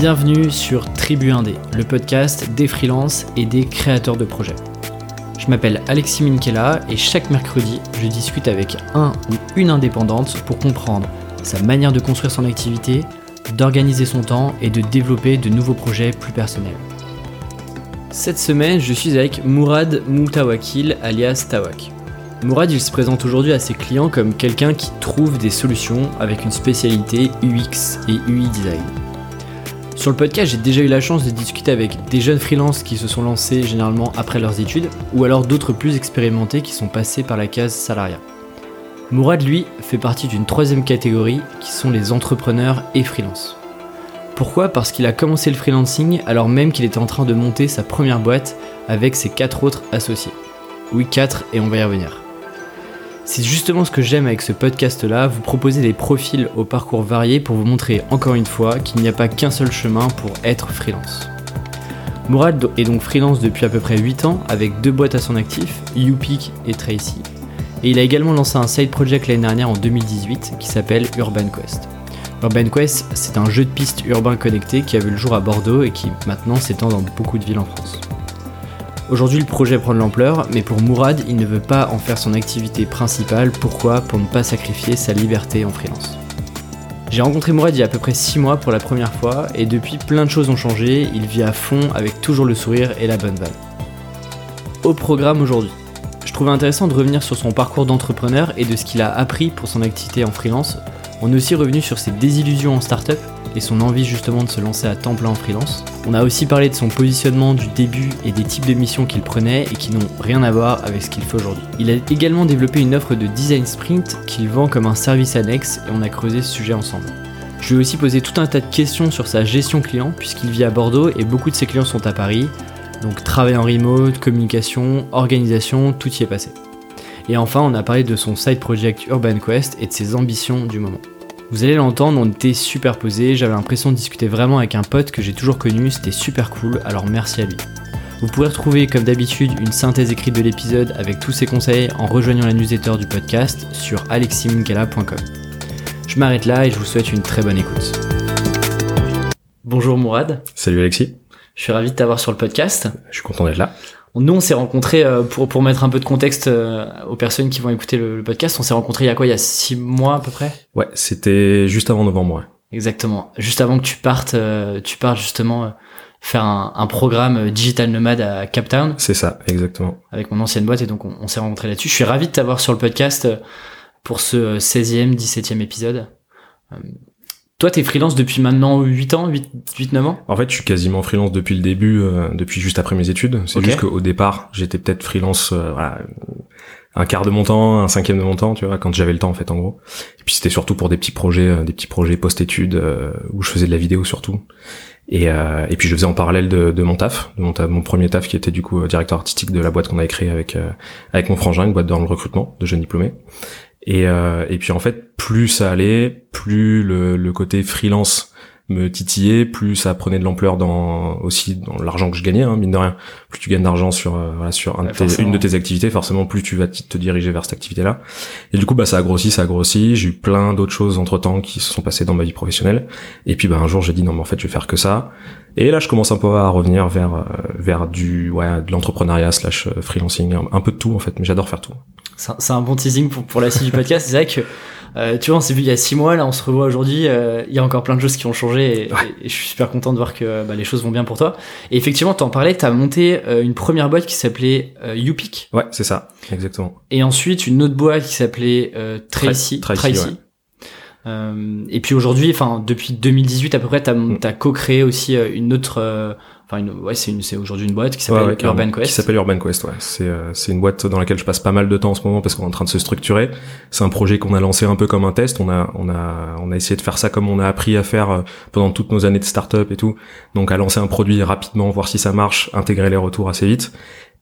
Bienvenue sur Tribu Indé, le podcast des freelances et des créateurs de projets. Je m'appelle Alexis Minkela et chaque mercredi, je discute avec un ou une indépendante pour comprendre sa manière de construire son activité, d'organiser son temps et de développer de nouveaux projets plus personnels. Cette semaine, je suis avec Mourad Moutawakil alias Tawak. Mourad, il se présente aujourd'hui à ses clients comme quelqu'un qui trouve des solutions avec une spécialité UX et UI design. Sur le podcast, j'ai déjà eu la chance de discuter avec des jeunes freelances qui se sont lancés généralement après leurs études, ou alors d'autres plus expérimentés qui sont passés par la case salariat. Mourad, lui, fait partie d'une troisième catégorie qui sont les entrepreneurs et freelances. Pourquoi? Parce qu'il a commencé le freelancing alors même qu'il était en train de monter sa première boîte avec ses quatre autres associés. Oui, quatre, et on va y revenir. C'est justement ce que j'aime avec ce podcast-là, vous proposer des profils au parcours varié pour vous montrer encore une fois qu'il n'y a pas qu'un seul chemin pour être freelance. Mourad est donc freelance depuis à peu près 8 ans avec deux boîtes à son actif, YouPeak et Tracy. Et il a également lancé un side project l'année dernière en 2018 qui s'appelle Urban Quest. Urban Quest, c'est un jeu de piste urbain connecté qui a vu le jour à Bordeaux et qui maintenant s'étend dans beaucoup de villes en France. Aujourd'hui, le projet prend de l'ampleur, mais pour Mourad, il ne veut pas en faire son activité principale. Pourquoi? Pour ne pas sacrifier sa liberté en freelance. J'ai rencontré Mourad il y a à peu près 6 mois pour la première fois, et depuis plein de choses ont changé, il vit à fond avec toujours le sourire et la bonne vanne. Au programme aujourd'hui, je trouvais intéressant de revenir sur son parcours d'entrepreneur et de ce qu'il a appris pour son activité en freelance. On est aussi revenu sur ses désillusions en start-up et son envie justement de se lancer à temps plein en freelance. On a aussi parlé de son positionnement du début et des types de missions qu'il prenait et qui n'ont rien à voir avec ce qu'il fait aujourd'hui. Il a également développé une offre de design sprint qu'il vend comme un service annexe et on a creusé ce sujet ensemble. Je lui ai aussi posé tout un tas de questions sur sa gestion client puisqu'il vit à Bordeaux et beaucoup de ses clients sont à Paris. Donc travail en remote, communication, organisation, tout y est passé. Et enfin, on a parlé de son side project Urban Quest et de ses ambitions du moment. Vous allez l'entendre, on était superposés, j'avais l'impression de discuter vraiment avec un pote que j'ai toujours connu, c'était super cool, alors merci à lui. Vous pourrez retrouver comme d'habitude une synthèse écrite de l'épisode avec tous ses conseils en rejoignant la newsletter du podcast sur aleximkala.com. Je m'arrête là et je vous souhaite une très bonne écoute. Bonjour Mourad. Salut Alexis. Je suis ravi de t'avoir sur le podcast. Je suis content d'être là. Nous, on s'est rencontrés euh, pour pour mettre un peu de contexte euh, aux personnes qui vont écouter le, podcast. On s'est rencontrés il y a quoi Il y a six mois à peu près? Ouais, c'était juste avant novembre. Ouais. Exactement. Juste avant que tu partes, euh, tu partes justement faire un, un, programme digital nomade à Cap Town. C'est ça, exactement. Avec mon ancienne boîte et donc on, on s'est rencontrés là-dessus. Je suis ravi de t'avoir sur le podcast pour ce 16e, 17e épisode. Toi, t'es freelance depuis maintenant 8 ans, 8, 8 9 ans? En fait, je suis quasiment freelance depuis le début, euh, depuis juste après mes études. C'est juste qu'au départ, j'étais peut-être freelance euh, voilà, un quart de mon temps, un cinquième de mon temps, tu vois, quand j'avais le temps en fait en gros. Et puis c'était surtout pour des petits projets, euh, des petits projets post-études où je faisais de la vidéo surtout. Et, et puis je faisais en parallèle de, de mon taf, de mon, taf, mon premier taf qui était du coup directeur artistique de la boîte qu'on avait créée avec avec mon frangin, une boîte dans le recrutement de jeunes diplômés. Et, euh, et puis en fait, plus ça allait, plus le, le côté freelance me titillait, plus ça prenait de l'ampleur dans aussi dans l'argent que je gagnais, hein, mine de rien. Plus tu gagnes d'argent sur euh, voilà, sur une de tes activités, forcément plus tu vas te diriger vers cette activité-là. Et du coup, bah ça a grossi, ça a grossi. J'ai eu plein d'autres choses entre temps qui se sont passées dans ma vie professionnelle. Et puis bah un jour j'ai dit non mais en fait je vais faire que ça. Et là je commence un peu à revenir vers euh, vers du ouais de l'entrepreneuriat slash euh, freelancing, un peu de tout en fait. Mais j'adore faire tout c'est un bon teasing pour, pour la suite du podcast. C'est vrai que, euh, tu vois, on s'est vu il y a six mois, là, on se revoit aujourd'hui. Euh, il y a encore plein de choses qui ont changé et, je suis super content de voir que bah, les choses vont bien pour toi. Et effectivement, t'en parlais, t'as monté euh, une première boîte qui s'appelait euh, YouPick. Ouais, c'est ça, exactement. Et ensuite, une autre boîte qui s'appelait Tracy. Tracy. et puis aujourd'hui, enfin depuis 2018 à peu près, t'as mm. as co-créé aussi une autre Enfin, ouais, c'est une, c'est aujourd'hui une boîte qui s'appelle Urban Quest. Qui s'appelle Urban Quest, ouais. C'est, euh, c'est une boîte dans laquelle je passe pas mal de temps en ce moment parce qu'on est en train de se structurer. C'est un projet qu'on a lancé un peu comme un test. On a, on a, on a essayé de faire ça comme on a appris à faire euh, pendant toutes nos années de start-up et tout. Donc, à lancer un produit rapidement, voir si ça marche, intégrer les retours assez vite.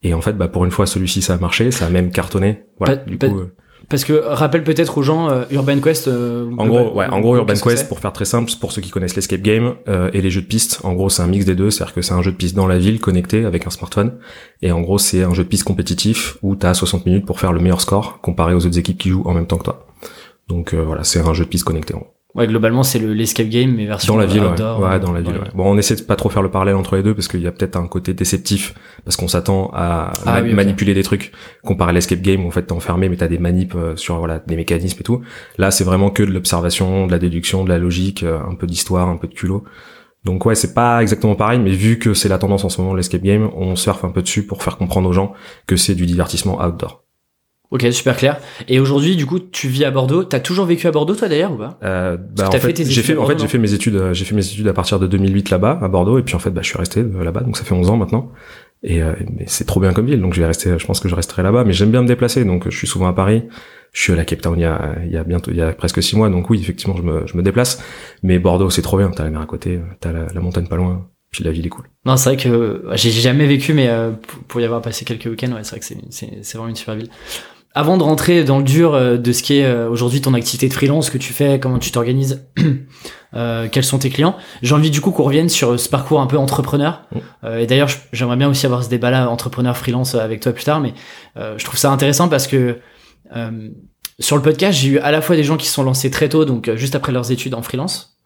Et en fait, bah, pour une fois, celui-ci, ça a marché, ça a même cartonné. Voilà. du coup, euh, parce que rappelle peut-être aux gens euh, Urban Quest. Euh, en gros, ouais, en gros Urban Quest pour faire très simple, pour ceux qui connaissent l'escape game euh, et les jeux de piste, en gros c'est un mix des deux, c'est-à-dire que c'est un jeu de piste dans la ville connecté avec un smartphone et en gros c'est un jeu de piste compétitif où tu as 60 minutes pour faire le meilleur score comparé aux autres équipes qui jouent en même temps que toi. Donc voilà, c'est un jeu de piste connecté en gros. Ouais, globalement, c'est le l'escape game, mais version dans la ville. outdoor, ouais. dans la ville. Bon, on essaie de pas trop faire le parallèle entre les deux parce qu'il y a peut-être un côté déceptif parce qu'on s'attend à Ah oui, manipuler des trucs comparé à l'escape game où en fait t'es enfermé mais t'as des manips euh, sur voilà des mécanismes et tout. Là, c'est vraiment que de l'observation, de la déduction, de la logique, euh, un peu d'histoire, un peu de culot. Donc ouais, c'est pas exactement pareil, mais vu que c'est la tendance en ce moment l'escape game, on surfe un peu dessus pour faire comprendre aux gens que c'est du divertissement outdoor. Ok, super clair. Et aujourd'hui, du coup, tu vis à Bordeaux. T'as toujours vécu à Bordeaux, toi, d'ailleurs, ou pas? Euh, bah, fait, fait j'ai fait, en fait, j'ai fait mes études, euh, j'ai fait mes études à partir de 2008 là-bas, à Bordeaux, et puis en fait, bah, je suis resté euh, là-bas, donc ça fait 11 ans maintenant. Et euh, mais c'est trop bien comme ville, donc je vais rester, je pense que je resterai là-bas, mais j'aime bien me déplacer, donc je suis souvent à Paris. Je suis à la Cape Town il y a, il y a bientôt, il y a presque six mois, donc oui, effectivement, je me, je me déplace. Mais Bordeaux, c'est trop bien. T'as la mer à côté, t'as la, la montagne pas loin, puis la ville est cool. Non, c'est vrai que j'ai jamais vécu, mais euh, pour- y avoir passé quelques week-ends, ouais, c'est vrai que c'est vraiment une super ville. Avant de rentrer dans le dur euh, de ce qui est euh, aujourd'hui ton activité de freelance, ce que tu fais, comment tu t'organises, euh, quels sont tes clients, j'ai envie du coup qu'on revienne sur ce parcours un peu entrepreneur. Mm. Euh, et d'ailleurs, j'aimerais bien aussi avoir ce débat-là entrepreneur freelance euh, avec toi plus tard, mais euh, je trouve ça intéressant parce que euh, sur le podcast, j'ai eu à la fois des gens qui se sont lancés très tôt, donc euh, juste après leurs études en freelance.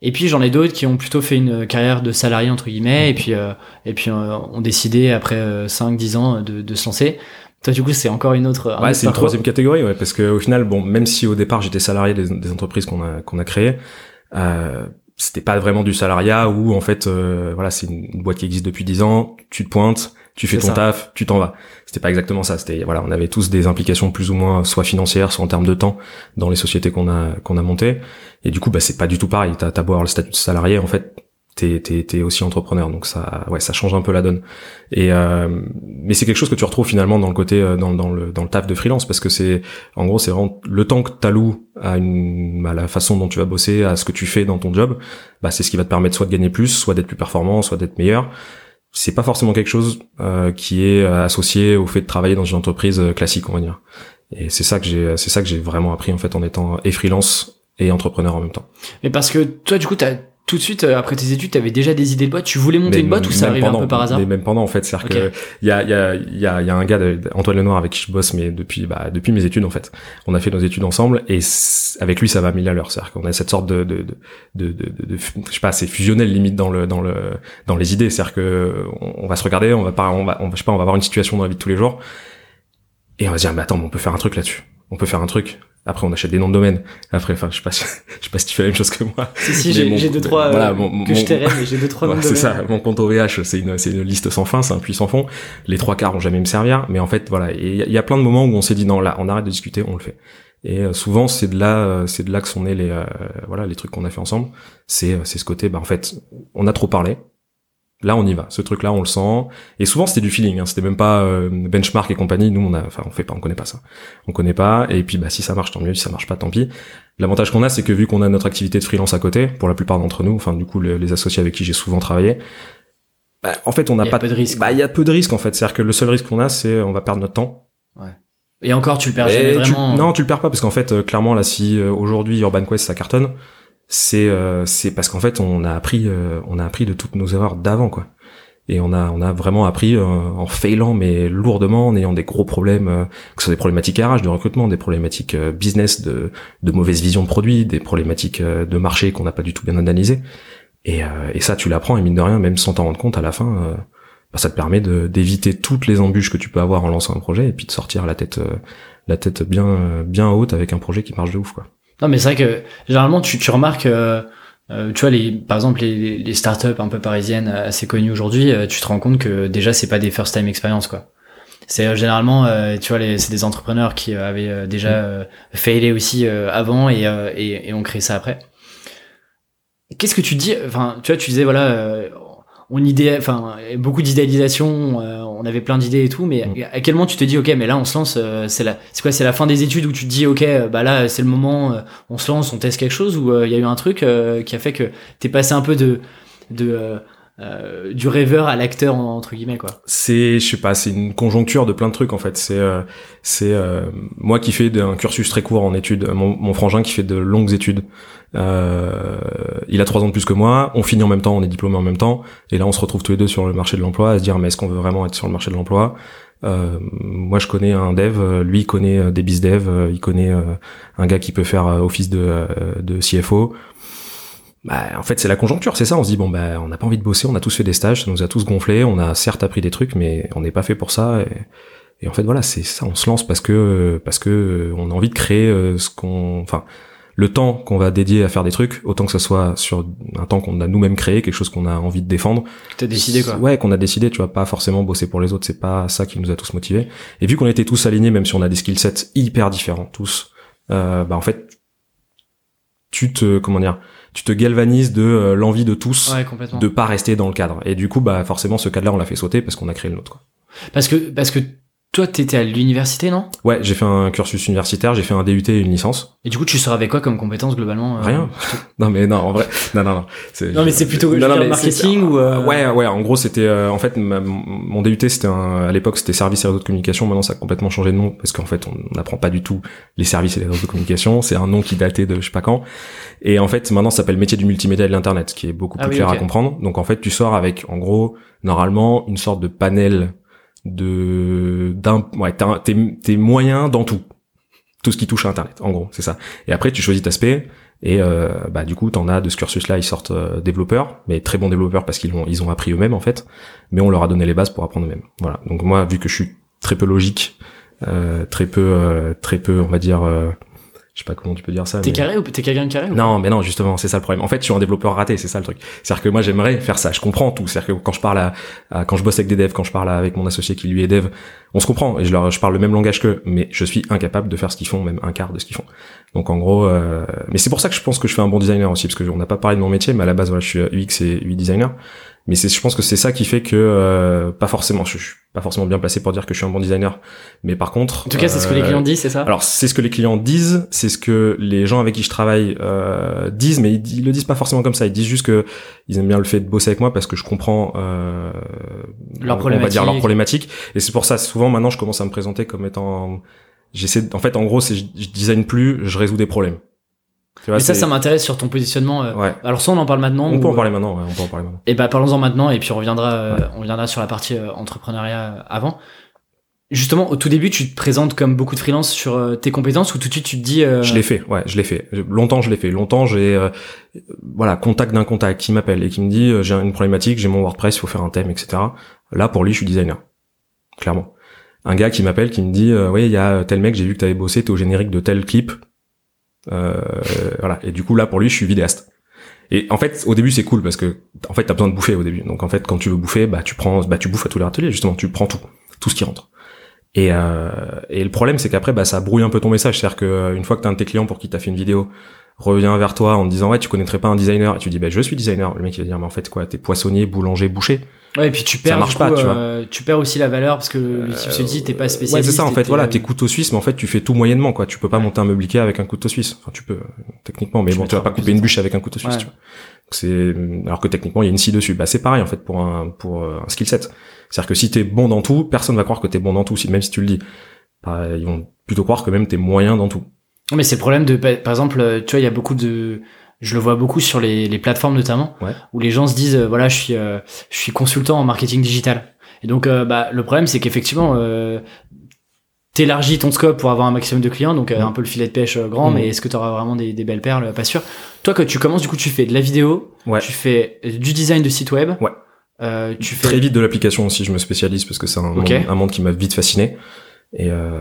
Et puis j'en ai d'autres qui ont plutôt fait une carrière de salarié entre guillemets et puis euh, et puis euh, ont décidé après 5 10 ans de, de se lancer. Toi du coup, c'est encore une autre un Ouais, c'est une troisième catégorie, ouais, parce que au final, bon, même si au départ j'étais salarié des, des entreprises qu'on a qu'on a créées, euh, c'était pas vraiment du salariat où en fait, euh, voilà, c'est une, une boîte qui existe depuis 10 ans, tu te pointes, tu fais ton ça. taf, tu t'en vas. C'était pas exactement ça. C'était voilà, on avait tous des implications plus ou moins soit financières, soit en termes de temps dans les sociétés qu'on a qu'on a montées. Et du coup, bah c'est pas du tout pareil. T'as t'as beau avoir le statut de salarié, en fait, t'es t'es t'es aussi entrepreneur. Donc ça, ouais, ça change un peu la donne. Et euh, mais c'est quelque chose que tu retrouves finalement dans le côté euh, dans, dans le dans le taf de freelance parce que c'est en gros c'est vraiment le temps que t'alloues à une à la façon dont tu vas bosser à ce que tu fais dans ton job bah c'est ce qui va te permettre soit de gagner plus soit d'être plus performant soit d'être meilleur c'est pas forcément quelque chose euh, qui est euh, associé au fait de travailler dans une entreprise euh, classique on va dire et c'est ça que j'ai c'est ça que j'ai vraiment appris en fait en étant et freelance et entrepreneur en même temps Mais parce que toi du coup, t'as tout de suite euh, après tes études, t'avais déjà des idées de boîte. Tu voulais monter Mais une boîte ou ça arrivait un peu par hasard mais même pendant en fait c'est à dire Ok. que il y a il y a il y a, y a un gars de- Antoine Lenoir avec qui je bosse mais depuis bah depuis mes études en fait on a fait nos études ensemble et avec lui ça va à mille à l'heure c'est à dire qu'on a cette sorte de de de de, je sais pas c'est fusionnel limite dans le dans le dans les idées c'est à dire que on, on va se regarder on va pas on va on, je sais pas on va avoir une situation dans la vie de tous les jours et on va se dire mais attends mais on peut faire un truc là-dessus on peut faire un truc après on achète des noms de domaine après enfin je sais pas si- je sais pas si tu fais la même chose que moi Si si, j'ai mon- j'ai deux trois euh, voilà, mon- que je mon- tairai, mais j'ai deux trois c'est ça, mon compte OVH, c'est une, c'est une liste sans fin, c'est un puits sans fond. Les trois quarts vont jamais me servir, mais en fait, voilà, et il y, a- il y a plein de moments où on s'est dit non, là, on arrête de discuter, on le fait. Et euh, souvent, c'est de là, euh, c'est de là que sont nés les, euh, voilà, les trucs qu'on a fait ensemble. C'est, euh, c'est ce côté, bah en fait, on a trop parlé. Là, on y va. Ce truc-là, on le sent. Et souvent, c'était du feeling. Hein. C'était même pas euh, benchmark et compagnie. Nous, on a, enfin, on fait pas, on connaît pas ça. On connaît pas. Et puis, bah, si ça marche, tant mieux. Si ça marche pas, tant pis. L'avantage qu'on a, c'est que vu qu'on a notre activité de freelance à côté, pour la plupart d'entre nous, enfin, du coup, le- les associés avec qui j'ai souvent travaillé, bah, en fait, on n'a pas peu de risque, Bah, il y a peu de risques en fait. C'est-à-dire que le seul risque qu'on a, c'est on va perdre notre temps. Et encore, tu le perds jamais tu- vraiment. non, tu le perds pas parce qu'en fait, euh, clairement, là, si euh, aujourd'hui Urban Quest ça cartonne, c'est euh, c'est parce qu'en fait, on a appris, euh, on a appris de toutes nos erreurs d'avant, quoi. Et on a on a vraiment appris euh, en failant mais lourdement, en ayant des gros problèmes, euh, que ce soit des problématiques RH de recrutement, des problématiques euh, business de de mauvaise vision de produit, des problématiques euh, de marché qu'on n'a pas du tout bien analysées. Et, et ça, tu l'apprends et mine de rien, même sans t'en rendre compte, à la fin, bah, ça te permet de d'éviter toutes les embûches que tu peux avoir en lançant un projet et puis de sortir la tête la tête bien bien haute avec un projet qui marche de ouf quoi. Non, mais c'est vrai que généralement, tu, tu remarques, euh, euh, tu vois, les, par exemple, les, les startups un peu parisiennes euh, assez connues aujourd'hui, euh, tu te rends compte que déjà, c'est pas des first time experience, quoi. C'est euh, généralement, euh, tu vois, c'est des entrepreneurs qui avaient euh, déjà euh, failé aussi euh, avant et, euh, et, et ont créé ça après. Qu'est-ce que tu dis Enfin, tu vois, tu disais voilà, euh, on idée, enfin, beaucoup d'idéalisation, euh, on avait plein d'idées et tout, mais Mm. à quel moment tu te dis ok, mais là on se lance, euh, c'est la, c'est quoi, c'est la fin des études où tu te dis ok, euh, bah là c'est le moment, euh, on se lance, on teste quelque chose, ou il y a eu un truc euh, qui a fait que t'es passé un peu de, de du rêveur à l'acteur entre guillemets quoi? C'est je sais pas, c'est une conjoncture de plein de trucs en fait. C'est euh, c'est euh, moi qui fais un cursus très court en études, mon, mon frangin qui fait de longues études. Euh, il a trois ans de plus que moi, on finit en même temps, on est diplômé en même temps, et là on se retrouve tous les deux sur le marché de l'emploi à se dire mais est-ce qu'on veut vraiment être sur le marché de l'emploi? Moi, je connais un dev, lui il connaît des biz dev, il connaît un gars qui peut faire office de, CFO. Bah, en fait, c'est la conjoncture, c'est ça. On se dit bon, bah, on n'a pas envie de bosser, on a tous fait des stages, ça nous a tous gonflé, on a certes appris des trucs, mais on n'est pas fait pour ça. Et, et en fait, voilà, c'est ça. On se lance parce que parce que on a envie de créer ce qu'on, enfin, le temps qu'on va dédier à faire des trucs, autant que ce soit sur un temps qu'on a nous-mêmes créé, quelque chose qu'on a envie de défendre. T'as décidé quoi Ouais, qu'on a décidé, tu vois, pas forcément bosser pour les autres, c'est pas ça qui nous a tous motivés. Et vu qu'on était tous alignés, même si on a des skill sets hyper différents, tous, euh, bah en fait, tu te, comment dire, tu te galvanises de euh, l'envie de tous ouais, de pas rester dans le cadre. Et du coup, bah forcément, ce cadre-là, on l'a fait sauter parce qu'on a créé le nôtre. Quoi. Parce que parce que toi, t'étais à l'université, non? Ouais, j'ai fait un cursus universitaire, j'ai fait un DUT et une licence. Et du coup, tu sors avec quoi comme compétences globalement euh, Rien. non mais non, en vrai, non non non. Non mais c'est plutôt non, non, marketing ou euh... Ouais ouais, en gros c'était euh, en fait mon DUT c'était à l'époque c'était service et réseau de communication, maintenant ça a complètement changé de nom parce qu'en fait on n'apprend pas du tout les services et les réseaux de communication, c'est un nom qui datait de je sais pas quand. Et en fait maintenant ça s'appelle métier du multimédia et de l'internet, qui est beaucoup ah plus clair à comprendre. Donc en fait tu sors avec en gros normalement une sorte de panel de d'un ouais tes, moyens dans tout. Tout ce qui touche à internet en gros c'est ça. Et après tu choisis ta spé et euh, bah du coup t'en as de ce cursus là ils sortent euh, développeurs mais très bons développeurs parce qu'ils ont ils ont appris eux-mêmes en fait. Mais on leur a donné les bases pour apprendre eux-mêmes. Voilà. Donc moi vu que je suis très peu logique euh, très peu très peu on va dire je sais pas comment tu peux dire ça. T'es carré ou t'es quelqu'un de carré Non, mais non, justement, c'est ça le problème. En fait, je suis un développeur raté, c'est ça le truc. C'est-à-dire que moi, j'aimerais faire ça. Je comprends tout. C'est-à-dire que quand je parle à, quand je bosse avec des devs, quand je parle avec mon associé qui lui est dev, on se comprend et je leur, je parle le même langage qu'eux, mais je suis incapable de faire ce qu'ils font, même un quart de ce qu'ils font. Donc en gros, euh... mais c'est pour ça que je pense que je fais un bon designer aussi, parce que on n'a pas parlé de mon métier, mais à la base, voilà, je suis UX et UI designer. Mais c'est, je pense que c'est ça qui fait que euh, pas forcément, je, suis pas forcément bien placé pour dire que je suis un bon designer. Mais par contre, en tout cas, c'est ce que les clients disent, c'est ça Alors c'est ce que les clients disent, c'est ce que les gens avec qui je travaille euh, disent, mais ils, le disent pas forcément comme ça. Ils disent juste que ils aiment bien le fait de bosser avec moi parce que je comprends euh, leur on va dire leur problématique. Et c'est pour ça souvent maintenant je commence à me présenter comme étant j'essaie en fait en gros c'est je, je design plus, je résous des problèmes. Tu vois, mais ça, ça m'intéresse sur ton positionnement. Euh. Ouais. Alors ça, on en parle maintenant. On peut en parler maintenant. Ouais, on peut en parler maintenant. Et bah parlons-en maintenant, et puis on reviendra, euh, on reviendra sur la partie euh, entrepreneuriat avant. Justement, au tout début, tu te présentes comme beaucoup de freelance sur tes compétences ou tout de suite tu te dis. Je l'ai fait, ouais, je l'ai fait. Longtemps, je l'ai fait. Longtemps, j'ai, voilà, contact d'un contact qui m'appelle et qui me dit j'ai une problématique, j'ai mon WordPress, il faut faire un thème, etc. Là, pour lui, je suis designer, clairement. Un gars qui m'appelle, qui me dit, oui, il y a tel mec, j'ai vu que t'avais bossé, t'es au générique de tel clip, voilà. Et du coup là pour lui je suis vidéaste. Et en fait, au début, c'est cool parce que en fait, t'as besoin de bouffer au début. Donc en fait, quand tu veux bouffer, bah tu prends, bah tu bouffes à tous les ateliers justement. Tu prends tout, tout ce qui rentre. Et, euh, et le problème, c'est qu'après, bah ça brouille un peu ton message. C'est-à-dire que euh, une fois que t'as un de tes clients pour qui t'as fait une vidéo, revient vers toi en te disant ouais, tu connaîtrais pas un designer. Et tu dis bah je suis designer. Le mec il va dire mais en fait quoi, t'es poissonnier, boulanger, boucher. Ouais, et puis tu perds, ça marche pas, tu vois. Euh, tu perds aussi la valeur parce que tu te dis t'es pas spécialiste. Ouais, c'est ça en fait. Voilà, t'es couteau suisse, mais en fait tu fais tout moyennement quoi. Tu peux pas monter un meuble avec un couteau suisse. Enfin, tu peux techniquement, mais bon, tu vas pas couper une bûche avec un couteau suisse. Tu vois. C'est alors que techniquement il y a une scie dessus. Bah c'est pareil en fait pour un pour euh, un skill set. C'est-à-dire que si t'es bon dans tout, personne va croire que t'es bon dans tout. Même si tu le dis, bah, ils vont plutôt croire que même t'es moyen dans tout. Mais c'est le problème de, par exemple, tu vois, il y a beaucoup de, je le vois beaucoup sur les, les plateformes notamment, où les gens se disent, euh, voilà, je suis, euh, je suis consultant en marketing digital. Et donc, euh, bah, le problème, c'est qu'effectivement, euh, t'élargis ton scope pour avoir un maximum de clients, donc un peu le filet de pêche grand, mais est-ce que tu auras vraiment des, des, belles perles Pas sûr. Toi, quand tu commences, du coup, tu fais de la vidéo, tu fais du design de site web. Ouais. tu fais très vite de l'application aussi. Je me spécialise parce que c'est un, un, monde qui m'a vite fasciné. Et euh,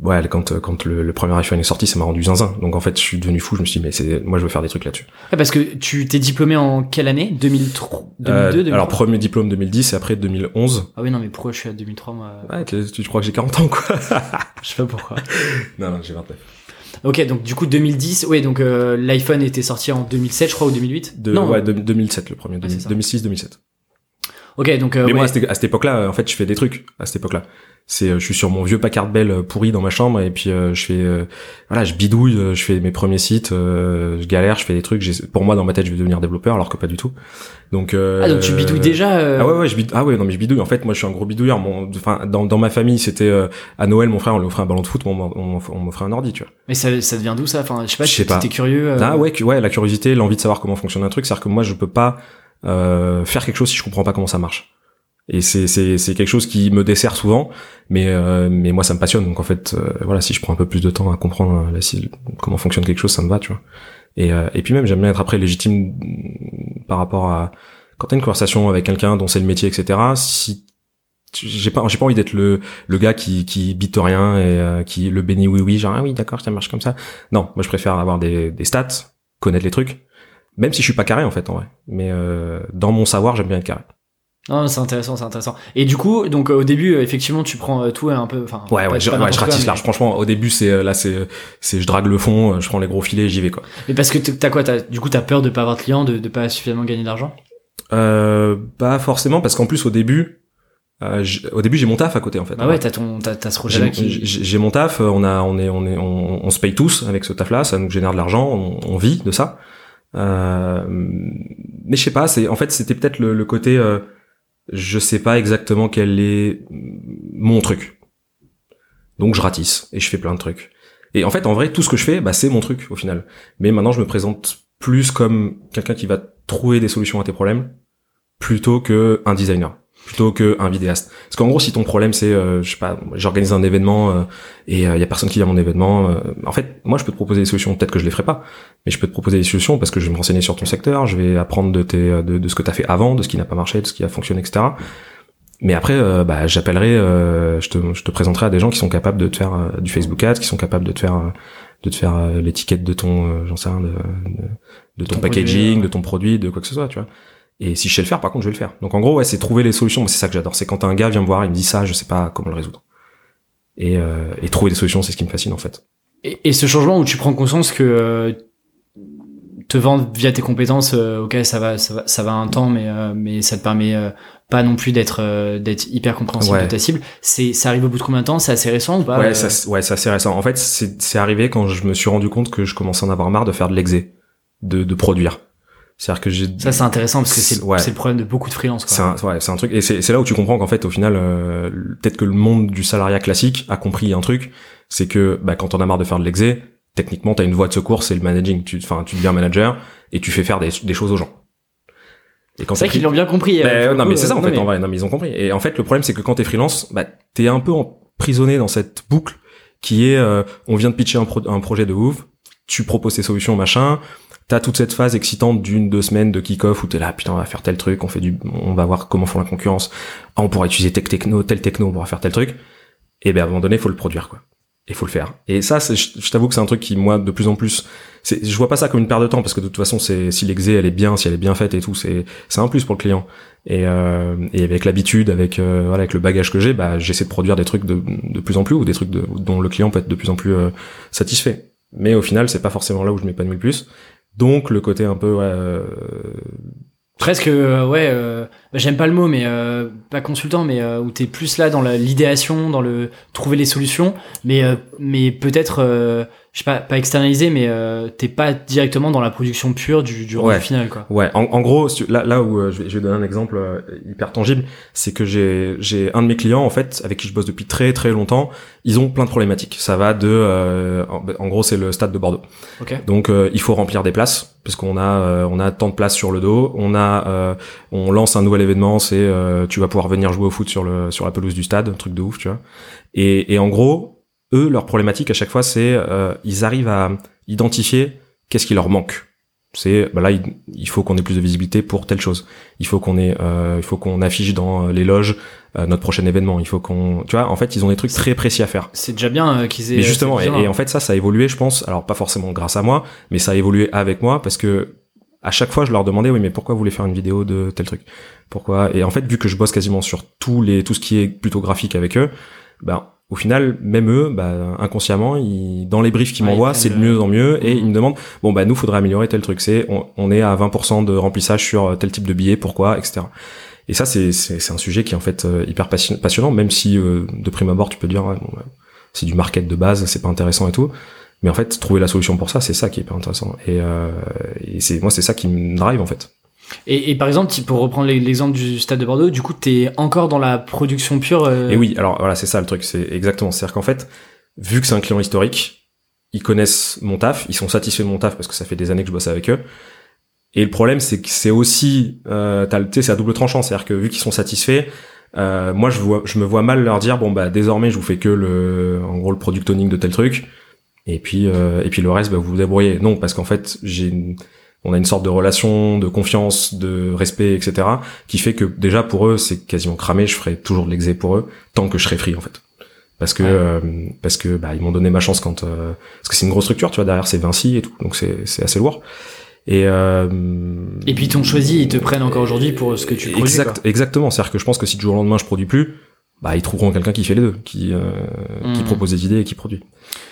ouais, quand quand le, premier iPhone est sorti, ça m'a rendu zinzin. Donc en fait, je suis devenu fou. Je me suis dit, mais c'est moi, je veux faire des trucs là-dessus. Ouais, parce que tu t'es diplômé en quelle année 2003, 2002, euh, Alors premier diplôme 2010 et après 2011. Ah oui, non, mais pourquoi je suis à 2003 moi Ouais, tu, tu crois que j'ai 40 ans quoi Je sais pas pourquoi. non, non, j'ai 29. Ok, donc du coup 2010, ouais, donc euh, l'iPhone était sorti en 2007, je crois, ou 2008 de, Non, ouais, 2007 le premier, 2006-2007. Ok, donc. Euh, mais moi, à cette, époque-là, en fait, je fais des trucs à cette époque-là. C'est, euh, je suis sur mon vieux Packard Bell euh, pourri dans ma chambre et puis je fais, voilà, je bidouille, je fais mes premiers sites, je galère, je fais des trucs. Pour moi, dans ma tête, je vais devenir développeur, alors que pas du tout. Donc. ah donc tu bidouilles déjà. Ah ouais ouais, je bidouille. Ah ouais non mais je bidouille. En fait, moi, je suis un gros bidouilleur. Mon, enfin, dans, dans ma famille, c'était à Noël, mon frère, on lui offrait un ballon de foot, on, on, m'offrait un ordi, tu vois. Mais ça, ça devient d'où ça? Enfin, je sais pas. Je sais pas. T'es curieux. Ah ouais, ouais, la curiosité, l'envie de savoir comment fonctionne un truc, c'est-à-dire que moi, je peux pas faire quelque chose si je comprends pas comment ça marche. Et c'est c'est c'est quelque chose qui me dessert souvent, mais euh, mais moi ça me passionne. Donc en fait, euh, voilà, si je prends un peu plus de temps à comprendre la, comment fonctionne quelque chose, ça me va, tu vois. Et et puis même j'aime bien être après légitime par rapport à quand t'as une conversation avec quelqu'un dont c'est le métier, etc. Si j'ai pas j'ai pas envie d'être le le gars qui qui bite rien et qui le bénit oui oui genre ah oui d'accord ça marche comme ça non moi je préfère avoir des des stats connaître les trucs même si je suis pas carré en fait en vrai mais euh, dans mon savoir j'aime bien être carré non, c'est intéressant, c'est intéressant. Et du coup, donc au début, euh, effectivement, tu prends euh, tout un peu, enfin. Ouais, ouais, je, ouais, je ratisse large. Franchement, au début, c'est là, c'est, c'est, je drague le fond, je prends les gros filets, j'y vais quoi. Mais parce que t'as quoi, t'as, du coup, t'as peur de pas avoir de clients, de, de pas suffisamment gagner d'argent. Euh, pas forcément, parce qu'en plus au début, euh, au début j'ai mon taf à côté en fait. Ah ouais, t'as ton, t'as, t'as ce projet là qui. J'ai mon taf, on a, on est, on est, on, on se paye tous avec ce taf là, ça nous génère de l'argent, on, on vit de ça. Euh, mais je sais pas, c'est en fait c'était peut-être le, côté, euh, je sais pas exactement quel est mon truc. Donc je ratisse et je fais plein de trucs. Et en fait, en vrai, tout ce que je fais, bah, c'est mon truc au final. Mais maintenant, je me présente plus comme quelqu'un qui va trouver des solutions à tes problèmes plutôt que un designer plutôt qu'un vidéaste. Parce qu'en gros, si ton problème c'est, euh, je sais pas, j'organise un événement euh, et il euh, y a personne qui vient à mon événement, en fait, moi je peux te proposer des solutions. Peut-être que je les ferai pas, mais je peux te proposer des solutions parce que je vais me renseigner sur ton secteur, je vais apprendre de tes, de, de ce que t'as fait avant, de ce qui n'a pas marché, de ce qui a fonctionné, etc. Mais après, bah, j'appellerai, je te, je te présenterai à des gens qui sont capables de te faire du Facebook Ads, qui sont capables de te faire de te faire l'étiquette de ton, j'en sais rien, de, de, ton, packaging, de ton produit, de quoi que ce soit, tu vois. Et si je sais le faire, par contre, je vais le faire. Donc en gros, ouais, c'est trouver les solutions. C'est ça que j'adore. C'est quand un gars vient me voir, il me dit ça, je sais pas comment le résoudre. Et, euh, et trouver des solutions, c'est ce qui me fascine en fait. Et, et, ce changement où tu prends conscience que euh, te vendre via tes compétences, euh, ok, ça va, ça va, ça va un temps, mais euh, mais ça te permet pas non plus d'être d'être hyper compréhensible de ta cible. C'est ça arrive au bout de combien de temps? C'est assez récent ou pas? Ouais, ça, ouais, c'est assez récent. En fait, c'est arrivé quand je me suis rendu compte que je commençais à en avoir marre de faire de l'exé, de, de produire. C'est-à-dire que j'ai ça c'est intéressant parce que c'est ouais. le problème de beaucoup de freelance. C'est un, ouais, c'est un truc et c'est là où tu comprends qu'en fait au final euh, peut-être que le monde du salariat classique a compris un truc, c'est que bah, quand on a marre de faire de l'exé, techniquement t'as une voie de secours, c'est le managing. Tu enfin tu deviens manager et tu fais faire des, des choses aux gens. Et quand c'est vrai qu'ils l'ont bien compris. Euh, bah, non mais c'est ça en fait en vrai, non mais ils ont compris. Et en fait le problème c'est que quand t'es freelance, bah t'es un peu emprisonné dans cette boucle qui est euh, on vient de pitcher un, un projet de ouf, tu proposes tes solutions machin t'as toute cette phase excitante d'une deux semaines de kick-off où t'es là putain on va faire tel truc on fait du on va voir comment font la concurrence. Ah, on pourra utiliser tel techno tel techno on pourra faire tel truc. Et ben à un moment donné faut le produire quoi. Il faut le faire. Et ça je, t'avoue que c'est un truc qui moi de plus en plus je vois pas ça comme une perte de temps parce que de toute façon c'est si l'exé elle est bien si elle est bien faite et tout c'est c'est un plus pour le client. Et euh, et avec l'habitude avec euh, voilà avec le bagage que j'ai bah j'essaie de produire des trucs de de plus en plus ou des trucs de, dont le client peut être de plus en plus euh, satisfait. Mais au final c'est pas forcément là où je m'épanouis le plus donc le côté un peu euh, presque euh, ouais euh, bah, j'aime pas le mot mais pas consultant mais où t'es plus là dans l'idéation dans le trouver les solutions mais mais peut-être je sais pas, pas externalisé, mais euh, t'es pas directement dans la production pure du, du rendu final, quoi. Ouais, en, en gros, là, là où euh, je, vais, je, vais, donner un exemple euh, hyper tangible, c'est que j'ai, j'ai un de mes clients, en fait, avec qui je bosse depuis très très longtemps, ils ont plein de problématiques. Ça va de, euh, en, gros, c'est le stade de Bordeaux. Okay. Donc, il faut remplir des places, parce qu'on a, on a tant de places sur le dos. On a, on lance un nouvel événement, c'est, tu vas pouvoir venir jouer au foot sur le, sur la pelouse du stade, un truc de ouf, tu vois. Et, et en gros, eux, leur problématique à chaque fois, c'est euh, ils arrivent à identifier qu'est-ce qui leur manque. C'est bah là, il, faut qu'on ait plus de visibilité pour telle chose. Il faut qu'on ait, euh, il faut qu'on affiche dans les loges euh, notre prochain événement. Il faut qu'on, tu vois, en fait, ils ont des trucs très précis à faire. C'est déjà bien euh, qu'ils aient. Mais justement, et, et, en fait, ça, ça a évolué, je pense. Alors pas forcément grâce à moi, mais ça a évolué avec moi parce que à chaque fois, je leur demandais, oui, mais pourquoi vous voulez faire une vidéo de tel truc? Pourquoi? Et en fait, vu que je bosse quasiment sur tous les, tout ce qui est plutôt graphique avec eux, ben au final, même eux, bah, inconsciemment, ils, dans les briefs qu'ils m'envoient, c'est de mieux en mieux, et ils me demandent, bon bah nous, faudrait améliorer tel truc. C'est, on, est à 20% de remplissage sur euh, tel type de billet, pourquoi, etc. Et ça, c'est, c'est, un sujet qui est en fait euh, hyper passionnant, même si euh, de prime abord, tu peux dire, c'est du market de base, c'est pas intéressant et tout. Mais en fait, trouver la solution pour ça, c'est ça qui est hyper intéressant. Et, et c'est moi, c'est ça qui me drive en fait. Et, et, par exemple, pour reprendre l'exemple du Stade de Bordeaux, du coup, t'es encore dans la production pure. Euh... Et oui, alors voilà, c'est ça le truc, c'est exactement. C'est-à-dire qu'en fait, vu que c'est un client historique, ils connaissent mon taf, ils sont satisfaits de mon taf parce que ça fait des années que je bosse avec eux. Et le problème, c'est que c'est aussi, euh, tu c'est à double tranchant, c'est-à-dire que vu qu'ils sont satisfaits, Euh, moi, je vois, je me vois mal leur dire bon bah désormais je vous fais que le, en gros le product owning de tel truc, et puis euh, et puis le reste bah, vous vous débrouillez. Non, parce qu'en fait j'ai, on a une sorte de relation, de confiance, de respect, etc. qui fait que déjà pour eux c'est quasiment cramé. Je ferai toujours de l'exé pour eux tant que je serai free en fait. Parce que euh, parce que bah ils m'ont donné ma chance quand euh, parce que c'est une grosse structure, tu vois derrière c'est Vinci et tout, donc c'est c'est assez lourd. Et, euh, et puis ils t'ont choisi, ils te prennent encore aujourd'hui pour ce que tu produis. Exact, exactement. C'est-à-dire que je pense que si du jour au lendemain je produis plus, bah ils trouveront quelqu'un qui fait les deux, qui euh, qui hmm. propose des idées et qui produit.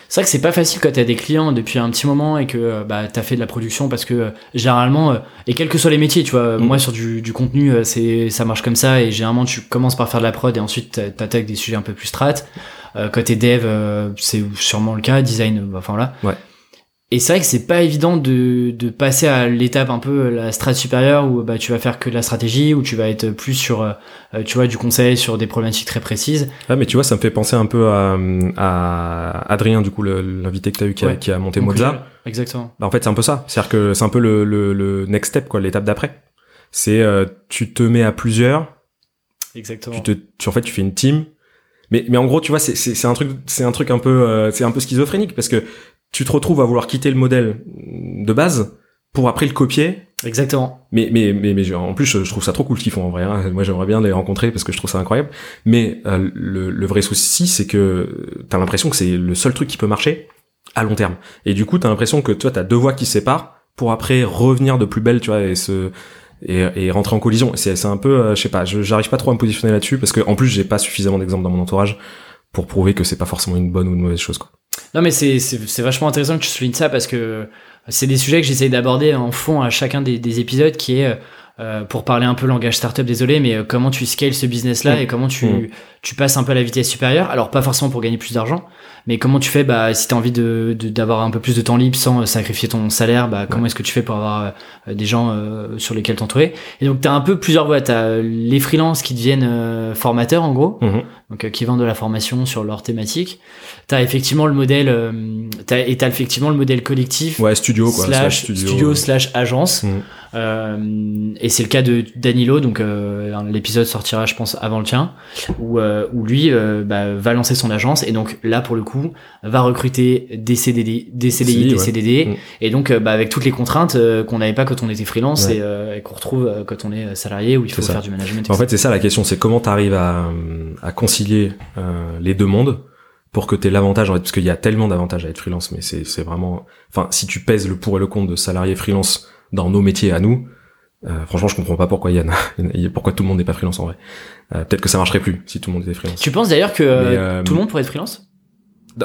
C'est vrai que c'est pas facile quand t'as des clients depuis un petit moment et que euh, bah t'as fait de la production parce que euh, généralement et quels que soient les métiers, tu vois, hmm. moi sur du, du contenu c'est ça marche comme ça et généralement tu commences par faire de la prod et ensuite t'attaques des sujets un peu plus strat. quand t'es dev, c'est sûrement le cas, design, enfin. Ouais. Et c'est vrai que c'est pas évident de, de passer à l'étape un peu la strate supérieure où bah tu vas faire que de la stratégie où tu vas être plus sur euh, tu vois du conseil sur des problématiques très précises. Ah mais tu vois ça me fait penser un peu à, à Adrien du coup l'invité que tu as eu qui, a, qui a monté Mozart. Exactement. Bah, en fait c'est un peu ça, c'est-à-dire que c'est un peu le, le, le next step quoi, l'étape d'après. C'est euh, tu te mets à plusieurs. Exactement. Tu te tu en fait tu fais une team mais mais en gros tu vois c'est c'est un truc c'est un truc un peu euh, c'est un peu schizophrénique parce que tu te retrouves à vouloir quitter le modèle de base pour après le copier. Exactement. Mais mais mais, mais en plus je trouve ça trop cool ce qu'ils font en vrai. Hein. Moi j'aimerais bien les rencontrer parce que je trouve ça incroyable. Mais euh, le, le vrai souci c'est que t'as l'impression que c'est le seul truc qui peut marcher à long terme. Et du coup t'as l'impression que toi t'as deux voies qui se séparent pour après revenir de plus belle, tu vois, et se et, et rentrer en collision. C'est c'est un peu, euh, je sais pas, j'arrive pas trop à me positionner là-dessus parce que en plus j'ai pas suffisamment d'exemples dans mon entourage pour prouver que c'est pas forcément une bonne ou une mauvaise chose quoi. Non, mais c'est, vachement intéressant que tu soulignes ça parce que c'est des sujets que j'essaye d'aborder en fond à chacun des, des épisodes qui est, euh, pour parler un peu langage startup, désolé, mais euh, comment tu scales ce business-là mm. et comment tu, mm. tu passes un peu à la vitesse supérieure? Alors, pas forcément pour gagner plus d'argent, mais comment tu fais, bah, si t'as envie de, d'avoir un peu plus de temps libre sans euh, sacrifier ton salaire, bah, comment est-ce que tu fais pour avoir des gens sur lesquels t'entourer? Et donc, t'as un peu plusieurs voies. T'as les freelances qui deviennent formateurs, en gros. Mm-hmm. Donc, qui vendent de la formation sur leur thématique. T'as effectivement le modèle, et t'as effectivement le modèle collectif. Ouais, studio, quoi. Slash, studio, slash agence. Euh, et c'est le cas de Danilo, donc euh, l'épisode sortira, je pense, avant le tien, où, euh, où lui bah, va lancer son agence et donc là pour le coup va recruter des CDD, des CDI, des CDD, mm. et donc bah, avec toutes les contraintes qu'on n'avait pas quand on était freelance et, qu'on retrouve quand on est salarié où il faut faire du management. En fait, c'est ça la question, c'est comment tu arrives à, à concilier les deux mondes pour que tu aies l'avantage, en fait, parce qu'il y a tellement d'avantages à être freelance, mais c'est vraiment, enfin, si tu pèses le pour et le contre de salarié freelance dans nos métiers à nous, euh, franchement, je comprends pas pourquoi Yann, pourquoi tout le monde n'est pas freelance en vrai. Euh, peut-être que ça marcherait plus si tout le monde était freelance. Tu penses d'ailleurs que euh, tout le monde pourrait être freelance?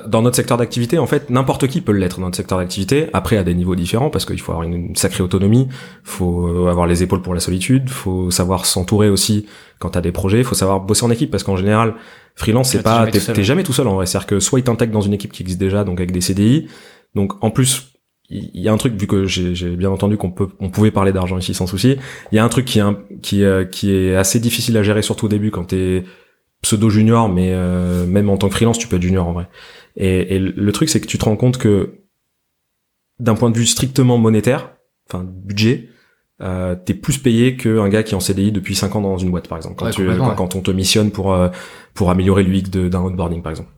dans notre secteur d'activité, en fait, n'importe qui peut l'être dans notre secteur d'activité. Après, à des niveaux différents, parce qu'il faut avoir une, sacrée autonomie, faut avoir les épaules pour la solitude, faut savoir s'entourer aussi quand t'as des projets, faut savoir bosser en équipe, parce qu'en général, freelance, c'est pas, t'es jamais, tout seul en vrai. C'est-à-dire que soit ils t'intègrent dans une équipe qui existe déjà, donc avec des CDI, donc en plus il y a un truc vu que j'ai bien entendu qu'on peut on pouvait parler d'argent ici sans souci il y a un truc qui est qui euh, qui est assez difficile à gérer surtout au début quand t'es pseudo junior mais euh, même en tant que freelance tu peux être junior en vrai. Et, et le truc c'est que tu te rends compte que d'un point de vue strictement monétaire enfin budget euh, t'es plus payé qu'un gars qui est en CDI depuis 5 ans dans une boîte par exemple quand, tu, quand, on te missionne pour euh, pour améliorer l'UX d'un onboarding par exemple.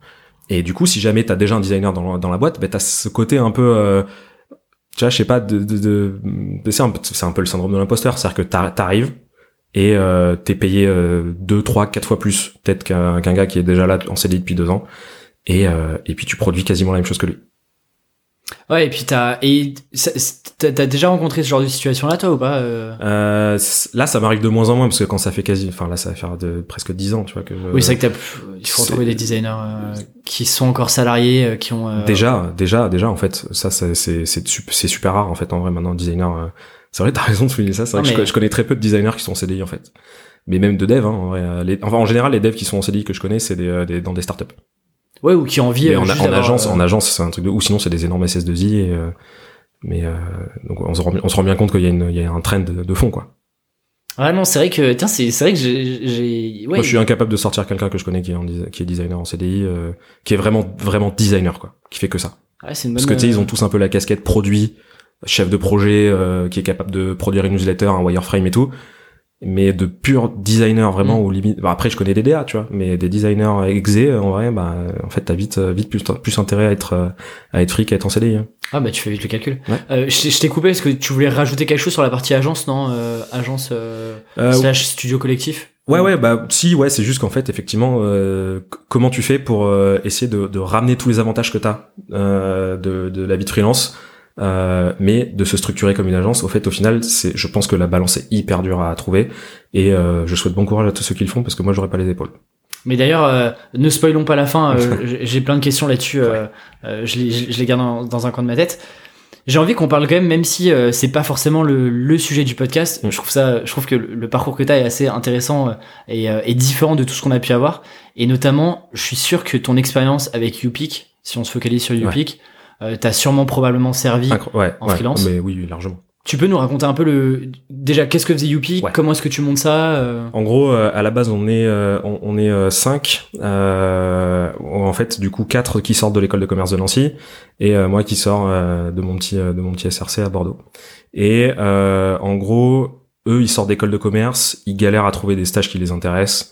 Et du coup si jamais t'as déjà un designer dans, dans la boîte ben t'as ce côté un peu tu vois, je sais pas, de, de, de c'est un, peu le syndrome de l'imposteur, c'est-à-dire que t'arrives et euh, t'es payé euh, deux, trois, quatre fois plus peut-être qu'un gars qui est déjà là en CDI depuis deux ans, et euh, et puis tu produis quasiment la même chose que lui. Ouais, et puis t'as et t'as déjà rencontré ce genre de situation là, toi ou pas euh... euh là, ça m'arrive de moins en moins parce que quand ça fait quasi, enfin là, ça va faire de presque dix ans, tu vois que. Oui, c'est vrai que il faut trouver des designers euh, qui sont encore salariés, euh, qui ont. Déjà, déjà, déjà, en fait, ça, c'est c'est c'est super rare en fait en vrai maintenant designer. C'est vrai, t'as raison de souligner ça. C'est vrai que je, connais très peu de designers qui sont en CDI en fait, mais même de dev. Hein, en vrai, les, enfin en général, les devs qui sont en CDI que je connais, c'est des, des, dans des startups. Ouais, ou qui ont envie. en, en agence, en agence, c'est un truc de. Ou sinon, c'est des énormes SS2I. Et, mais euh, donc on se, rend, on se rend bien compte qu'il y a, une, il y a un trend de, de fond, quoi. Ah non, c'est vrai que tiens, c'est c'est vrai que j'ai. Ouais, Moi, je suis incapable de sortir quelqu'un que je connais qui est, en, qui est designer en CDI, euh, qui est vraiment vraiment designer, quoi, qui fait que ça. Ouais, c'est une bonne... Parce que tu sais, ils ont tous un peu la casquette produit, chef de projet, euh, qui est capable de produire une newsletter, un wireframe et tout. Mais de purs designers vraiment Mm. au limite. Bon, après, je connais des DA, tu vois, mais des designers exé, en vrai, bah, en fait, t'as vite, vite plus, plus intérêt à être, à être free qu'à être en CDI. hein. Ah bah tu fais vite le calcul. Ouais. Euh, je t'ai- coupé parce que tu voulais rajouter quelque chose sur la partie agence, non euh, Agence euh, Euh, slash studio collectif? Ouais, ouais, bah si, ouais, c'est juste qu'en fait, effectivement, euh, comment tu fais pour euh, essayer de, de ramener tous les avantages que t'as euh, de, de la vie de freelance, euh, mais de se structurer comme une agence. Au fait, au final, c'est, je pense que la balance est hyper dure à trouver, et euh, je souhaite bon courage à tous ceux qui le font parce que moi, j'aurais pas les épaules. Mais d'ailleurs, euh, ne spoilons pas la fin. euh, j'ai- plein de questions là-dessus. euh, euh, je, les, je les garde dans, dans un coin de ma tête. J'ai envie qu'on parle quand même, même si euh, c'est pas forcément le, le sujet du podcast. Mm. Je trouve ça, je trouve que le, le parcours que t'as est assez intéressant euh, et, euh, et différent de tout ce qu'on a pu avoir. Et notamment, je suis sûr que ton expérience avec YouPick, si on se focalise sur YouPick, euh, t'as sûrement probablement servi. Incro- ouais, En ouais, freelance Mais oui, largement. Tu peux nous raconter un peu le déjà qu'est-ce que faisait Ouais. comment est-ce que tu montes ça euh, En gros, euh, à la base, on est on, on est cinq. Euh, en fait, du coup, quatre qui sortent de l'école de commerce de Nancy et moi qui sors de mon petit de mon petit SRC à Bordeaux. Et euh, en gros, eux, ils sortent d'école de commerce, ils galèrent à trouver des stages qui les intéressent.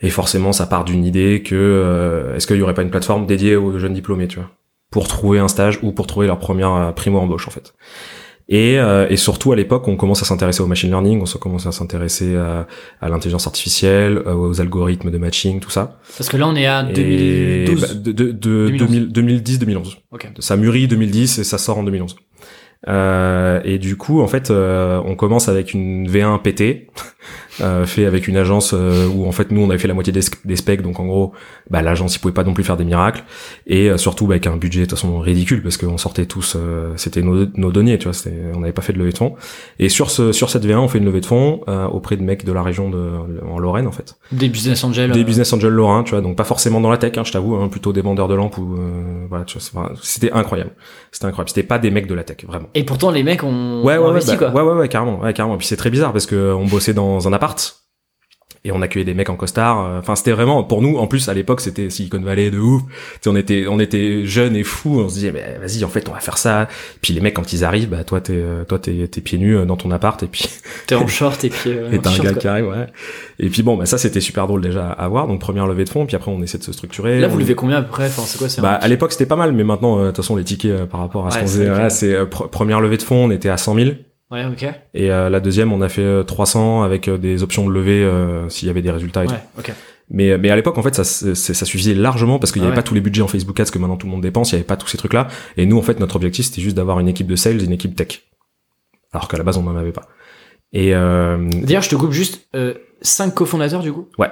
Et forcément, ça part d'une idée que euh, est-ce qu'il y aurait pas une plateforme dédiée aux jeunes diplômés, tu vois, pour trouver un stage ou pour trouver leur première euh, primo embauche en fait. Et, euh, et surtout à l'époque, on commence à s'intéresser au machine learning, on commence à s'intéresser à, à l'intelligence artificielle, euh, aux algorithmes de matching, tout ça. Parce que là, on est à Et 2012. bah, de, de, de 2011. 2010-2011. Ok. Ça mûrit 2010 et ça sort en 2011. Euh, et du coup, en fait, euh, on commence avec une V1 PT, euh, fait avec une agence euh, où en fait nous on avait fait la moitié des, des specs, donc en gros, bah, l'agence il pouvait pas non plus faire des miracles, et euh, surtout bah, avec un budget de toute façon ridicule parce qu'on sortait tous, euh, c'était nos, nos deniers, tu vois, on n'avait pas fait de levée de fonds. Et sur ce sur cette V1, on fait une levée de fonds euh, auprès de mecs de la région de en Lorraine en fait Des business angels. des euh, business angels lorrains, tu vois, donc pas forcément dans la tech, hein, je t'avoue, hein, plutôt des vendeurs de lampes ou euh, voilà, c'était incroyable, c'était incroyable, c'était pas des mecs de la tech, vraiment. Et pourtant, les mecs ont, Ouais, ouais, ouais, investi, bah, quoi. ouais, ouais, ouais, carrément, ouais, carrément. Et puis c'est très bizarre parce que on bossait dans un appart et on accueillait des mecs en costard. euh, Enfin, c'était vraiment pour nous. En plus, à l'époque, c'était Silicon Valley de ouf. Tu sais, on était, on était jeunes et fous. On se disait, mais vas-y, en fait, on va faire ça. Puis les mecs, quand ils arrivent, bah toi, t'es, euh, toi, t'es, t'es pieds nus euh, dans ton appart et puis T'es en short et puis. euh, et t'as un gars qui arrive, ouais. Et puis bon, bah ça, c'était super drôle déjà à voir. Donc première levée de fonds. Puis après, on essaie de se structurer. Là, vous On- levez combien à peu près? Enfin, c'est quoi c'est bah, un- à l'époque, c'était pas mal, mais maintenant, euh, de toute façon, les tickets euh, par rapport à ce qu'on c'est faisait, c'est pr- première levée de fonds, on était à 100 000. Ouais, ok. Et euh, la deuxième, on a fait euh, 300 avec euh, des options de levée euh, s'il y avait des résultats. Et Ouais, tout. ok. Mais mais à l'époque, en fait, ça ça suffisait largement parce qu'il n'y Ah avait ouais. pas tous les budgets en Facebook Ads que maintenant tout le monde dépense. Il y avait pas tous ces trucs-là. Et nous, en fait, notre objectif c'était juste d'avoir une équipe de sales, et une équipe tech. Alors qu'à la base, on n'en avait pas. Et euh, D'ailleurs, je te coupe juste. Euh, 5 cofondateurs, du coup? Ouais.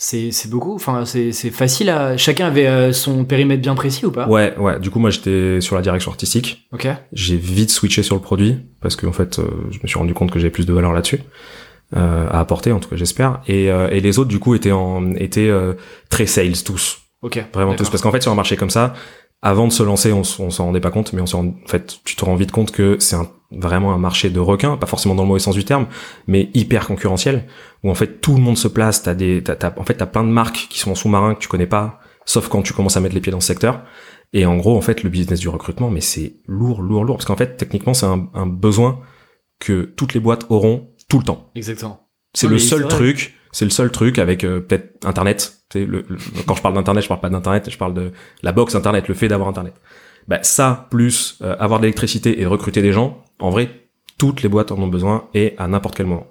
C'est c'est beaucoup. Enfin, c'est c'est facile à. Chacun avait euh, son périmètre bien précis ou pas? Ouais, ouais. Du coup, moi, j'étais sur la direction artistique. Ok. J'ai vite switché sur le produit parce qu'en fait, euh, je me suis rendu compte que j'avais plus de valeur là-dessus euh, à apporter, en tout cas, j'espère. Et, euh, et les autres, du coup, étaient en étaient euh, très sales tous. Ok. Vraiment tous. Parce qu'en fait, sur un marché comme ça, avant de se lancer, on, on s'en rendait pas compte, mais on s'en, en fait, tu te rends vite compte que c'est un, vraiment un marché de requins, pas forcément dans le mauvais sens du terme, mais hyper concurrentiel, où en fait tout le monde se place. T'as des, t'as, t'as- en fait, t'as plein de marques qui sont en sous-marin que tu connais pas, sauf quand tu commences à mettre les pieds dans ce secteur. Et en gros, en fait, le business du recrutement, mais c'est lourd, lourd, lourd, parce qu'en fait, techniquement, c'est un, un besoin que toutes les boîtes auront tout le temps. Exactement. C'est le seul truc, c'est le seul truc avec euh, peut-être Internet. Tu sais, le, le- quand je parle d'Internet, je parle pas d'Internet, je parle de la box Internet, le fait d'avoir Internet. Bah ça, plus euh, avoir de l'électricité et recruter des gens, en vrai, toutes les boîtes en ont besoin et à n'importe quel moment.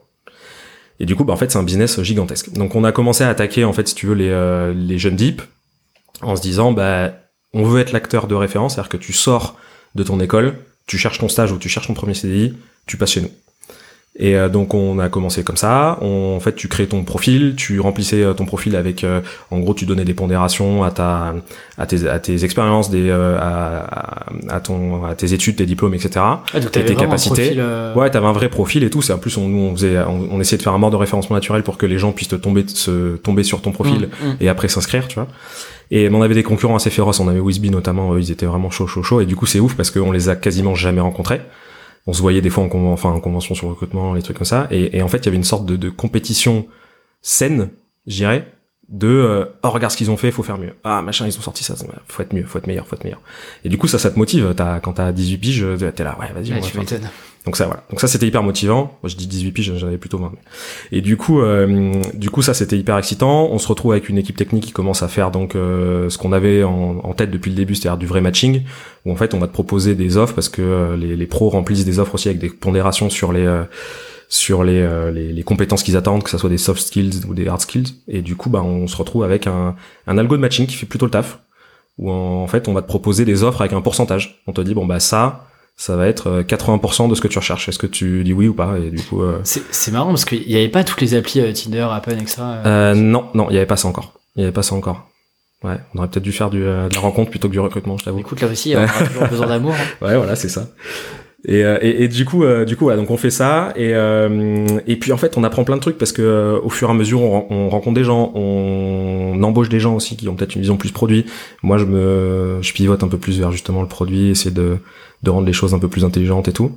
Et du coup, bah en fait, c'est un business gigantesque. Donc on a commencé à attaquer, en fait, si tu veux, les, euh, les jeunes deep, en se disant, bah on veut être l'acteur de référence, c'est-à-dire que tu sors de ton école, tu cherches ton stage ou tu cherches ton premier CDI, tu passes chez nous. Et euh, donc on a commencé comme ça. On, en fait, tu crées ton profil, tu remplissais euh, ton profil avec, euh, en gros, tu donnais des pondérations à ta, à tes, à tes expériences, des, euh, à, à, ton, à tes études, tes diplômes, etc. Ah, donc tes un capacités. profil, euh, Ouais, t'avais un vrai profil et tout. C'est en plus, on, nous, on faisait, on, on essayait de faire un mort de référencement naturel pour que les gens puissent te tomber, se tomber sur ton profil mm, mm. et après s'inscrire, tu vois. Et on avait des concurrents assez féroces. On avait Wisby notamment. eux, ils étaient vraiment chaud, chaud, chaud. Et du coup, c'est ouf parce qu'on les a quasiment jamais rencontrés. On se voyait des fois en, conven- enfin, en convention sur le recrutement, les trucs comme ça. Et, et en fait, il y avait une sorte de, de compétition saine, je dirais, de euh, oh regarde ce qu'ils ont fait, faut faire mieux. Ah machin, ils ont sorti ça, faut être mieux, faut être meilleur, faut être meilleur. Et du coup, ça, ça te motive. T'as, quand t'as 18 piges, t'es là, ouais, vas-y, Ouais, tu m'étonnes. Donc ça voilà. Donc ça c'était hyper motivant. Moi je dis 18 piges, j'en avais plutôt 20. Et du coup euh, du coup ça c'était hyper excitant. On se retrouve avec une équipe technique qui commence à faire donc euh, ce qu'on avait en, en, tête depuis le début, c'est-à-dire du vrai matching où en fait on va te proposer des offres parce que euh, les, pros remplissent des offres aussi avec des pondérations sur les sur les, les, les, compétences qu'ils attendent, que ce soit des soft skills ou des hard skills. Et du coup, bah, on se retrouve avec un, un algo de matching qui fait plutôt le taf. Où en, fait, on va te proposer des offres avec un pourcentage. On te dit, bon, bah ça, ça va être 80% euh, de ce que tu recherches. Est-ce que tu dis oui ou pas? Et du coup, euh... c'est marrant parce qu'il n'y avait pas toutes les applis euh, Tinder, Apple, etc. Euh, euh, non, non, il n'y avait pas ça encore. Il n'y avait pas ça encore. Ouais, on aurait peut-être dû faire du, de la rencontre plutôt que du recrutement, je t'avoue. Écoute, là aussi, on a toujours besoin d'amour. Hein. Ouais, voilà, c'est ça. Et, et, du coup, euh, du donc on fait ça et euh, et puis en fait, on apprend plein de trucs parce que au fur et à mesure, on, on, rencontre des gens, on embauche des gens aussi qui ont peut-être une vision plus produit. Moi, je me, pivote un peu plus vers justement le produit, essayer de de rendre les choses un peu plus intelligentes et tout.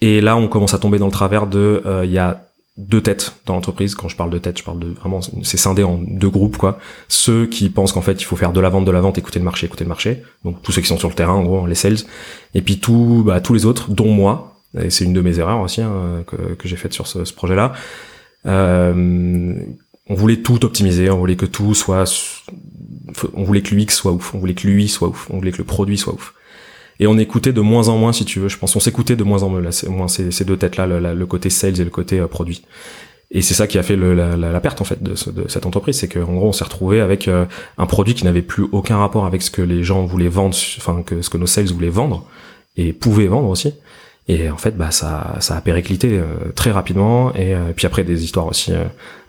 Et là, on commence à tomber dans le travers de, euh, il y a deux têtes dans l'entreprise. Quand je parle de têtes, je parle de vraiment, c'est scindé en deux groupes, quoi. Ceux qui pensent qu'en fait, il faut faire de la vente, de la vente, écouter le marché, écouter le marché. Donc, tous ceux qui sont sur le terrain, en gros, les sales. Et puis, tout, bah, tous les autres, dont moi. Et c'est une de mes erreurs aussi, hein, que, que j'ai faite sur ce, ce projet-là. Euh, on voulait tout optimiser, on voulait que tout soit, on voulait que l'UX soit ouf, on voulait que l'UI soit ouf, on voulait que le produit soit ouf et on écoutait de moins en moins si tu veux je pense. On s'écoutait de moins en moins là moins ces, deux têtes là le, côté sales et le côté euh, produit. Et c'est ça qui a fait le, la, la, perte en fait de, de cette entreprise. C'est qu'en gros on s'est retrouvé avec euh, un produit qui n'avait plus aucun rapport avec ce que les gens voulaient vendre enfin que ce que nos sales voulaient vendre et pouvaient vendre aussi. Et en fait bah ça ça a périclité euh, très rapidement. Et, puis après des histoires aussi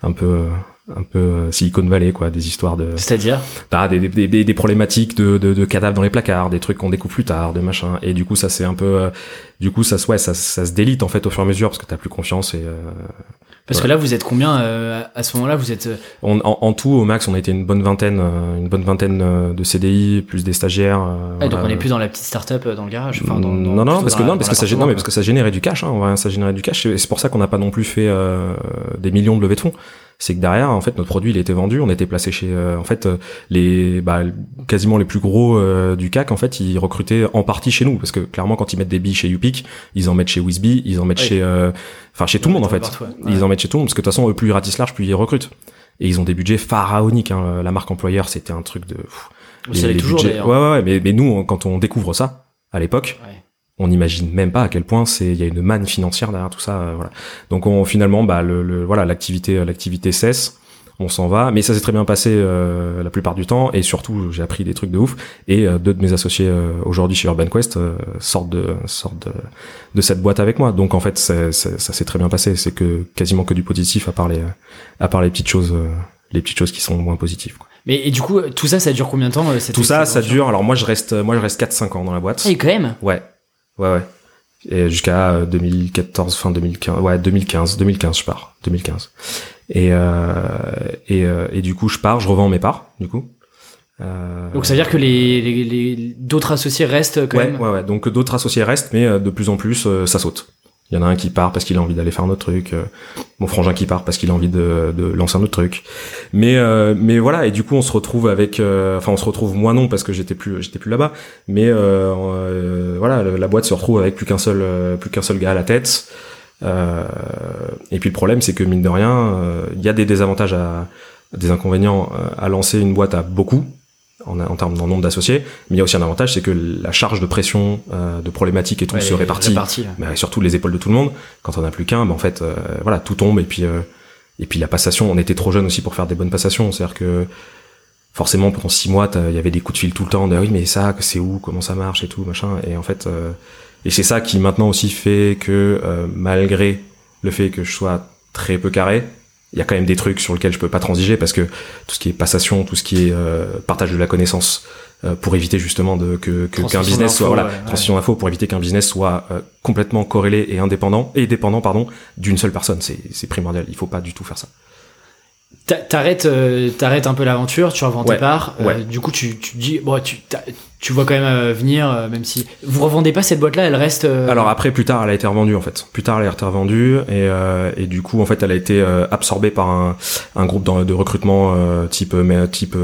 un peu un peu euh, Silicon Valley, quoi, des histoires de. C'est-à-dire bah, des, des, des, des, problématiques de, de, de, cadavres dans les placards, des trucs qu'on découvre plus tard, de machin. Et du coup, ça c'est un peu, euh, du coup, ça, ouais, ça, ça se délite en fait au fur et à mesure parce que t'as plus confiance et. Euh, parce que là, vous êtes combien à ce moment-là Vous êtes en, en, tout au max, on a été une bonne vingtaine, une bonne vingtaine de CDI plus des stagiaires. Ouais, donc on est plus dans la petite start-up dans le garage. Enfin, dans, non, non, parce que non, parce que ça, non, mais parce que ça générait du cash. Hein, ça générait du cash. C'est pour ça qu'on n'a pas non plus fait des millions de levées de fonds c'est que derrière en fait notre produit il était vendu on était placé chez euh, en fait euh, les bah, quasiment les plus gros euh, du CAC en fait ils recrutaient en partie chez nous parce que clairement quand ils mettent des billes chez Upic ils en mettent chez Wizby ils en mettent chez enfin chez tout le monde en fait. ils en mettent chez tout le monde parce que de toute façon eux plus ils ratissent large plus ils recrutent. Et ils ont des budgets pharaoniques hein. la marque employeur c'était un truc de les, toujours ouais, ouais mais, mais nous quand on découvre ça à l'époque on n'imagine même pas à quel point c'est il y a une manne financière derrière tout ça euh, voilà donc on finalement bah le, voilà l'activité euh, l'activité cesse on s'en va mais ça s'est très bien passé euh, la plupart du temps et surtout j'ai appris des trucs de ouf et deux de mes associés aujourd'hui chez Urban Quest sortent de sortent de, de, cette boîte avec moi donc en fait ça s'est très bien passé c'est que quasiment que du positif à part les à part les petites choses les petites choses qui sont moins positives quoi. Mais et du coup, tout ça, ça dure combien de temps Tout ça, ça dure. Alors moi, je reste, moi, je reste 4-5 ans dans la boîte. Et quand même? Ouais, Ouais, ouais. Et jusqu'à 2014, euh, fin 2015. Ouais, 2015, 2015, je pars. 2015. Et, euh, et, euh, et du coup, je pars, je revends mes parts, du coup. Euh... Donc ça veut dire que les, les, les d'autres associés restent quand ouais, même. Ouais, ouais. Donc d'autres associés restent, mais de plus en plus, ça saute. Il y en a un qui part parce qu'il a envie d'aller faire un autre truc. Euh, mon frangin qui part parce qu'il a envie de, de, lancer un autre truc. Mais euh, mais voilà et du coup on se retrouve avec, euh, enfin on se retrouve moi non parce que j'étais plus j'étais plus là-bas. Mais voilà la boîte se retrouve avec plus qu'un seul plus qu'un seul gars à la tête. et puis le problème c'est que mine de rien il y a des désavantages à des inconvénients à lancer une boîte à beaucoup en, en termes de nombre d'associés, mais il y a aussi un avantage, c'est que la charge de pression, euh, de problématiques et tout se répartit, mais surtout les épaules de tout le monde. Quand on n'a plus qu'un, ben en fait, euh, voilà, tout tombe et puis euh, et puis la passation, on était trop jeune aussi pour faire des bonnes passations, c'est-à-dire que forcément pendant six mois, il y avait des coups de fil tout le temps, de oui mais ça, c'est où, comment ça marche et tout machin, et en fait, et c'est ça qui maintenant aussi fait que malgré le fait que je sois très peu carré, il y a quand même des trucs sur lesquels je peux pas transiger parce que tout ce qui est passation, tout ce qui est euh, partage de la connaissance, euh, pour éviter justement de que qu'un business soit voilà transition pour éviter qu'un business soit euh, complètement corrélé et indépendant et dépendant pardon d'une seule personne. C'est c'est primordial. Il faut pas du tout faire ça. T'arrêtes, euh, t'arrêtes un peu l'aventure, tu revends tes parts. Euh, du coup, tu, tu dis, bon, tu, tu vois quand même euh, venir, même si vous revendez pas cette boîte-là, elle reste. Alors après, plus tard, elle a été revendue en fait. Plus tard, elle a été revendue et, et du coup, en fait, elle a été absorbée par un, un groupe de, de recrutement type, mais type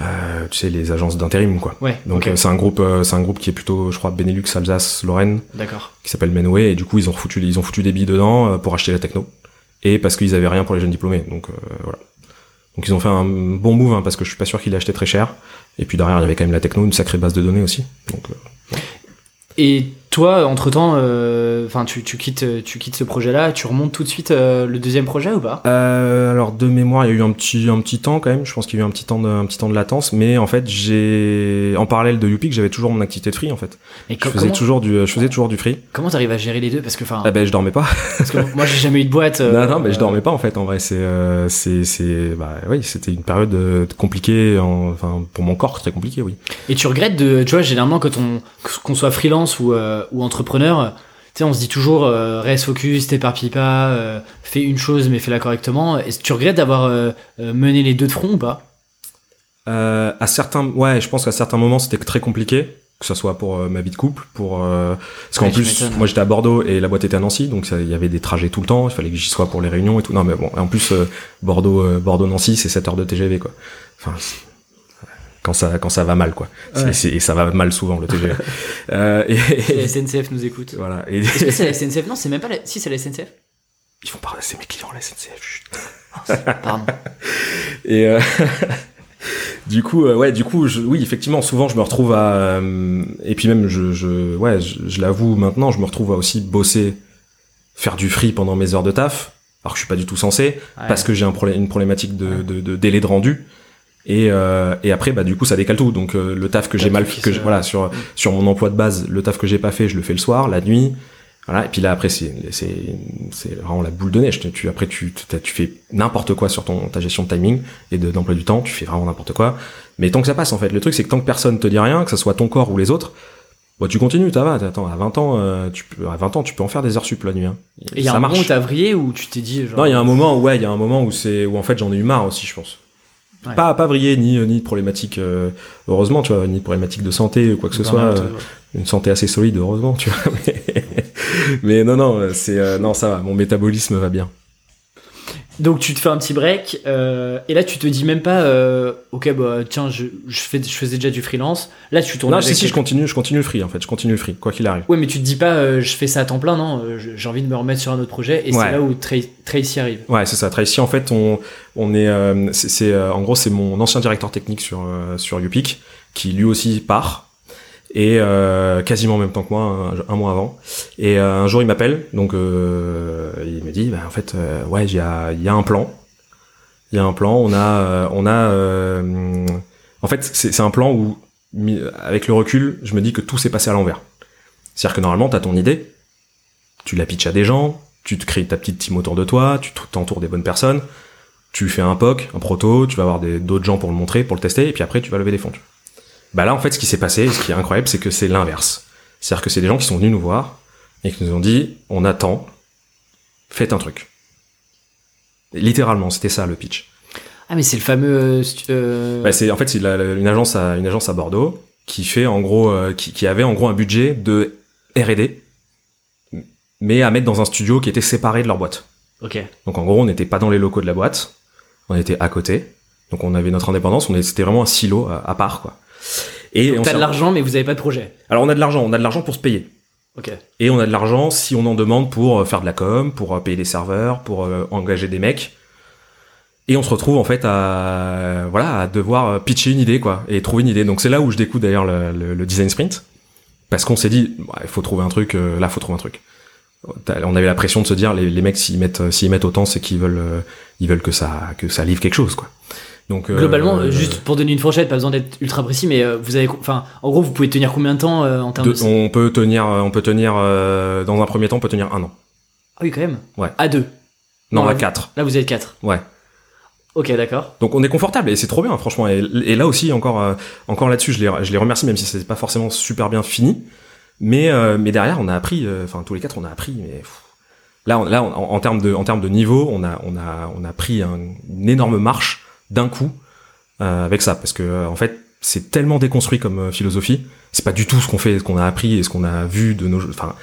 euh, tu sais les agences d'intérim quoi. Ouais. Donc euh, c'est un groupe euh, c'est un groupe qui est plutôt je crois Benelux, Alsace, Lorraine D'accord. qui s'appelle Menway et du coup ils ont foutu ils ont foutu des billes dedans euh, pour acheter la techno et parce qu'ils avaient rien pour les jeunes diplômés. Donc euh, voilà. Donc ils ont fait un bon move hein, parce que je suis pas sûr qu'ils acheté très cher et puis derrière il y avait quand même la techno, une sacrée base de données aussi. Donc euh, Et toi, entre temps, enfin, tu, tu quittes, tu quittes ce projet-là, tu remontes tout de suite euh, le deuxième projet ou pas? Euh, alors de mémoire, il y a eu un petit un petit temps quand même. Je pense qu'il y a eu un petit temps de un petit temps de latence, mais en fait, j'ai en parallèle de Youpic, j'avais toujours mon activité de free en fait. Et Je faisais toujours du je faisais toujours du free. comment t'arrives à gérer les deux? Parce que, enfin, Ah ben je dormais pas. parce que moi, j'ai jamais eu de boîte. euh, non non, mais je dormais pas en fait. En vrai, c'est euh, c'est c'est bah oui, c'était une période euh, compliquée. en- Enfin pour mon corps très compliqué, oui. Et tu regrettes de, tu vois, généralement quand on, qu'on soit freelance ou, euh, ou entrepreneur, tu sais, on se dit toujours euh, reste focus, t'éparpille pas, euh, fais une chose mais fais-la correctement. Est-ce que tu regrettes d'avoir euh, mené les deux de front ou pas? À certains, ouais, je pense qu'à certains moments c'était très compliqué, que ce soit pour euh, ma vie de couple, pour euh, parce qu'en Ouais, plus, moi j'étais à Bordeaux et la boîte était à Nancy, donc il y avait des trajets tout le temps. Il fallait que j'y sois pour les réunions et tout. Non, mais bon, en plus euh, Bordeaux, Bordeaux Nancy, c'est 7 heures de TGV quoi. Enfin, quand ça quand ça va mal quoi. Ouais. et ça va mal souvent le TGV. euh, et, La SNCF nous écoute. voilà. Et Est-ce que c'est la SNCF Non, c'est même pas la... Si, c'est la SNCF ils font parler, c'est mes clients la SNCF. chut. Pardon. Et euh, du coup, euh, ouais, du coup, je, oui, effectivement, souvent, je me retrouve à, euh, et puis même, je, je ouais, je, je l'avoue maintenant, je me retrouve à aussi bosser, faire du free pendant mes heures de taf, alors que je suis pas du tout censé, parce que j'ai un problème, une problématique de, de, de délai de rendu. Et, euh, et après, bah du coup, ça décale tout. Donc euh, le taf que j'ai mal, qui que je- voilà, sur sur mon emploi de base, le taf que j'ai pas fait, je le fais le soir, la nuit. Voilà, et puis là après c'est c'est c'est vraiment la boule de neige. Tu, après tu tu, tu fais n'importe quoi sur ton ta gestion de timing et de d'emploi du temps, tu fais vraiment n'importe quoi. Mais tant que ça passe en fait, le truc c'est que tant que personne te dit rien, que ce soit ton corps ou les autres, bah tu continues, ça va. Attends, à 20 ans, euh, tu peux à 20 ans, tu peux en faire des heures sup la nuit. Hein. Et il y a ça un moment où marche. t'as vrillé où tu t'es dit genre. Non, il y a un moment où ouais, il y a un moment où c'est où en fait j'en ai eu marre aussi, je pense. Ouais. Pas pas vriller ni ni de problématiques euh, heureusement, tu vois, ni de problématiques de santé ou quoi que ce soit. euh, une santé assez solide heureusement tu vois mais, mais non non c'est euh, non ça va mon métabolisme va bien Donc tu te fais un petit break euh, et là tu te dis même pas euh, ok bah tiens je, je, fais, je faisais déjà du freelance. Là tu tournes non si si je continue je continue le free en fait. Je continue le free quoi qu'il arrive. Ouais mais tu te dis pas euh, je fais ça à temps plein non. Euh, j'ai envie de me remettre sur un autre projet et Ouais. c'est là où Tra- Tracy arrive. Ouais c'est ça. Tracy en fait on on est euh, c'est euh, en gros c'est mon ancien directeur technique sur euh, sur Upic qui lui aussi part et euh, quasiment en même temps que moi un, mois avant. Et euh, un jour il m'appelle. Donc euh, il me dit bah, en fait ouais il y a un plan. Il y a un plan. On a on a en fait c'est un plan où avec le recul je me dis que tout s'est passé à l'envers. C'est à dire que normalement t'as ton idée tu la pitches à des gens tu te crées ta petite team autour de toi tu t'entoures des bonnes personnes tu fais un POC, un proto, tu vas avoir d'autres gens pour le montrer, pour le tester, et puis après tu vas lever des fonds. Bah là en fait ce qui s'est passé, ce qui est incroyable, c'est que c'est l'inverse. C'est-à-dire que c'est des gens qui sont venus nous voir et qui nous ont dit on attend, faites un truc. Et littéralement, c'était ça le pitch. ah mais c'est le fameux euh, euh, Bah, c'est en fait c'est une agence à une agence à Bordeaux qui fait en gros euh, qui, qui avait en gros un budget de R&D mais à mettre dans un studio qui était séparé de leur boîte. ok Donc en gros, on n'était pas dans les locaux de la boîte, on était à côté. Donc on avait notre indépendance, on c'était vraiment un silo à, à part quoi. Et on t'as de l'argent mais vous avez pas de projet Alors on a de l'argent, on a de l'argent pour se payer. ok Et on a de l'argent si on en demande pour euh, faire de la com, pour euh, payer des serveurs, pour euh, engager des mecs. Et on se retrouve en fait à voilà à devoir pitcher une idée quoi et trouver une idée. Donc c'est là où je découvre d'ailleurs le, le- le design sprint parce qu'on s'est dit bah, il faut trouver un truc euh, là faut trouver un truc. On avait la pression de se dire les, les mecs s'ils mettent s'ils mettent autant c'est qu'ils veulent euh, ils veulent que ça que ça livre quelque chose quoi. Donc euh, globalement euh, juste pour donner une fourchette pas besoin d'être ultra précis mais euh, vous avez enfin en gros vous pouvez tenir combien de temps euh, en termes de- de, on peut tenir on peut tenir euh, dans un premier temps on peut tenir un an. ah oui quand même. Ouais. à deux. Non, Non, à quatre. là vous êtes quatre. Ouais. ok d'accord. Donc on est confortable et c'est trop bien franchement. Et, et là aussi encore euh, encore là-dessus je les je les remercie même si c'est pas forcément super bien fini. Mais euh, mais derrière on a appris euh, enfin tous les quatre on a appris mais pff, là on- là on- en, en termes de en termes de niveau on a on a on a pris un- une énorme marche d'un coup euh, avec ça parce que euh, en fait c'est tellement déconstruit comme euh, philosophie c'est pas du tout ce qu'on fait ce qu'on a appris et ce qu'on a vu de nos enfin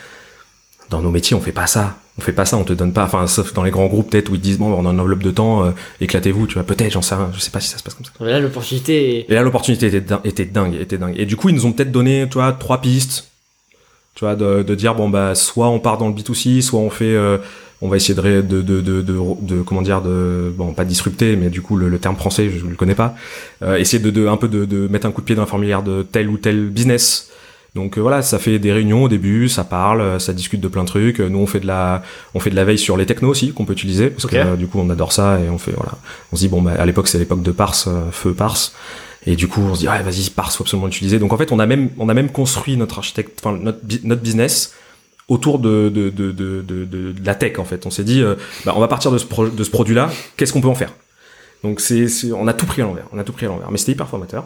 dans nos métiers, on fait pas ça. On fait pas ça, on te donne pas, enfin, sauf dans les grands groupes peut-être où ils disent bon, on a une enveloppe de temps, euh, éclatez-vous, tu vois, peut-être, j'en sais rien, je sais pas si ça se passe comme ça. Et là, l'opportunité. Et là, l'opportunité était, din- était dingue, était dingue. Et du coup, ils nous ont peut-être donné, tu vois, trois pistes, tu vois, de, de dire bon bah, soit on part dans le B2C, soit on fait, euh, on va essayer de, de, de, de, de, de- comment dire, de, bon, pas disrupter, mais du coup, le, le terme français, je, le connais pas. Euh, essayer de, de, un peu de, de mettre un coup de pied dans la formulaire de tel ou tel business. Donc euh, voilà, ça fait des réunions au début, ça parle, ça discute de plein de trucs. Nous on fait de la, on fait de la veille sur les technos aussi qu'on peut utiliser parce Ok. que euh, du coup on adore ça et on fait voilà, on se dit bon bah à l'époque c'est l'époque de Parse, euh, feu Parse. Et du coup, on se dit, ouais, vas-y, Parse, faut absolument l'utiliser. Donc, en fait, on a même, on a même construit notre architecte, enfin, notre, notre business autour de, de, de, de, de, de- de la tech, en fait. On s'est dit, euh, bah, on va partir de ce, pro- de ce produit-là, qu'est-ce qu'on peut en faire? Donc, c'est, on a tout pris à l'envers. On a tout pris à l'envers. Mais c'était hyper formateur.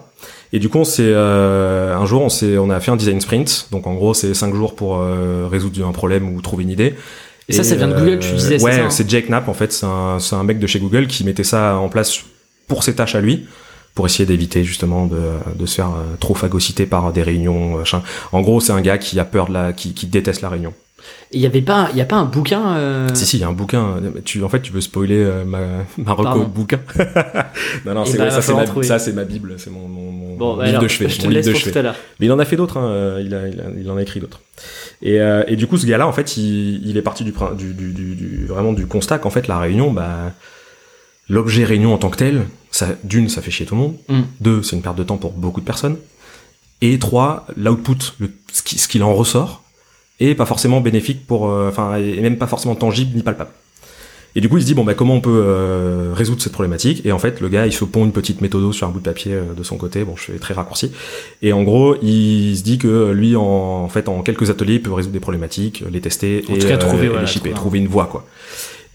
Et du coup, on s'est, euh, un jour, on s'est, on a fait un design sprint. Donc, en gros, c'est cinq jours pour euh, résoudre un problème ou trouver une idée. Et ça, ça vient de Google, tu disais, c'est Ouais, ça, hein? c'est Jake Knapp, en fait. C'est un, c'est un mec de chez Google qui mettait ça en place pour ses tâches à lui pour essayer d'éviter justement de, de se faire euh, trop phagocyter par des réunions. machin. En gros, c'est un gars qui a peur de la, qui, qui déteste la réunion. Il y avait pas, il y a pas un bouquin. euh, Si si, il y a un bouquin. Tu, en fait, tu veux spoiler euh, ma, ma reco bouquin? non non, c'est ouais, va ça c'est ma, trouver. ça c'est ma bible, c'est mon, mon, mon Bon, bah livre alors, de chevet. je te laisse pour chevet. tout à l'heure. Mais il en a fait d'autres. Hein. euh, Il, a, il, a- il en a écrit d'autres. Et, euh, et du coup, ce gars-là, en fait, il, il est parti du, du- vraiment du constat qu'en fait, la réunion, bah, l'objet réunion en tant que tel, ça, d'une, ça fait chier tout le monde. Mm. Deux, c'est une perte de temps pour beaucoup de personnes. Et trois, l'output, le- ce qui- ce qu'il en ressort, est pas forcément bénéfique pour, euh, enfin, et même pas forcément tangible ni palpable. Et du coup, il se dit bon bah comment on peut euh, résoudre cette problématique? Et en fait, le gars, il se pond une petite méthode sur un bout de papier euh, de son côté. Bon, je fais très raccourci. Et en gros, il se dit que lui, en, en fait, en quelques ateliers, il peut résoudre des problématiques, les tester En et, tout cas, euh, trouver, et voilà, les shipper, trouver un- trouver une voie quoi.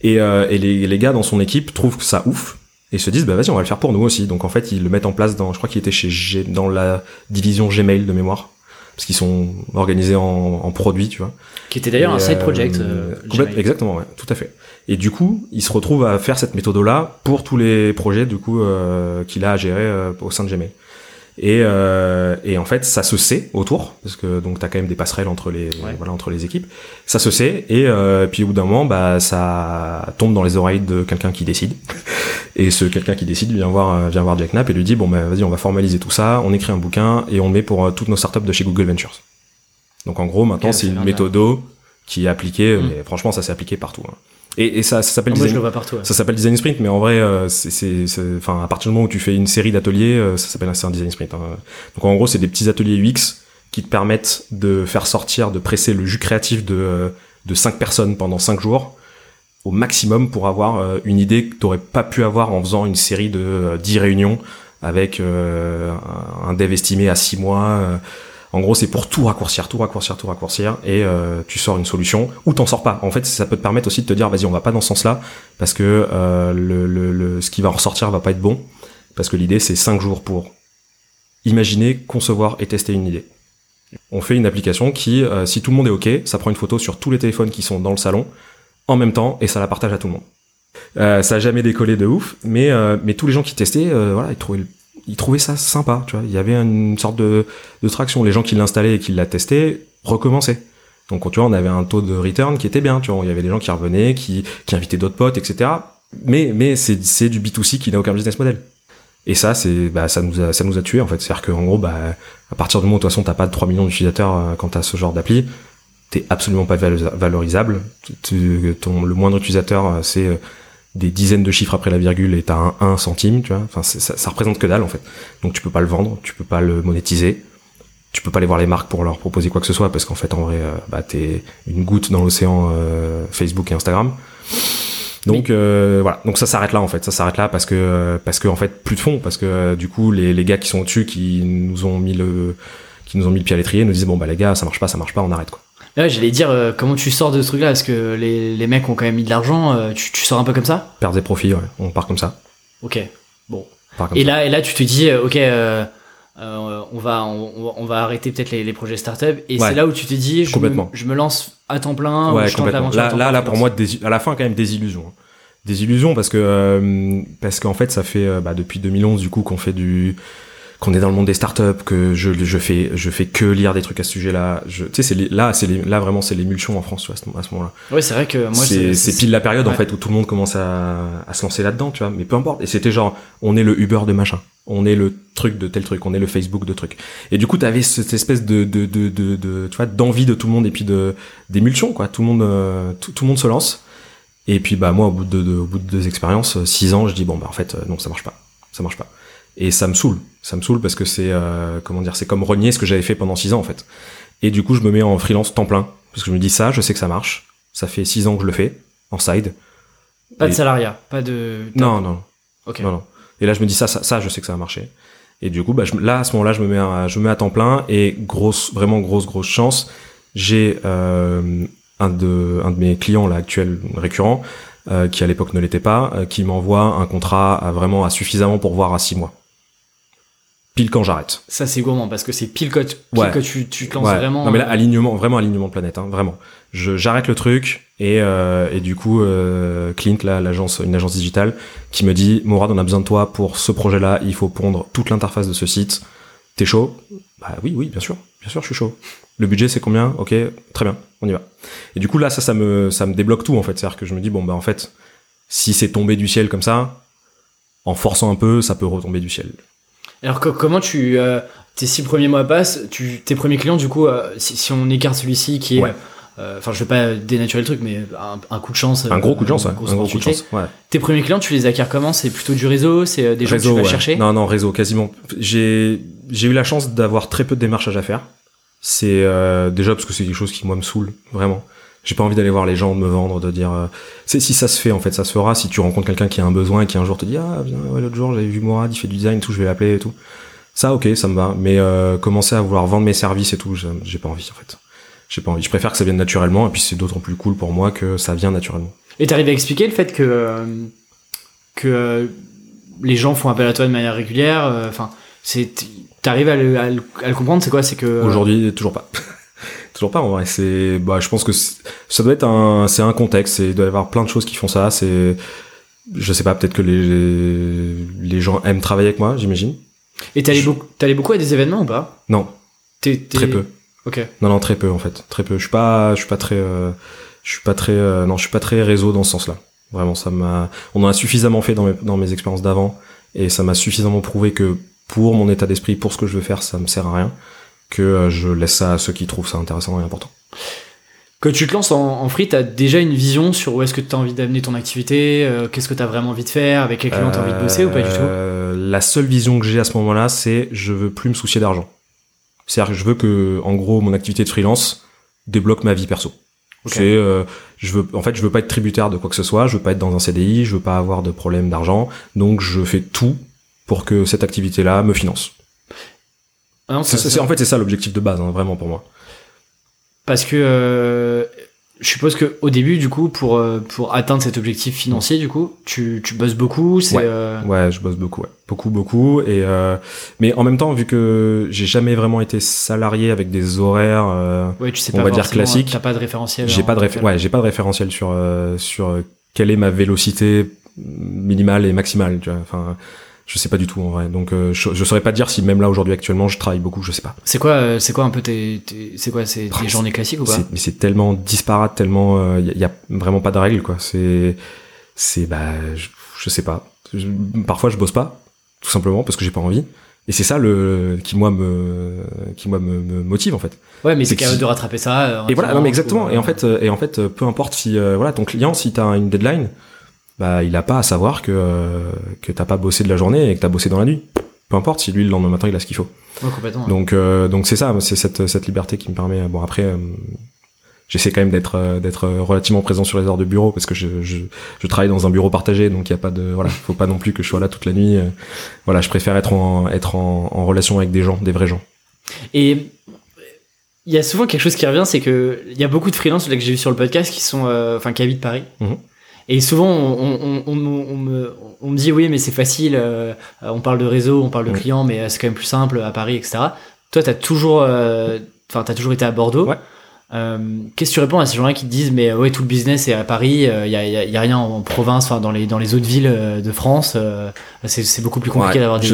Et, euh, et les, les gars dans son équipe trouvent que ça ouf et se disent bah vas-y on va le faire pour nous aussi. Donc en fait ils le mettent en place dans, je crois qu'il était chez G, dans la division Gmail de mémoire parce qu'ils sont organisés en, en produits, tu vois. Qui était d'ailleurs un side euh, project. euh, complète- exactement, ouais, tout à fait. Et du coup, il se retrouve à faire cette méthode-là pour tous les projets du coup euh, qu'il a à gérer euh, au sein de Gmail. Et, euh, et en fait, ça se sait autour, parce que donc t'as quand même des passerelles entre les Ouais. voilà entre les équipes. Ça se sait et euh, puis au bout d'un moment, bah ça tombe dans les oreilles de quelqu'un qui décide. Et ce quelqu'un qui décide vient voir euh, vient voir Jack Knapp et lui dit bon bah vas-y on va formaliser tout ça, on écrit un bouquin et on le met pour euh, toutes nos startups de chez Google Ventures. Donc en gros maintenant c'est une vient de là. méthodo qui est appliquée, Mm. mais franchement ça s'est appliqué partout. hein. Et, et ça, ça s'appelle Ah, design- ouais. ça s'appelle design sprint, mais en vrai, euh, c'est, c'est, c'est- enfin, à partir du moment où tu fais une série d'ateliers, euh, ça s'appelle un design sprint. hein. Donc en gros, c'est des petits ateliers UX qui te permettent de faire sortir, de presser le jus créatif de euh, de cinq personnes pendant cinq jours au maximum pour avoir euh, une idée que t'aurais pas pu avoir en faisant une série de euh, 10 réunions avec un un dev estimé à six mois. En gros, c'est pour tout raccourcir, tout raccourcir, tout raccourcir, et euh, tu sors une solution ou t'en sors pas. En fait, ça peut te permettre aussi de te dire, vas-y, on va pas dans ce sens-là parce que euh, le, le, le- ce qui va ressortir va pas être bon. Parce que l'idée, c'est cinq jours pour imaginer, concevoir et tester une idée. On fait une application qui, euh, si tout le monde est OK, ça prend une photo sur tous les téléphones qui sont dans le salon en même temps et ça la partage à tout le monde. Ça a jamais décollé de ouf, mais mais tous les gens qui testaient, voilà, ils trouvaient le- ils trouvaient ça sympa, tu vois. Il y avait une sorte de, de traction. Les gens qui l'installaient et qui l'a testé recommençaient. Donc tu vois, on avait un taux de return qui était bien, tu vois. Il y avait des gens qui revenaient, qui qui invitaient d'autres potes, etc. Mais mais c'est du B2C qui n'a aucun business model. Et ça, c'est, bah, ça nous a, ça nous a tué, en fait. C'est-à-dire qu'en gros, bah, à partir du moment où, de toute façon, t'as pas de 3 millions d'utilisateurs euh, quand t'as ce genre d'appli, t'es absolument pas valo- valorisable. Ton, le moindre utilisateur, euh, c'est euh, des dizaines de chiffres après la virgule et t'as un 1 centime, tu vois. Enfin, ça, ça représente que dalle, en fait. Donc, tu peux pas le vendre, tu peux pas le monétiser. Tu peux pas aller voir les marques pour leur proposer quoi que ce soit parce qu'en fait, en vrai, euh, bah, t'es une goutte dans l'océan euh, Facebook et Instagram. Donc euh, voilà, donc ça s'arrête là en fait, ça s'arrête là parce que parce que en fait plus de fond, parce que du coup les, les gars qui sont au-dessus qui nous ont mis le qui nous ont mis le pied à l'étrier nous disent bon bah les gars ça marche pas, ça marche pas, on arrête quoi. Ouais, j'allais dire euh, comment tu sors de ce truc-là? Parce que les, les mecs ont quand même mis de l'argent. euh, tu, tu sors un peu comme ça? Perdre des profits, ouais, on part comme ça. Ok. Bon. Et ça. là, et là, tu te dis, euh, ok, euh, on va, on, on va arrêter peut-être les, les projets startup. Et Ouais. c'est là où tu te dis, je me, je lance à temps plein. ou ouais, je tente complètement. à Là, temps là, plein, là, pour moi, des- à la fin, quand même, des illusions. hein. Des illusions parce que parce qu'en fait, ça fait bah, depuis 2011 du coup qu'on fait du qu'on est dans le monde des startups, que je, je fais je fais que lire des trucs à ce sujet-là. Tu sais, c'est là, c'est là vraiment c'est l'émulsion en France à ce, moment-là. Ouais, c'est vrai que moi c'est pile la période en fait où tout le monde commence à, à se lancer là-dedans, tu vois. Mais peu importe. Et c'était genre, on est le Uber de machin, on est le truc de tel truc, on est le Facebook de truc. Et du coup, t'avais cette espèce de de de de, de tu vois d'envie de tout le monde et puis de d'émulsion quoi. Tout le monde euh, tout, tout le monde se lance. Et puis bah moi au bout de, de, au bout de deux expériences, six ans, je dis bon bah en fait non ça marche pas, ça marche pas et ça me saoule. Ça me saoule parce que c'est euh, comment dire c'est comme renier ce que j'avais fait pendant six ans en fait. Et du coup je me mets en freelance temps plein. Parce que je me dis ça je sais que ça marche. Ça fait six ans que je le fais en side. Pas de salariat pas de non non. Ok. Non non. Et là je me dis ça ça, ça je sais que ça va marcher. Et du coup bah je, là à ce moment-là je me mets à, je me mets à temps plein. Et grosse vraiment grosse grosse chance j'ai euh, un de un de mes clients là actuels récurrents euh, qui à l'époque ne l'était pas, euh, qui m'envoie un contrat à vraiment à suffisamment pour voir à six mois pile quand j'arrête. Ça c'est gourmand parce que c'est pile quand, tu, tu te lances vraiment. Non mais là euh, alignement, vraiment alignement de planète, hein, vraiment. Je j'arrête le truc et euh, et du coup euh, Clint là l'agence une agence digitale qui me dit Mourad on a besoin de toi pour ce projet là, il faut pondre toute l'interface de ce site. T'es chaud? Bah oui oui bien sûr, bien sûr je suis chaud. Le budget c'est combien? Ok très bien on y va. Et du coup là ça ça me ça me débloque tout en fait, c'est-à-dire que je me dis bon bah en fait si c'est tombé du ciel comme ça, en forçant un peu ça peut retomber du ciel. Alors comment tu euh, tes six premiers mois passent, tu tes premiers clients du coup, euh, si, on écarte celui-ci qui est, euh, enfin je vais pas dénaturer le truc, mais un, coup de chance, un gros coup de chance, un gros coup de chance. Tes premiers clients, tu les acquiers comment? C'est plutôt du réseau, c'est des gens que tu vas chercher? Non non réseau quasiment. J'ai j'ai eu la chance d'avoir très peu de démarchages à faire. C'est déjà parce que c'est quelque chose qui moi me saoule vraiment. J'ai pas envie d'aller voir les gens, de me vendre, de dire. c'est si ça se fait en fait, ça se fera. Si tu rencontres quelqu'un qui a un besoin et qui un jour te dit ah viens l'autre jour j'avais vu Mourad, il fait du design, tout, je vais l'appeler et tout. Ça ok, ça me va. Mais euh, commencer à vouloir vendre mes services et tout, j'ai pas envie en fait. J'ai pas envie. Je préfère que ça vienne naturellement et puis c'est d'autant plus cool pour moi que ça vient naturellement. Et t'arrives à expliquer le fait que euh, que euh, les gens font appel à toi de manière régulière. Enfin, c'est t'arrives à le, à le comprendre. C'est quoi? C'est que aujourd'hui toujours pas. Toujours pas en vrai. C'est, bah, je pense que ça doit être un, c'est un contexte. Il doit y avoir plein de choses qui font ça. C'est, je sais pas, peut-être que les, les gens aiment travailler avec moi, j'imagine. Et t'allais beaucoup, t'allais beaucoup à des événements ou pas? Non. Très peu. Ok. Non, non, très peu en fait, très peu. Je suis pas, je suis pas très, euh, je suis pas très, euh, non, je suis pas très réseau dans ce sens-là. Vraiment, ça m'a, on en a suffisamment fait dans mes, dans mes expériences d'avant, et ça m'a suffisamment prouvé que pour mon état d'esprit, pour ce que je veux faire, ça me sert à rien que euh, je laisse ça à ceux qui trouvent ça intéressant et important. Que tu te lances en, en free, t'as déjà une vision sur où est-ce que tu as envie d'amener ton activité, euh, qu'est-ce que tu as vraiment envie de faire, avec quel client tu as envie de bosser ou pas du tout? Euh, La seule vision que j'ai à ce moment-là, c'est je veux plus me soucier d'argent. C'est-à-dire que je veux que, en gros, mon activité de freelance débloque ma vie perso. C'est, je veux, en fait, je veux pas être tributaire de quoi que ce soit, je veux pas être dans un CDI, je veux pas avoir de problème d'argent, donc je fais tout pour que cette activité-là me finance. Ah en fait, c'est ça l'objectif de base, hein, vraiment pour moi. Parce que euh, je suppose que au début, du coup, pour euh, pour atteindre cet objectif financier, du coup, tu, tu bosses beaucoup. C'est ouais. Euh, ouais. je bosse beaucoup, ouais. beaucoup, beaucoup. Et mais en même temps, vu que j'ai jamais vraiment été salarié avec des horaires, ouais, tu sais on va dire classiques. T'as pas de référentiel. J'ai pas de ouais, j'ai pas de référentiel sur sur quelle est ma vélocité minimale et maximale. Tu vois, enfin je sais pas du tout en vrai. Donc euh, je, je saurais pas dire si même là aujourd'hui actuellement je travaille beaucoup, je sais pas. C'est quoi euh, c'est quoi un peu tes, c'est quoi c'est des journées classiques ou pas Mais c'est tellement disparate, tellement il euh, y, a vraiment pas de règles quoi. C'est c'est bah je, je, sais pas. parfois je bosse pas tout simplement parce que j'ai pas envie. Et c'est ça le qui moi me qui moi me, me motive en fait. Ouais, mais c'est capable de rattraper ça. et voilà, non mais exactement. et en fait et en fait peu importe si voilà ton client si t'as une deadline, bah il a pas à savoir que euh, que t'as pas bossé de la journée et que t'as bossé dans la nuit. Peu importe si lui le lendemain matin il a ce qu'il faut. Ouais, complètement. Donc euh, donc c'est ça, c'est cette cette liberté qui me permet. Bon après. Euh, j'essaie quand même d'être d'être relativement présent sur les heures de bureau parce que je, je, je travaille dans un bureau partagé donc il y a pas de voilà faut pas non plus que je sois là toute la nuit voilà je préfère être en être en, en relation avec des gens des vrais gens et il y a souvent quelque chose qui revient c'est que il y a beaucoup de freelances que j'ai vu sur le podcast qui sont enfin qui habitent Paris mhm. Et souvent, on, on, on, me, on, me, dit oui, mais c'est facile. Euh, on parle de réseau, on parle de clients, mais c'est quand même plus simple à Paris, etc. Toi, t'as toujours, euh, t'as toujours été à Bordeaux. Ouais. Euh, Qu'est-ce que tu réponds à ces gens-là qui te disent mais ouais tout le business est à Paris, il euh, y, a, y, a, rien en province, enfin dans les dans les autres villes de France, c'est beaucoup plus compliqué d'avoir des,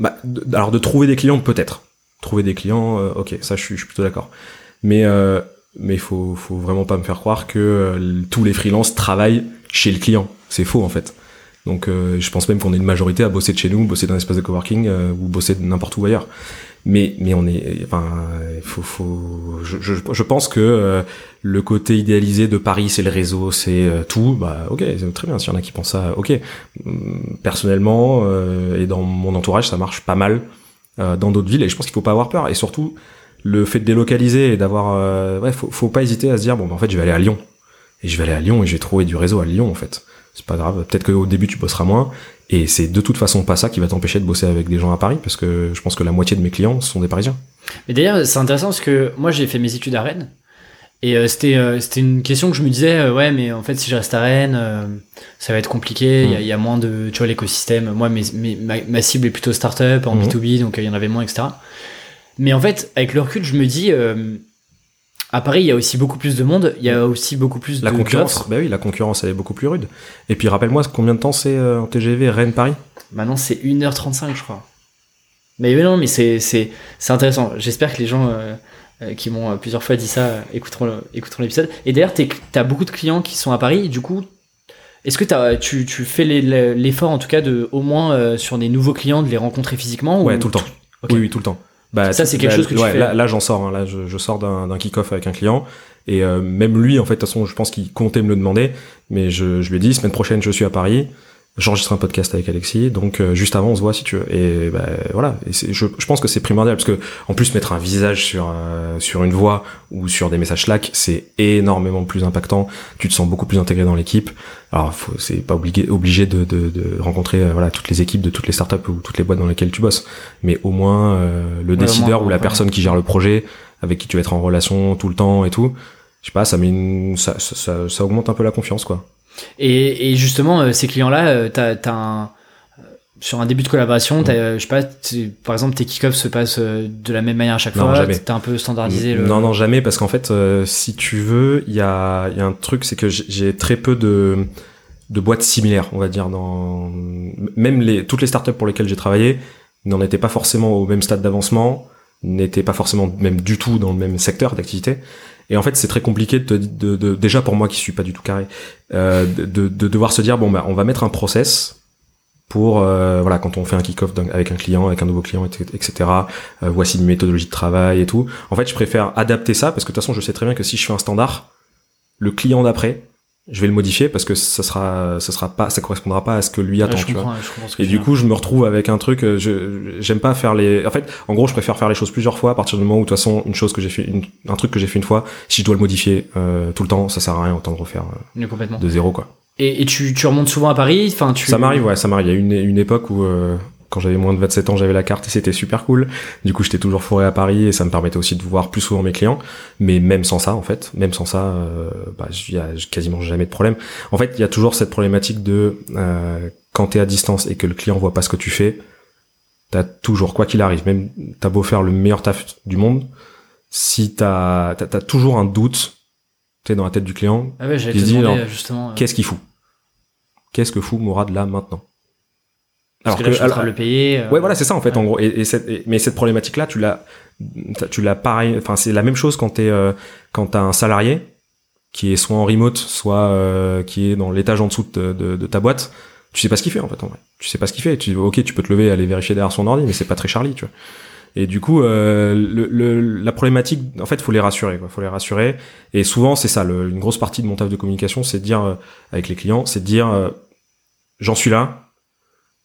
bah, alors de trouver des clients peut-être. Trouver des clients, euh, ok, ça je suis, je suis plutôt d'accord. Mais euh, mais faut faut vraiment pas me faire croire que euh, tous les freelances travaillent chez le client. C'est faux en fait. Donc je pense même qu'on est une majorité à bosser de chez nous, bosser dans un espace de coworking ou bosser de n'importe où ailleurs. Mais mais on est, enfin, faut faut. Je, je, je pense que le côté idéalisé de Paris, c'est le réseau, c'est tout. Bah ok, très bien. S'il y en a qui pensent ça, ok. Hum, personnellement et dans mon entourage, ça marche pas mal euh, dans d'autres villes et je pense qu'il faut pas avoir peur et surtout le fait de délocaliser et d'avoir euh, ouais faut, faut pas hésiter à se dire bon bah, en fait je vais aller à Lyon. Et je vais aller à Lyon et je vais trouver du réseau à Lyon en fait. C'est pas grave. Peut-être qu'au début tu bosseras moins. Et c'est de toute façon pas ça qui va t'empêcher de bosser avec des gens à Paris parce que je pense que la moitié de mes clients sont des Parisiens. Mais d'ailleurs c'est intéressant parce que moi j'ai fait mes études à Rennes. Et euh, c'était euh, c'était une question que je me disais euh, ouais mais en fait si je reste à Rennes ça va être compliqué. Il y, a, mm. y, a moins de tu vois l'écosystème. Moi mes, mes, ma, cible est plutôt startup en B2B mm. donc il y en avait moins etc mais en fait avec le recul je me dis à Paris il y a aussi beaucoup plus de monde il y a aussi beaucoup plus la concurrence bah oui la concurrence elle est beaucoup plus rude et puis rappelle-moi combien de temps c'est en TGV Rennes Paris? Maintenant c'est 1h35 je crois mais non mais c'est intéressant j'espère que les gens euh, qui m'ont euh, plusieurs fois dit ça, euh, écouteront, l'épisode. Et d'ailleurs, tu as beaucoup de clients qui sont à Paris, du coup, est-ce que as, tu, tu fais l'effort en tout cas de, au moins sur des nouveaux clients, de les rencontrer physiquement Ouais, tout le temps. Oui, oui, tout le temps. Bah, ça, c'est quelque chose que tu ouais, fais. Là, là j'en sors. Hein. Là, je, je sors d'un kick-off avec un client. Et même lui, en fait, de toute façon, je pense qu'il comptait me le demander. Mais je, je lui ai dit, semaine prochaine, je suis à Paris j'enregistre un podcast avec Alexis, donc euh, juste avant on se voit si tu veux. Et bah, voilà, et je, je, pense que c'est primordial parce que en plus mettre un visage sur euh, sur une voix ou sur des messages Slack, c'est énormément plus impactant. Tu te sens beaucoup plus intégré dans l'équipe. Alors c'est pas obligé obligé de, de, de rencontrer euh, voilà toutes les équipes de toutes les startups ou toutes les boîtes dans lesquelles tu bosses, mais au moins le décideur ou la personne qui gère le projet avec qui tu vas être en relation tout le temps et tout. Je sais pas, ça met une, ça, ça, ça augmente un peu la confiance quoi. Et, et justement, euh, ces clients-là, euh, t'as, as un, euh, sur un début de collaboration, t'as, je sais pas, par exemple, tes kick-offs se passent de la même manière à chaque non, fois. Jamais. T'as un peu standardisé. Le... Non, non, jamais, parce qu'en fait, si tu veux, il y a, y a un truc, c'est que j'ai très peu de de boîtes similaires, on va dire, dans même les toutes les startups pour lesquelles j'ai travaillé n'en étaient pas forcément au même stade d'avancement, n'étaient pas forcément même du tout dans le même secteur d'activité. Et en fait, c'est très compliqué de, de, de, déjà pour moi qui suis pas du tout carré, euh, de, de, devoir se dire bon bah on va mettre un process pour euh, voilà quand on fait un kick-off avec un client, avec un nouveau client, etc. Euh, voici une méthodologie de travail et tout. En fait, je préfère adapter ça parce que de toute façon, je sais très bien que si je fais un standard, le client d'après, je vais le modifier parce que ça sera ça sera pas ça correspondra pas à ce que lui attend tu vois. et du coup je me retrouve avec un truc euh, je j'aime pas faire les en fait en gros je préfère faire les choses plusieurs fois à partir du moment où de toute façon une chose que j'ai fait un truc que j'ai fait une fois si je dois le modifier euh, tout le temps ça sert à rien autant de refaire euh, complètement. de zéro quoi. Et, et tu, tu remontes souvent à Paris enfin tu ça m'arrive ouais ça m'arrive. Il y a une une époque où euh, quand j'avais moins de 27 ans, j'avais la carte et c'était super cool. Du coup, j'étais toujours fourré à Paris et ça me permettait aussi de voir plus souvent mes clients. Mais même sans ça, en fait, même sans ça, euh, bah, il y a quasiment jamais de problème. En fait, il y a toujours cette problématique de euh, quand t'es à distance et que le client voit pas ce que tu fais, t'as toujours, quoi qu'il arrive, même t'as beau faire le meilleur taf du monde, si t'as as, toujours un doute, tu dans la tête du client, ah ouais, qui se dit, justement, euh, qu'est-ce qu'il fout? Qu'est-ce que fout Mourad là maintenant? Alors que, que le payer. Euh, ouais, voilà, c'est ça en fait, en gros. Et, et, cette, mais cette problématique-là, tu l'as, tu l'as pareil. Enfin, c'est la même chose quand t'es, euh, quand t'as un salarié qui est soit en remote, soit euh, qui est dans l'étage en dessous de, de, de, ta boîte. Tu sais pas ce qu'il fait en fait. En vrai. Tu sais pas ce qu'il fait. Tu, ok, tu peux te lever, et aller vérifier derrière son ordi, mais c'est pas très Charlie, tu vois. Et du coup, euh, le, le, la problématique, en fait, faut les rassurer. Quoi. Faut les rassurer. Et souvent, c'est ça. une grosse partie de mon taf de communication, c'est de dire euh, avec les clients, c'est de dire, j'en suis là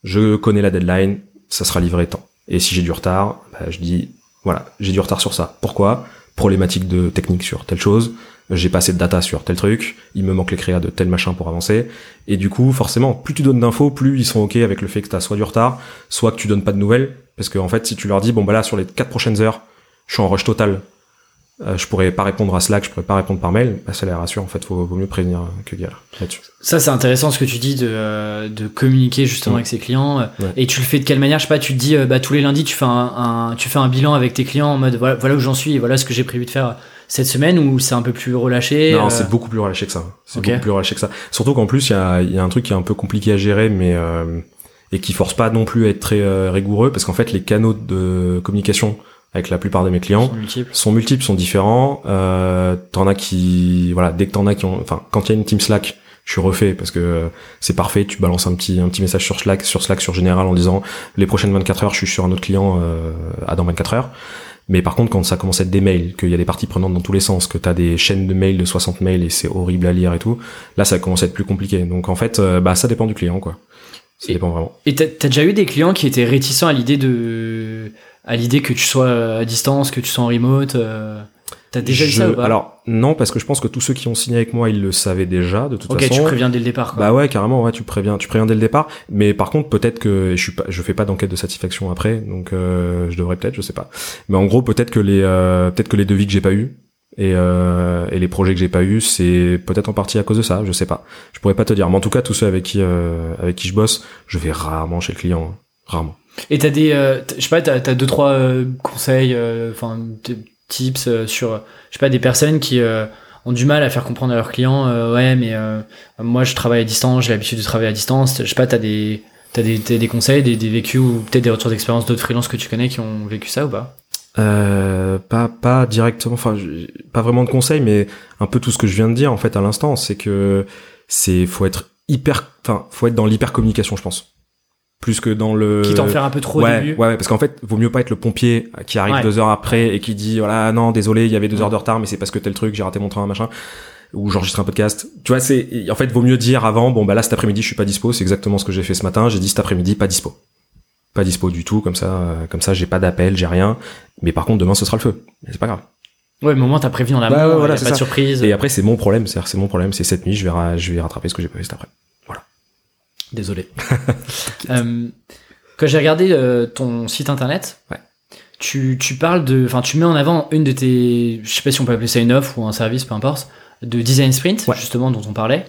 je connais la deadline, ça sera livré tant. Et si j'ai du retard, bah, je dis, voilà, j'ai du retard sur ça. Pourquoi? Problématique de technique sur telle chose, j'ai pas assez de data sur tel truc, il me manque les créas de tel machin pour avancer. Et du coup, forcément, plus tu donnes d'infos, plus ils sont ok avec le fait que tu as soit du retard, soit que tu donnes pas de nouvelles. Parce que en fait, si tu leur dis, bon bah là, sur les quatre prochaines heures, je suis en rush total, euh, je pourrais pas répondre à Slack, je pourrais pas répondre par mail, bah, ça les rassure. En fait, vaut, vaut mieux prévenir que guérir là-dessus. Ça, c'est intéressant ce que tu dis de, euh, de communiquer justement avec ses clients. Et tu le fais de quelle manière? Je sais pas, tu te dis, euh, bah, tous les lundis, tu fais un, un, tu fais un bilan avec tes clients en mode voilà, voilà où j'en suis et voilà ce que j'ai prévu de faire cette semaine ou c'est un peu plus relâché Non, c'est beaucoup plus relâché que ça. C'est beaucoup plus relâché que ça. Surtout qu'en plus, il y a, y a un truc qui est un peu compliqué à gérer, mais et qui force pas non plus à être très rigoureux parce qu'en fait les canaux de communication avec la plupart de mes clients Sont multiples. sont multiples, sont différents. Euh, t'en as qui, voilà, dès que t'en as qui ont, enfin, quand il y a une team Slack, je suis refait parce que euh, c'est parfait. Tu balances un petit, un petit message sur Slack, sur Slack, sur général en disant les prochaines 24 heures, je suis sur un autre client euh, à dans 24 heures. Mais par contre, quand ça commence à être des mails, qu'il y a des parties prenantes dans tous les sens, que t'as des chaînes de mails de 60 mails et c'est horrible à lire et tout, là, ça commence à être plus compliqué. Donc en fait, euh, bah ça dépend du client, quoi. Ça Et- dépend vraiment. Et t'as t'as déjà eu des clients qui étaient réticents à l'idée de, à l'idée que tu sois à distance, que tu sois en remote. euh, T'as déjà eu ça ou pas? Alors non, parce que je pense que tous ceux qui ont signé avec moi, ils le savaient déjà de toute Ok, façon. tu préviens dès le départ. Quoi. Bah ouais, carrément, ouais, tu préviens, tu préviens dès le départ. Mais par contre, peut-être que je suis pas, je fais pas d'enquête de satisfaction après, donc euh, je devrais peut-être, je sais pas. Mais en gros, peut-être que les, euh, peut-être que les devis que j'ai pas eu et, euh, et les projets que j'ai pas eu, c'est peut-être en partie à cause de ça, je sais pas. Je pourrais pas te dire. Mais en tout cas, tous ceux avec qui, euh, avec qui je bosse, je vais rarement chez le client, hein. rarement. Et t'as des, euh, je sais pas, t'as as deux trois euh, conseils, euh, enfin tips euh, sur, je sais pas, des personnes qui euh, ont du mal à faire comprendre à leurs clients, ouais, mais moi je travaille à distance, j'ai l'habitude de travailler à distance. Je sais pas, t'as des, t'as des, t'as des conseils, des, des vécus ou peut-être des retours d'expérience d'autres freelances que tu connais qui ont vécu ça ou pas? Euh, pas pas directement, enfin pas vraiment de conseils, mais un peu tout ce que je viens de dire en fait à l'instant, c'est que c'est faut être hyper, enfin faut être dans l'hyper communication, je pense, plus que dans le. Qui t'en faire un peu trop ouais, au début ouais, parce qu'en fait, vaut mieux pas être le pompier qui arrive Ouais. deux heures après et qui dit voilà non désolé il y avait deux heures de retard mais c'est parce que tel truc j'ai raté mon train machin ou j'enregistre un podcast. Tu vois c'est en fait vaut mieux dire avant bon bah là cet après-midi je suis pas dispo c'est exactement ce que j'ai fait ce matin j'ai dit cet après-midi pas dispo pas dispo du tout comme ça euh, comme ça j'ai pas d'appel j'ai rien mais par contre demain ce sera le feu c'est pas grave. Ouais, mais au moins t'as prévu en amont, Bah ouais, voilà, y a c'est pas de surprise. Et après c'est mon problème c'est c'est mon problème c'est cette nuit je vais je vais rattraper ce que j'ai pas fait cet après. Désolé. Euh, quand j'ai regardé euh, ton site internet, Ouais. tu, tu parles de, enfin, tu mets en avant une de tes, je sais pas si on peut appeler ça une offre ou un service, peu importe, de design sprint, Ouais. justement dont on parlait.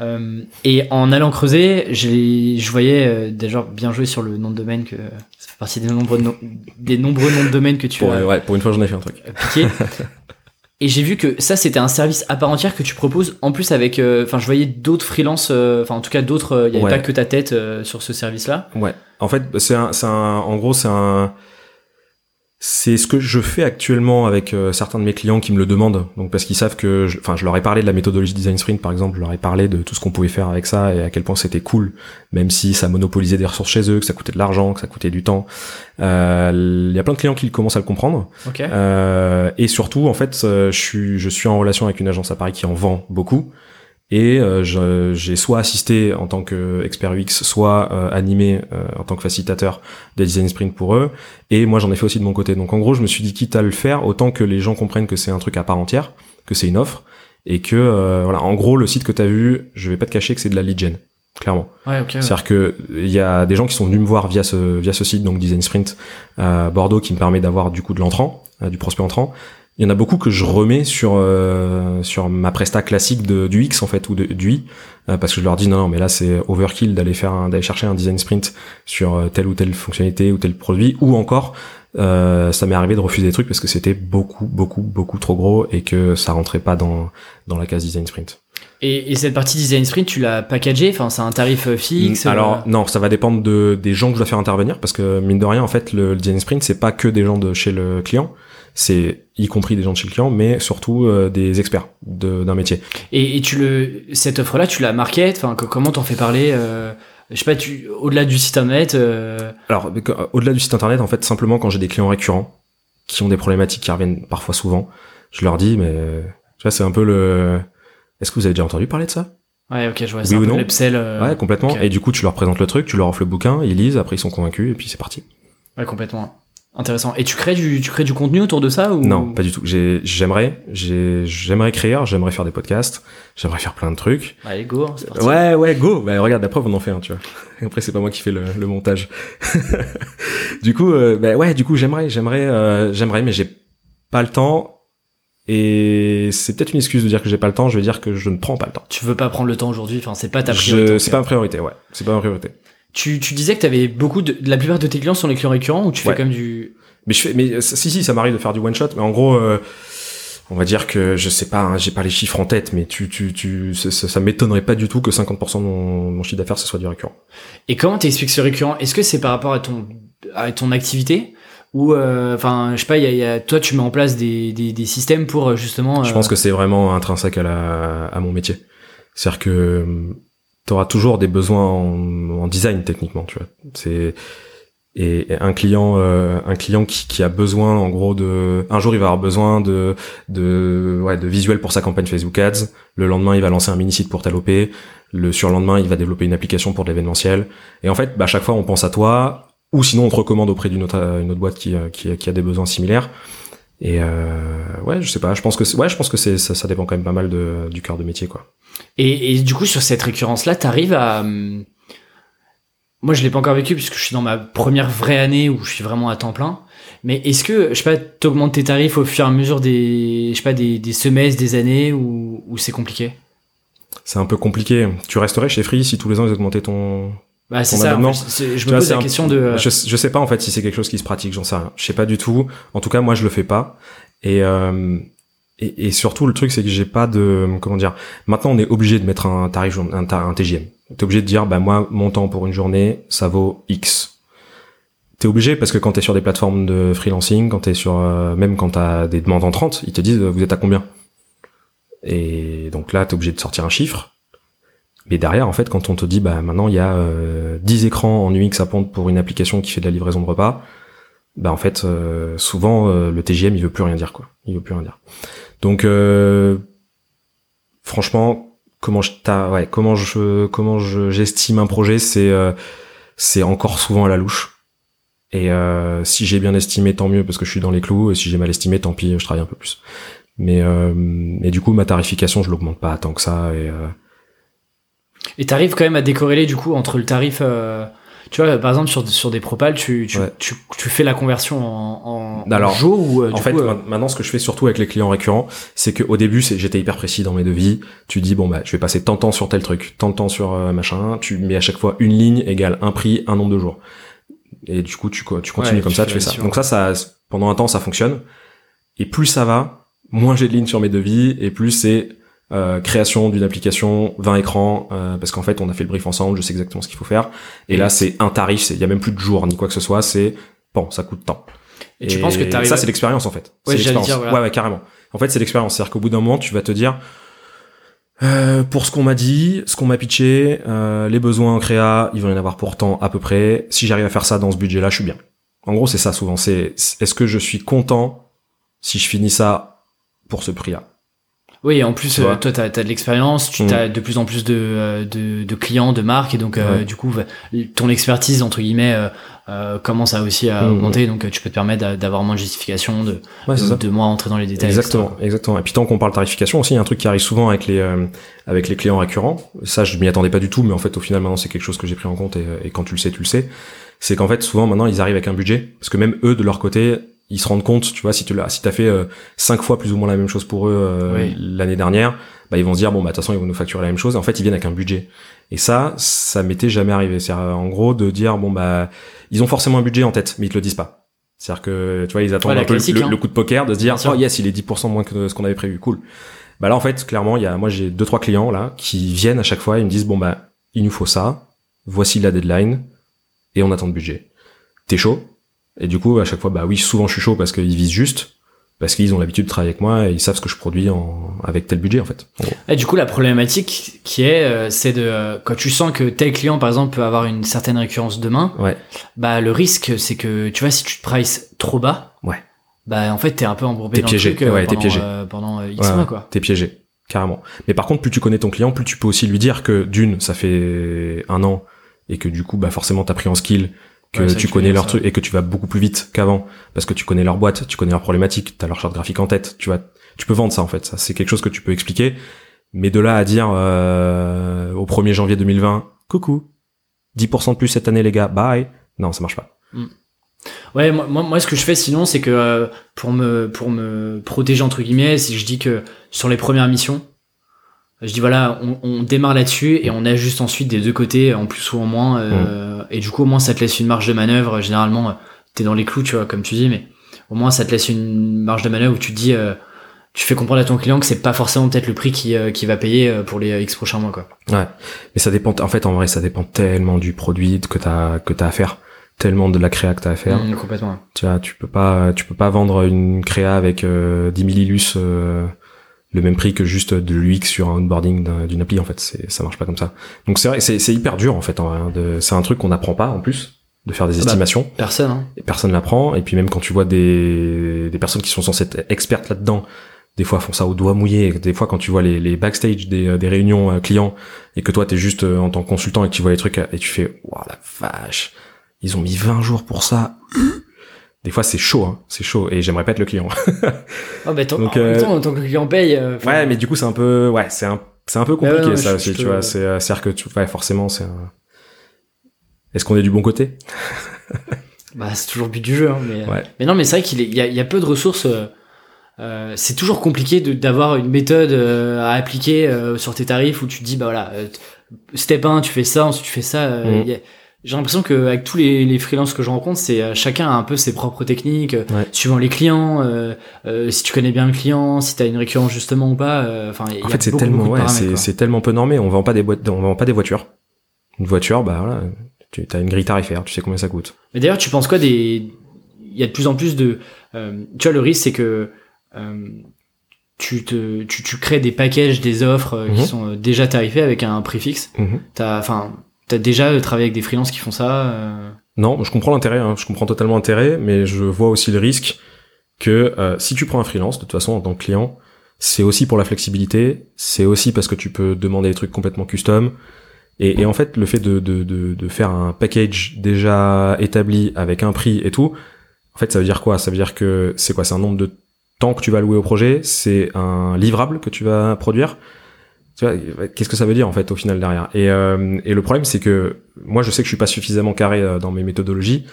Euh, et en allant creuser, je voyais déjà bien joué sur le nom de domaine que ça fait partie des nombreux no- des nombreux noms de domaine que tu Pour, as ouais, pour une fois j'en ai fait un truc. Et j'ai vu que ça, c'était un service à part entière que tu proposes. En plus, avec, euh, enfin, je voyais d'autres freelances, euh, enfin, en tout cas, d'autres. euh, Il y avait Ouais. pas que ta tête euh, sur ce service-là. Ouais. En fait, c'est un, c'est un, en gros, c'est un, c'est ce que je fais actuellement avec euh, certains de mes clients qui me le demandent. Donc parce qu'ils savent que, je- enfin, je, leur ai parlé de la méthodologie design sprint par exemple. Je leur ai parlé de tout ce qu'on pouvait faire avec ça et à quel point c'était cool, même si ça monopolisait des ressources chez eux, que ça coûtait de l'argent, que ça coûtait du temps. Euh, Il y a plein de clients qui commencent à le comprendre. Euh, et surtout, en fait, je suis, je suis en relation avec une agence à Paris qui en vend beaucoup. Et euh, j'ai soit assisté en tant qu'expert UX, soit euh, animé euh, en tant que facilitateur des design sprint pour eux. Et moi, j'en ai fait aussi de mon côté. Donc, en gros, je me suis dit, quitte à le faire, autant que les gens comprennent que c'est un truc à part entière, que c'est une offre, et que, euh, voilà, en gros, le site que tu as vu, je vais pas te cacher que c'est de la lead gen, clairement. Ouais, ok. ouais. C'est-à-dire que il y a des gens qui sont venus me voir via ce via ce site donc Design Sprint à Bordeaux qui me permet d'avoir du coup de l'entrant, euh, du prospect entrant. Il y en a beaucoup que je remets sur euh, sur ma presta classique de du X en fait ou de, du I euh, parce que je leur dis non non mais là c'est overkill d'aller faire d'aller chercher un design sprint sur euh, telle ou telle fonctionnalité ou tel produit ou encore euh, ça m'est arrivé de refuser des trucs parce que c'était beaucoup beaucoup beaucoup trop gros et que ça rentrait pas dans dans la case design sprint. Et, et cette partie design sprint, tu l'as packagé. Enfin, c'est un tarif euh, fixe. Alors euh, non, ça va dépendre de des gens que je dois faire intervenir parce que mine de rien en fait le, le design sprint c'est pas que des gens de chez le client, c'est y compris des gens de chez le client mais surtout euh, des experts de- d'un métier. et, et tu le, cette offre-là, tu la market. Enfin, comment t'en fais parler euh, Je sais pas, tu, au-delà du site internet. euh, Alors au-delà du site internet en fait simplement quand j'ai des clients récurrents qui ont des problématiques qui reviennent parfois souvent, je leur dis mais tu vois c'est un peu le est-ce que vous avez déjà entendu parler de ça? Ouais, ok, je vois. Oui un ou peu non? euh, Ouais, complètement. Et du coup, tu leur présentes le truc, tu leur offres le bouquin, ils lisent, après ils sont convaincus et puis c'est parti. Ouais, complètement. Intéressant. Et tu crées du, tu crées du contenu autour de ça ou? Non, pas du tout. J'ai- J'aimerais, j'ai- j'aimerais écrire, j'aimerais faire des podcasts, j'aimerais faire plein de trucs. Allez, go. hein, c'est parti. Ouais, ouais, go. Bah regarde, la preuve, on en fait un, tu vois. Après, c'est pas moi qui fais le, le montage. du coup, euh, bah ouais, du coup, j'aimerais, j'aimerais, euh, j'aimerais, mais j'ai pas le temps. Et c'est peut-être une excuse de dire que j'ai pas le temps. Je vais dire que je ne prends pas le temps. Tu veux pas prendre le temps aujourd'hui? Enfin, c'est pas ta priorité. C'est pas ma priorité, ouais. C'est pas ma priorité. Tu, tu disais que t'avais beaucoup de, la plupart de tes clients sont les clients récurrents ou tu fais Ouais. comme du. Mais je fais, mais euh, si si, ça m'arrive de faire du one shot, mais en gros, euh, on va dire que je sais pas, hein, j'ai pas les chiffres en tête, mais tu, tu, tu, ça, ça m'étonnerait pas du tout que 50% de mon, mon chiffre d'affaires ce soit du récurrent. Et comment t'expliques ce récurrent? Est-ce que c'est par rapport à ton, à ton activité? Ou euh, enfin, je sais pas, y a, y a, toi tu mets en place des, des, des systèmes pour justement. Je pense que c'est vraiment intrinsèque à la, à mon métier. C'est-à-dire que tu auras toujours des besoins en, design techniquement, tu vois. C'est et un client euh, un client qui, a besoin en gros de un jour il va avoir besoin de de ouais pour sa campagne Facebook Ads. Le lendemain il va lancer un mini site pour OP le surlendemain il va développer une application pour de l'événementiel. Et en fait bah, chaque fois on pense à toi. Ou sinon on te recommande auprès d'une autre une autre boîte qui, qui a des besoins similaires et euh, ouais je sais pas je pense que ouais je pense que c'est ça, ça dépend quand même pas mal de, du cœur de métier quoi et, et du coup sur cette récurrence là t'arrives à moi, je l'ai pas encore vécu puisque je suis dans ma première vraie année où je suis vraiment à temps plein. Mais est-ce que, je sais pas, t'augmentes tes tarifs au fur et à mesure des, je sais pas, des, des semestres, des années ou, ou c'est compliqué? C'est un peu compliqué. Tu resterais chez Free si tous les ans ils augmentaient ton. Bah c'est ça. je me pose la question de. Je, je sais pas en fait si c'est quelque chose qui se pratique, j'en sais rien. Je sais pas du tout. En tout cas, moi je le fais pas. Et euh, et, et, surtout le truc c'est que j'ai pas de comment dire. Maintenant on est obligé de mettre un tarif un, un TGM. T'es obligé de dire, bah moi, mon temps pour une journée, ça vaut X. T'es obligé parce que quand t'es sur des plateformes de freelancing, quand t'es sur, euh, même quand t'as des demandes entrantes, ils te disent, vous êtes à combien? Et donc là, t'es obligé de sortir un chiffre. Mais derrière, en fait, quand on te dit, bah maintenant, il y a euh, 10 écrans en UX à pondre pour une application qui fait de la livraison de repas, bah en fait, euh, souvent, euh, le TGM, il veut plus rien dire, quoi. Il veut plus rien dire. Donc, franchement, comment je ouais, comment je comment je j'estime un projet c'est euh, c'est encore souvent à la louche et euh, si j'ai bien estimé tant mieux parce que je suis dans les clous et si j'ai mal estimé tant pis je travaille un peu plus mais euh, et du coup ma tarification je l'augmente pas tant que ça et euh... et t'arrives quand même à décorréler du coup entre le tarif euh, tu vois, par exemple, sur, sur des propals, tu, tu, tu, tu, fais la conversion en, en, Alors, jour ou euh, En fait, euh, maintenant, ce que je fais surtout avec les clients récurrents, c'est qu'au début, c'est, j'étais hyper précis dans mes devis. Tu dis, bon, bah, je vais passer tant de temps sur tel truc, tant de temps sur euh, machin. Tu mets à chaque fois une ligne égale un prix, un nombre de jours. Et du coup, tu, tu continues comme ça, tu fais ça. Donc ça, ça, pendant un temps, ça fonctionne. Et plus ça va, moins j'ai de lignes sur mes devis, et plus c'est euh, création d'une application, 20 écrans, euh, parce qu'en fait on a fait le brief ensemble, je sais exactement ce qu'il faut faire. Et là c'est un tarif, il y a même plus de jours ni quoi que ce soit, c'est bon, ça coûte tant. Et, tu penses que ça c'est l'expérience en fait. Ouais, dire, voilà. ouais, ouais, carrément. En fait c'est l'expérience, c'est-à-dire qu'au bout d'un moment tu vas te dire euh, pour ce qu'on m'a dit, ce qu'on m'a pitché, euh, les besoins en créa, ils vont y en avoir pourtant à peu près. Si j'arrive à faire ça dans ce budget-là, je suis bien. En gros, c'est ça souvent. C'est est-ce que je suis content si je finis ça pour ce prix-là? Oui, en plus, toi, tu as, de l'expérience, tu mm. as de plus en plus de, euh, de, de clients, de marques, et donc, euh, du coup, ton expertise, entre guillemets, euh, euh commence à aussi à mm. augmenter, donc tu peux te permettre d'avoir moins de justification, de, de, de, moins entrer dans les détails. Exactement, exactement. Et puis, tant qu'on parle tarification aussi, il y a un truc qui arrive souvent avec les, avec les clients récurrents. Ça, je m'y attendais pas du tout, mais en fait, au final, maintenant, c'est quelque chose que j'ai pris en compte, et, et quand tu le sais, tu le sais. C'est qu'en fait, souvent, maintenant, ils arrivent avec un budget, parce que même eux, de leur côté, ils se rendent compte, tu vois, si tu l'as, si t'as fait euh, cinq fois plus ou moins la même chose pour eux euh, l'année dernière, bah ils vont se dire bon bah de toute façon ils vont nous facturer la même chose. En fait, ils viennent avec un budget. Et ça, ça m'était jamais arrivé. C'est en gros de dire bon bah ils ont forcément un budget en tête, mais ils te le disent pas. C'est-à-dire que tu vois, ils attendent un peu le, hein. coup de poker de se dire oh yes, il est 10% moins que ce qu'on avait prévu, cool. Bah là en fait, clairement, il y a moi j'ai deux trois clients là qui viennent à chaque fois, ils me disent bon bah il nous faut ça, voici la deadline et on attend le budget. T'es chaud? Et du coup, à chaque fois, bah oui, souvent je suis chaud parce qu'ils visent juste, parce qu'ils ont l'habitude de travailler avec moi et ils savent ce que je produis en, avec tel budget en fait. Et du coup, la problématique qui est, euh, c'est de euh, quand tu sens que tel client, par exemple, peut avoir une certaine récurrence demain, ouais. bah le risque, c'est que tu vois, si tu te prices trop bas, ouais. bah en fait, t'es un peu embourbé dans piégé. le truc ouais, pendant, piégé. pendant X mois quoi. T'es piégé, carrément. Mais par contre, plus tu connais ton client, plus tu peux aussi lui dire que d'une, ça fait un an et que du coup, bah forcément, t'as pris en skill que tu connais leur truc et que tu vas beaucoup plus vite qu'avant parce que tu connais leur boîte, tu connais leurs problématiques, t'as leur charte graphique en tête, tu vas, tu peux vendre ça en fait. Ça c'est quelque chose que tu peux expliquer. Mais de là à dire euh, au 1er janvier 2020, coucou, 10% de plus cette année les gars, bye. Non, ça marche pas. Mm. Ouais, moi, moi, ce que je fais sinon, c'est que euh, pour me pour me protéger entre guillemets, si je dis que sur les premières missions, je dis voilà, on, on démarre là-dessus et on ajuste ensuite des deux côtés, en plus ou en moins. Euh, mm. Et du coup, au moins, ça te laisse une marge de manœuvre. Généralement, t'es dans les clous, tu vois, comme tu dis, mais au moins, ça te laisse une marge de manœuvre où tu te dis, euh, tu fais comprendre à ton client que c'est pas forcément peut-être le prix qui, qui va payer pour les X prochains mois quoi. Ouais. Mais ça dépend en fait en vrai ça dépend tellement du produit que t'as que t'as à faire tellement de la créa que t'as à faire. Mmh, complètement. Tu vois, tu peux pas, tu peux pas vendre une créa avec euh, 10 millilus euh, le même prix que juste de l'UX sur un onboarding d'une appli. En fait, c'est, ça marche pas comme ça. Donc c'est vrai, c'est, c'est hyper dur en fait. Hein, c'est un truc qu'on n'apprend pas en plus de faire des Ah bah, estimations. Personne. Hein. Personne l'apprend. Et puis même quand tu vois des, des personnes qui sont censées être expertes là-dedans, des fois font ça au doigt mouillé. Des fois quand tu vois les, les backstage des, des réunions euh, clients et que toi t'es juste euh, en tant que consultant et que tu vois les trucs et tu fais, waouh la vache, ils ont mis 20 jours pour ça. Des fois c'est chaud, hein, c'est chaud. Et j'aimerais pas être le client. Oh, bah, tant, Donc, en même euh, temps, en tant que client paye. euh, ouais, mais du coup c'est un peu, ouais, c'est un, c'est un peu compliqué ouais, ça aussi, tu vois. C'est, euh, c'est-à-dire que tu, ouais, forcément c'est un... Est-ce qu'on est du bon côté? Bah, c'est toujours le but du jeu. Hein, mais, Ouais. mais non, mais c'est vrai qu'il y a, y a peu de ressources. euh, c'est toujours compliqué de- d'avoir une méthode euh, à appliquer euh, sur tes tarifs où tu te dis, bah voilà, step 1, tu fais ça, ensuite tu fais ça. y a- J'ai l'impression que avec tous les, les freelances que je rencontre, c'est euh, chacun a un peu ses propres techniques, euh, Ouais. suivant les clients, euh, euh, si tu connais bien le client, si tu as une récurrence justement ou pas. euh, Enfin, En fait, c'est tellement, ouais, c'est, tellement peu normé. On vend pas des boîtes, on vend pas des voitures. Une voiture, bah voilà, tu as une grille tarifaire, tu sais combien ça coûte. Mais d'ailleurs, tu penses quoi des Il y a de plus en plus de. euh, tu vois, le risque, c'est que euh, tu te, tu, tu crées des packages, des offres qui Mhm. sont déjà tarifés avec un prix fixe. Mhm. T'as, enfin, t'as déjà euh, travaillé avec des freelances qui font ça. euh, Non, je comprends l'intérêt, hein, je comprends totalement l'intérêt, mais je vois aussi le risque que euh, si tu prends un freelance, de toute façon, en tant que client, c'est aussi pour la flexibilité, c'est aussi parce que tu peux demander des trucs complètement custom. Et, et en fait, le fait de, de, de, de faire un package déjà établi avec un prix et tout, en fait, ça veut dire quoi? Ça veut dire que c'est quoi? C'est un nombre de temps que tu vas allouer au projet, c'est un livrable que tu vas produire? Tu vois, qu'est-ce que ça veut dire en fait au final derrière? Et, euh, et le problème, c'est que moi, je sais que je suis pas suffisamment carré euh, dans mes méthodologies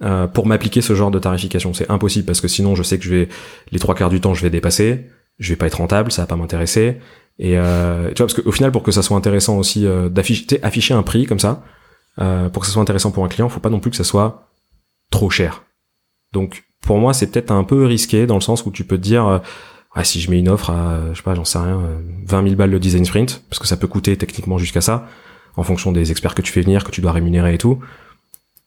euh, pour m'appliquer ce genre de tarification. C'est impossible parce que sinon, je sais que je vais les trois quarts du temps, je vais dépasser, je vais pas être rentable, ça va pas m'intéresser. Et euh, tu vois, parce qu'au final, pour que ça soit intéressant aussi euh, d'afficher, afficher un prix comme ça, euh, pour que ça soit intéressant pour un client, faut pas non plus que ça soit trop cher. Donc, pour moi, c'est peut-être un peu risqué dans le sens où tu peux te dire, ouais, si je mets une offre à, je sais pas, j'en sais rien, euh, 20 000 balles le design sprint, parce que ça peut coûter techniquement jusqu'à ça, en fonction des experts que tu fais venir, que tu dois rémunérer et tout,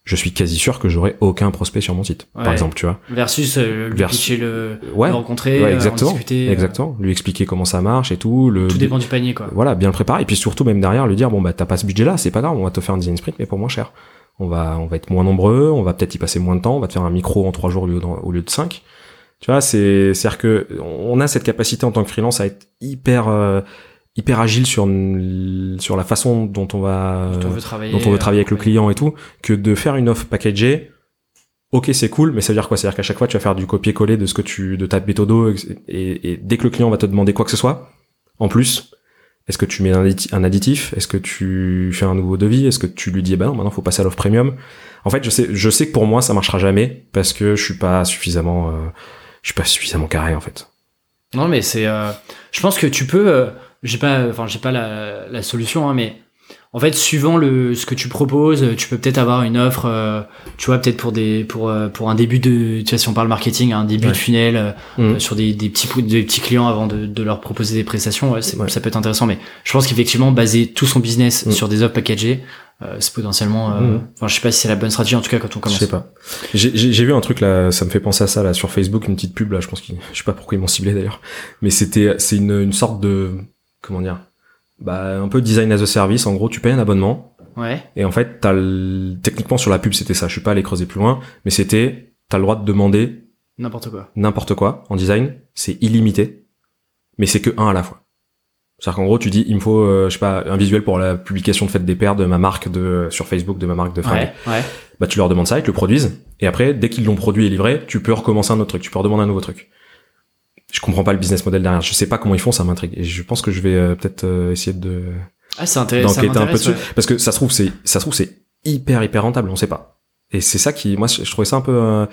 je suis quasi sûr que j'aurai aucun prospect sur mon site, Ouais. par exemple, tu vois. versus euh, lui Versus- pitcher le, Ouais, le rencontrer, ouais, euh, exactement, en discuter. euh, exactement. Lui expliquer comment ça marche et tout. Le, Tout dépend du panier, quoi. voilà, bien le préparer. Et puis surtout, même derrière, lui dire, bon, bah, t'as pas ce budget-là, c'est pas grave, on va te faire un design sprint, mais pour moins cher. On va, on va être moins nombreux, on va peut-être y passer moins de temps, on va te faire un micro en trois jours au lieu, d'en- au lieu de cinq. Tu vois, c'est, c'est-à-dire que on a cette capacité en tant que freelance à être hyper, euh, hyper agile sur, sur la façon dont on va, Dont on veut travailler. dont on veut travailler avec le client et tout, que de faire une offre packagée, ok c'est cool, mais ça veut dire quoi? C'est-à-dire qu'à chaque fois tu vas faire du copier-coller de ce que tu, de ta méthodo, et, et- et dès que le client va te demander quoi que ce soit, en plus, est-ce que tu mets un additif? Est-ce que tu fais un nouveau devis? Est-ce que tu lui dis, bah non, maintenant faut passer à l'offre premium. En fait, je sais, je sais que pour moi ça marchera jamais parce que je suis pas suffisamment, euh, je suis pas suffisamment carré en fait. Non, mais c'est. euh, je pense que tu peux. euh, j'ai pas. Enfin, j'ai pas la, la solution, hein, mais en fait, suivant le ce que tu proposes, tu peux peut-être avoir une offre. euh, tu vois, peut-être pour des pour euh, pour un début de. Tu vois, si on parle marketing, un début Ouais. de funnel euh, sur des des petits des petits clients avant de, de leur proposer des prestations. Ouais, ça peut être intéressant, mais je pense qu'effectivement, baser tout son business Mhm. sur des offres packagées, euh, c'est potentiellement. euh, Mhm. Enfin, je sais pas si c'est la bonne stratégie en tout cas quand on Je commence. sais pas. J'ai vu un truc là, ça me fait penser à ça là sur Facebook, une petite pub là, je pense qu'ils, je sais pas pourquoi ils m'ont ciblé d'ailleurs, mais c'était, c'est une, une sorte de, comment dire, bah un peu design as a service. En gros, tu payes un abonnement Ouais. et en fait, t'as le- techniquement sur la pub c'était ça. Je suis pas allé creuser plus loin, mais c'était, t'as le droit de demander N'importe quoi. n'importe quoi en design, c'est illimité, mais c'est que un à la fois. C'est-à-dire qu'en gros, tu dis, il me faut, euh, je sais pas, un visuel pour la publication de fête des pères de ma marque de sur Facebook, de ma marque de fringues Ouais. Ouais. bah tu leur demandes ça, ils te le produisent, et après, dès qu'ils l'ont produit et livré, tu peux recommencer un autre truc, tu peux redemander un nouveau truc. Je comprends pas le business model derrière, je sais pas comment ils font, ça m'intrigue, et je pense que je vais euh, peut-être euh, essayer de Ah, c'est intéressant. ça d'enquêter un peu dessus, ouais. parce que ça se trouve c'est ça se trouve c'est hyper hyper rentable, on sait pas. Et c'est ça qui, moi, je je trouvais ça un peu euh,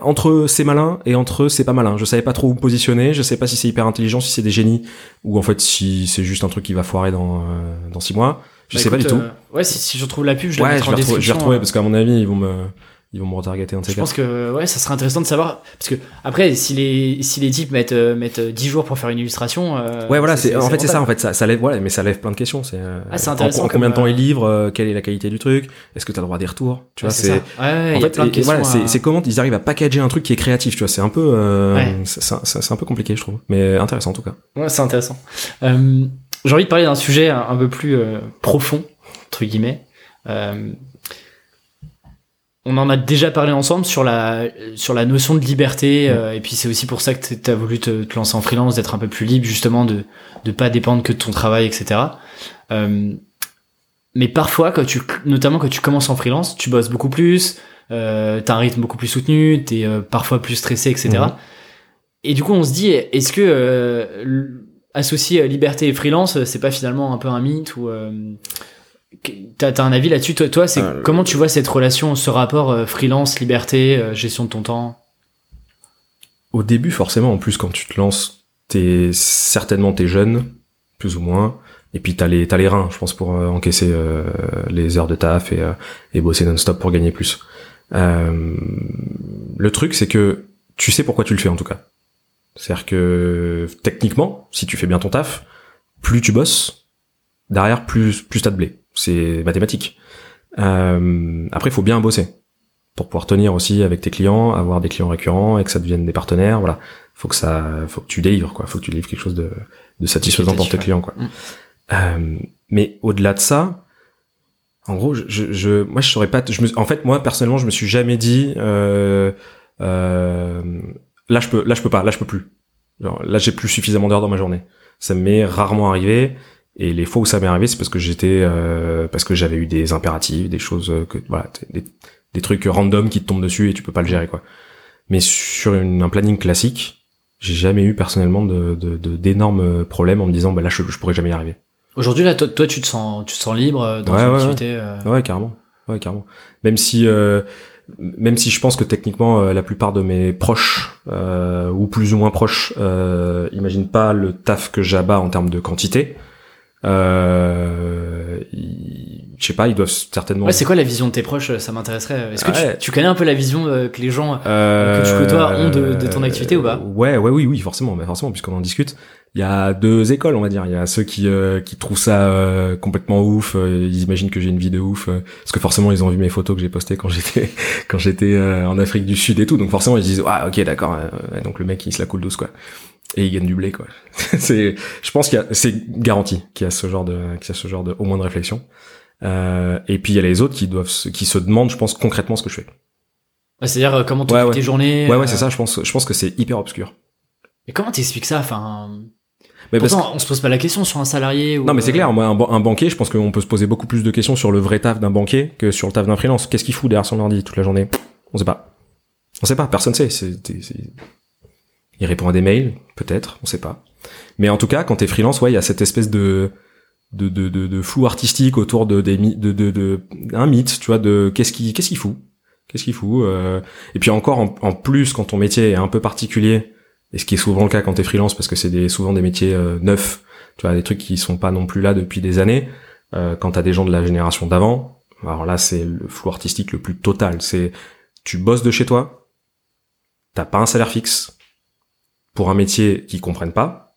entre c'est malin et entre c'est pas malin. Je savais pas trop où me positionner, je sais pas si c'est hyper intelligent, si c'est des génies, ou en fait si c'est juste un truc qui va foirer dans euh, dans six mois. Je Bah, sais pas du tout. euh, ouais, si, si je retrouve la pub, je la Ouais, je en vais, retrouver, je vais retrouver parce qu'à mon avis, ils vont me, ils vont me retargeter ces Je pense que ouais, ça serait intéressant de savoir parce que après si les si les types mettent euh, mettent 10 jours pour faire une illustration euh, Ouais, voilà, c'est en fait c'est ça en fait ça ça lève voilà, mais ça lève plein de questions, c'est euh, Ah, c'est en- intéressant en, combien de temps euh, ils livrent, euh, quelle est la qualité du truc, est-ce que tu as le droit à des retours, tu vois, c'est. Ouais, ouais, en il y a fait, plein de questions. voilà, c'est à- c'est comment ils arrivent à packager un truc qui est créatif, tu vois, c'est un peu euh, Ouais. c'est un peu compliqué, je trouve, mais intéressant en tout cas. Ouais, c'est intéressant. Euh, J'ai envie de parler d'un sujet un, un peu plus euh, profond, entre guillemets. Euh, on en a déjà parlé ensemble sur la, sur la notion de liberté, euh, et puis c'est aussi pour ça que tu as voulu te, te lancer en freelance, d'être un peu plus libre, justement, de ne pas dépendre que de ton travail, etc. Euh, mais parfois, quand tu, notamment quand tu commences en freelance, tu bosses beaucoup plus, euh, t'as un rythme beaucoup plus soutenu, t'es euh, parfois plus stressé, etc. Mhm. Et du coup, on se dit, est-ce que euh, associer euh, liberté et freelance, euh, c'est pas finalement un peu un mythe ou euh, T'as t'as un avis là-dessus, toi, toi c'est Euh, comment tu vois cette relation, ce rapport euh, freelance, liberté, euh, gestion de ton temps? Au début, forcément, en plus, quand tu te lances, t'es certainement t'es jeune, plus ou moins, et puis t'as les t'as les reins, je pense, pour euh, encaisser euh, les heures de taf et, euh, et bosser non-stop pour gagner plus. Euh, le truc, c'est que tu sais pourquoi tu le fais en tout cas. C'est-à-dire que techniquement, si tu fais bien ton taf, plus tu bosses, derrière plus plus t'as de blé. C'est mathématique. Euh, après, il faut bien bosser pour pouvoir tenir aussi avec tes clients, avoir des clients récurrents et que ça devienne des partenaires. Voilà, faut que ça, faut que tu délivres quoi. Faut que tu livres quelque chose de, de satisfaisant pour tes clients quoi. Euh, mais au-delà de ça, en gros, je, je, moi je saurais pas. Je me, en fait, moi personnellement, je me suis jamais dit, euh, euh, là je peux, là je peux pas, là je peux plus. Genre, là j'ai plus suffisamment d'heures dans ma journée. Ça m'est rarement arrivé. Et les fois où ça m'est arrivé, c'est parce que j'étais, euh, parce que j'avais eu des impératifs, des choses que, voilà, des, des trucs random qui te tombent dessus et tu peux pas le gérer quoi. Mais sur une, un planning classique, j'ai jamais eu personnellement de de- de- d'énormes problèmes en me disant bah là je, je pourrais jamais y arriver. Aujourd'hui, là, toi, toi, tu te sens, tu te sens libre euh, dans Ouais, ton ouais, activité euh, Ouais carrément, ouais carrément. Même si euh, même si je pense que techniquement euh, la plupart de mes proches euh, ou plus ou moins proches euh, imaginent pas le taf que j'abats en termes de quantité. Euh, je sais pas, ils doivent certainement. Ouais, c'est quoi la vision de tes proches Ça m'intéresserait. Est-ce que Ouais. tu, tu connais un peu la vision euh, que les gens Euh, que tu côtoies ont de- de ton activité ou pas? Ouais, ouais, oui, oui, forcément, mais forcément, puisqu'on en discute. Il y a deux écoles, on va dire. Il y a ceux qui euh, qui trouvent ça euh, complètement ouf. euh, ils imaginent que j'ai une vie de ouf, euh, parce que forcément, ils ont vu mes photos que j'ai postées quand j'étais quand j'étais euh, en Afrique du Sud et tout. Donc forcément, ils se disent, ah, ok, d'accord. euh, donc le mec, il se la coule douce, quoi. Et il gagne du blé, quoi. c'est, je pense qu'il y a, c'est garanti qu'il y a ce genre de, qu'il y a ce genre de, au moins de réflexion. Euh, et puis il y a les autres qui doivent, se- qui se demandent, je pense, concrètement ce que je fais. Ouais, C'est-à-dire euh, comment tu Ouais, ouais. tes journées Ouais, euh, ouais, c'est ça. Je pense, je pense que c'est hyper obscur. Et comment t'expliques ça Enfin, Mais parce pourtant, on se pose pas la question sur un salarié. Ou, Non mais c'est euh, clair, moi un, ban- un banquier, je pense qu'on peut se poser beaucoup plus de questions sur le vrai taf d'un banquier que sur le taf d'un freelance. Qu'est-ce qu'il fout derrière son ordi toute la journée? On sait pas. On sait pas, personne sait. C'est- Il répond à des mails, peut-être, on sait pas. Mais en tout cas, quand t'es freelance, ouais, il y a cette espèce de de, de, de, flou artistique autour de des de, de, un mythe, tu vois, de qu'est-ce qui qu'est-ce qu'il fout, qu'est-ce qu'il fout. euh, Et puis encore en, en plus quand ton métier est un peu particulier, et ce qui est souvent le cas quand t'es freelance parce que c'est des, souvent des métiers euh, neufs, tu vois, des trucs qui sont pas non plus là depuis des années. Euh, quand t'as des gens de la génération d'avant, alors là c'est le flou artistique le plus total. C'est tu bosses de chez toi, t'as pas un salaire fixe pour un métier qu'ils comprennent pas,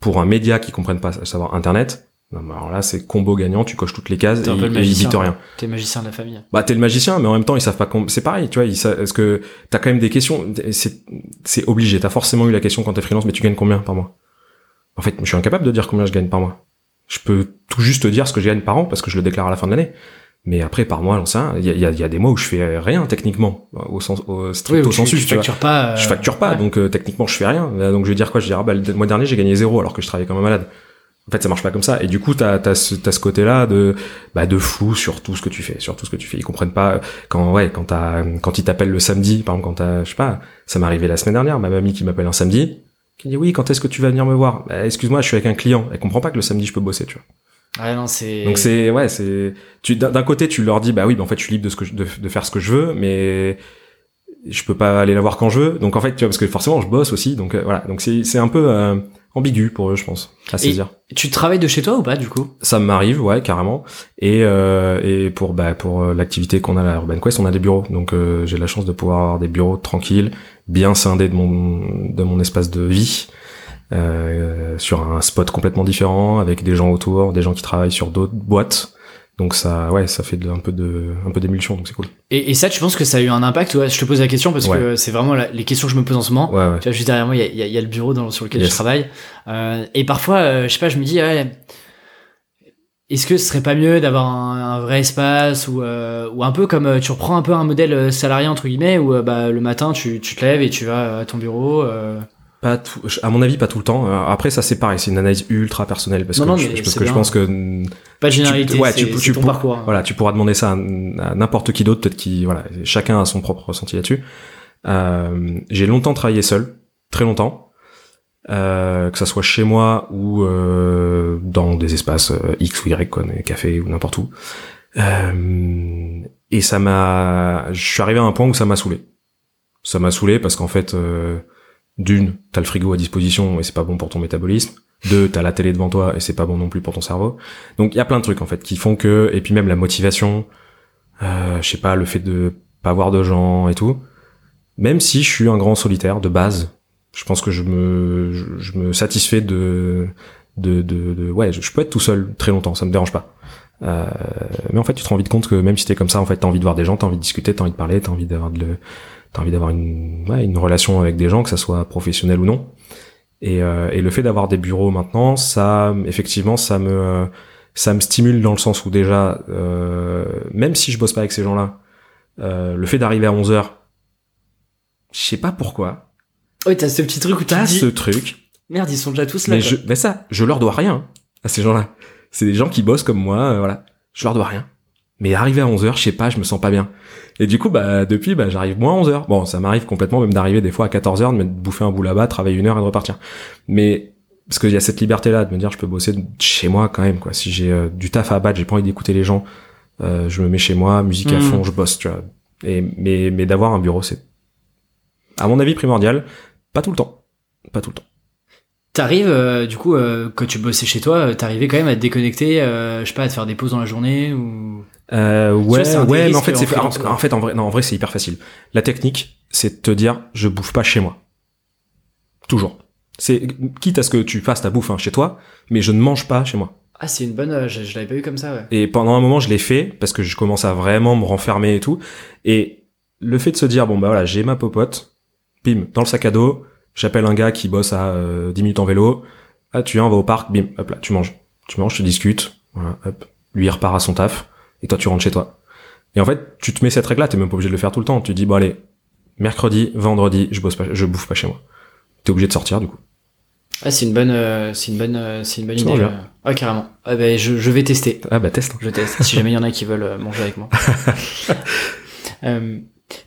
pour un média qu'ils comprennent pas, à savoir Internet. Non, mais alors là c'est combo gagnant, tu coches toutes les cases et, un peu le et ils rien. T'es magicien de la famille. Bah t'es le magicien, mais en même temps ils savent pas. com- C'est pareil, tu vois. Ils savent, est-ce que t'as quand même des questions C'est c'est obligé. T'as forcément eu la question quand t'es freelance, mais tu gagnes combien par mois? En fait, je suis incapable de dire combien je gagne par mois. Je peux tout juste te dire ce que je gagne par an parce que je le déclare à la fin de l'année. Mais après par mois, rien. Il y a, y a- il y a des mois où je fais rien techniquement, au sens au stricto tu, sensu. tu tu vois. factures pas. euh, Je facture pas, ouais. donc euh, techniquement je fais rien. Donc je vais dire quoi? Je vais dire ah bah le mois dernier j'ai gagné zéro alors que je travaillais comme un malade. En fait ça marche pas comme ça. Et du coup t'as t'as ce, ce côté-là de bah de flou sur tout ce que tu fais, sur tout ce que tu fais. Ils comprennent pas quand ouais quand t'as quand ils t'appellent le samedi, par exemple quand t'as je sais pas, ça m'est arrivé la semaine dernière, ma mamie qui m'appelle un samedi, qui dit oui quand est-ce que tu vas venir me voir? Bah, Excuse-moi je suis avec un client. Elle comprend pas que le samedi je peux bosser tu vois. Ouais, non, c'est. Donc c'est ouais c'est tu d'un côté tu leur dis bah oui bah en fait je suis libre de ce que je- de, de faire ce que je veux mais je peux pas aller la voir quand je veux donc en fait tu vois parce que forcément je bosse aussi donc euh, voilà donc c'est c'est un peu euh, ambigu pour eux, je pense, à saisir. Et tu travailles de chez toi ou pas du coup? Ça m'arrive, ouais, carrément. Et euh, et pour bah pour euh, l'activité qu'on a à Urban Quest, on a des bureaux, donc euh, j'ai la chance de pouvoir avoir des bureaux tranquilles, bien scindés de mon de mon espace de vie. Euh, sur un spot complètement différent avec des gens autour, des gens qui travaillent sur d'autres boîtes. Donc ça, ouais, ça fait de, un peu de, un peu d'émulsion, donc c'est cool. Et, et, ça, tu penses que ça a eu un impact? Ouais, Je te pose la question parce que c'est vraiment les questions que je me pose en ce moment. Ouais, ouais. Tu vois, juste derrière moi, il y a, y a, le bureau dans, sur lequel je travaille. Euh, et parfois, euh, je sais pas, je me dis, ouais, est-ce que ce serait pas mieux d'avoir un, un, vrai espace ou, euh, ou un peu comme euh, tu reprends un peu un modèle salarié entre guillemets où bah, le matin tu, tu te lèves et tu vas à ton bureau pas tout, à mon avis, pas tout le temps. Euh, après, ça c'est pareil, c'est une analyse ultra personnelle parce que, non, je, parce que je pense que pas de généralité. Tu, ouais, tu, tu, ton parcours. Hein. Voilà, tu pourras demander ça à, n'importe qui d'autre, peut-être qui, voilà, chacun a son propre ressenti là-dessus. Euh, j'ai longtemps travaillé seul, très longtemps, euh, que ça soit chez moi ou euh, dans des espaces euh, X ou Y, quoi, des cafés ou n'importe où. et ça m'a, je suis arrivé à un point où ça m'a saoulé. Ça m'a saoulé parce qu'en fait d'une, t'as le frigo à disposition et c'est pas bon pour ton métabolisme. Deux, t'as la télé devant toi et c'est pas bon non plus pour ton cerveau. Donc il y a plein de trucs en fait qui font que et puis même la motivation, euh, je sais pas, le fait de pas voir de gens et tout. Même si je suis un grand solitaire de base, je pense que je me je, me satisfais de de, de, de ouais, je, peux être tout seul très longtemps, ça me dérange pas. Euh, mais en fait, tu te rends vite compte que même si t'es comme ça, en fait, t'as envie de voir des gens, t'as envie de discuter, t'as envie de parler, t'as envie d'avoir de t'as envie d'avoir une, ouais, une relation avec des gens, que ça soit professionnel ou non. Et, euh, et le fait d'avoir des bureaux maintenant, ça, effectivement, ça me, ça me stimule dans le sens où déjà, euh, même si je bosse pas avec ces gens-là, euh, le fait d'arriver à 11 heures, je sais pas pourquoi. Oui, t'as ce petit truc où t'as ce truc. Merde, ils sont déjà tous là. Mais, je, mais ça, je leur dois rien à ces gens-là. C'est des gens qui bossent comme moi, euh, voilà. Je leur dois rien. Mais arriver à 11h, je sais pas, je me sens pas bien. Et du coup, bah, depuis, bah, j'arrive moins à 11h. Bon, ça m'arrive complètement même d'arriver des fois à 14h, de me bouffer un bout là-bas, travailler une heure et de repartir. Mais, parce qu'il y a cette liberté-là de me dire, je peux bosser chez moi quand même, quoi. Si j'ai euh, du taf à battre, j'ai pas envie d'écouter les gens, euh, je me mets chez moi, musique à hmm. fond, je bosse, tu vois. Et, mais, mais d'avoir un bureau, c'est, à mon avis, primordial. Pas tout le temps. Pas tout le temps. T'arrives, euh, du coup, euh, quand tu bossais chez toi, euh, t'arrivais quand même à te déconnecter, je sais pas, à te faire des pauses dans la journée ou? Euh, ouais, ouais, mais en fait, c'est en, en, fait, en vrai, non, en vrai, c'est hyper facile. La technique, c'est de te dire, je bouffe pas chez moi. Toujours. C'est quitte à ce que tu fasses ta bouffe hein, chez toi, mais je ne mange pas chez moi. Ah, c'est une bonne. je, je l'avais pas vu comme ça. Ouais. Et pendant un moment, je l'ai fait parce que je commence à vraiment me renfermer et tout. Et le fait de se dire, bon bah voilà, j'ai ma popote, bim, dans le sac à dos J'appelle un gars qui bosse à 10 euh, minutes en vélo. Ah, tu viens, on va au parc, bim, hop là, tu manges. Tu manges, tu discutes, voilà, hop. Lui, il repart à son taf, et toi, tu rentres chez toi. Et en fait, tu te mets cette règle-là, t'es même pas obligé de le faire tout le temps. Tu dis, bon allez, mercredi, vendredi, je bosse pas, je bouffe pas chez moi. T'es obligé de sortir, du coup. Ah, c'est une bonne, euh, c'est une bonne, euh, c'est une bonne idée. Ah, carrément. Ah, ben, je, je vais tester. Ah, bah, teste. Je teste. si jamais il y en a qui veulent manger avec moi. euh,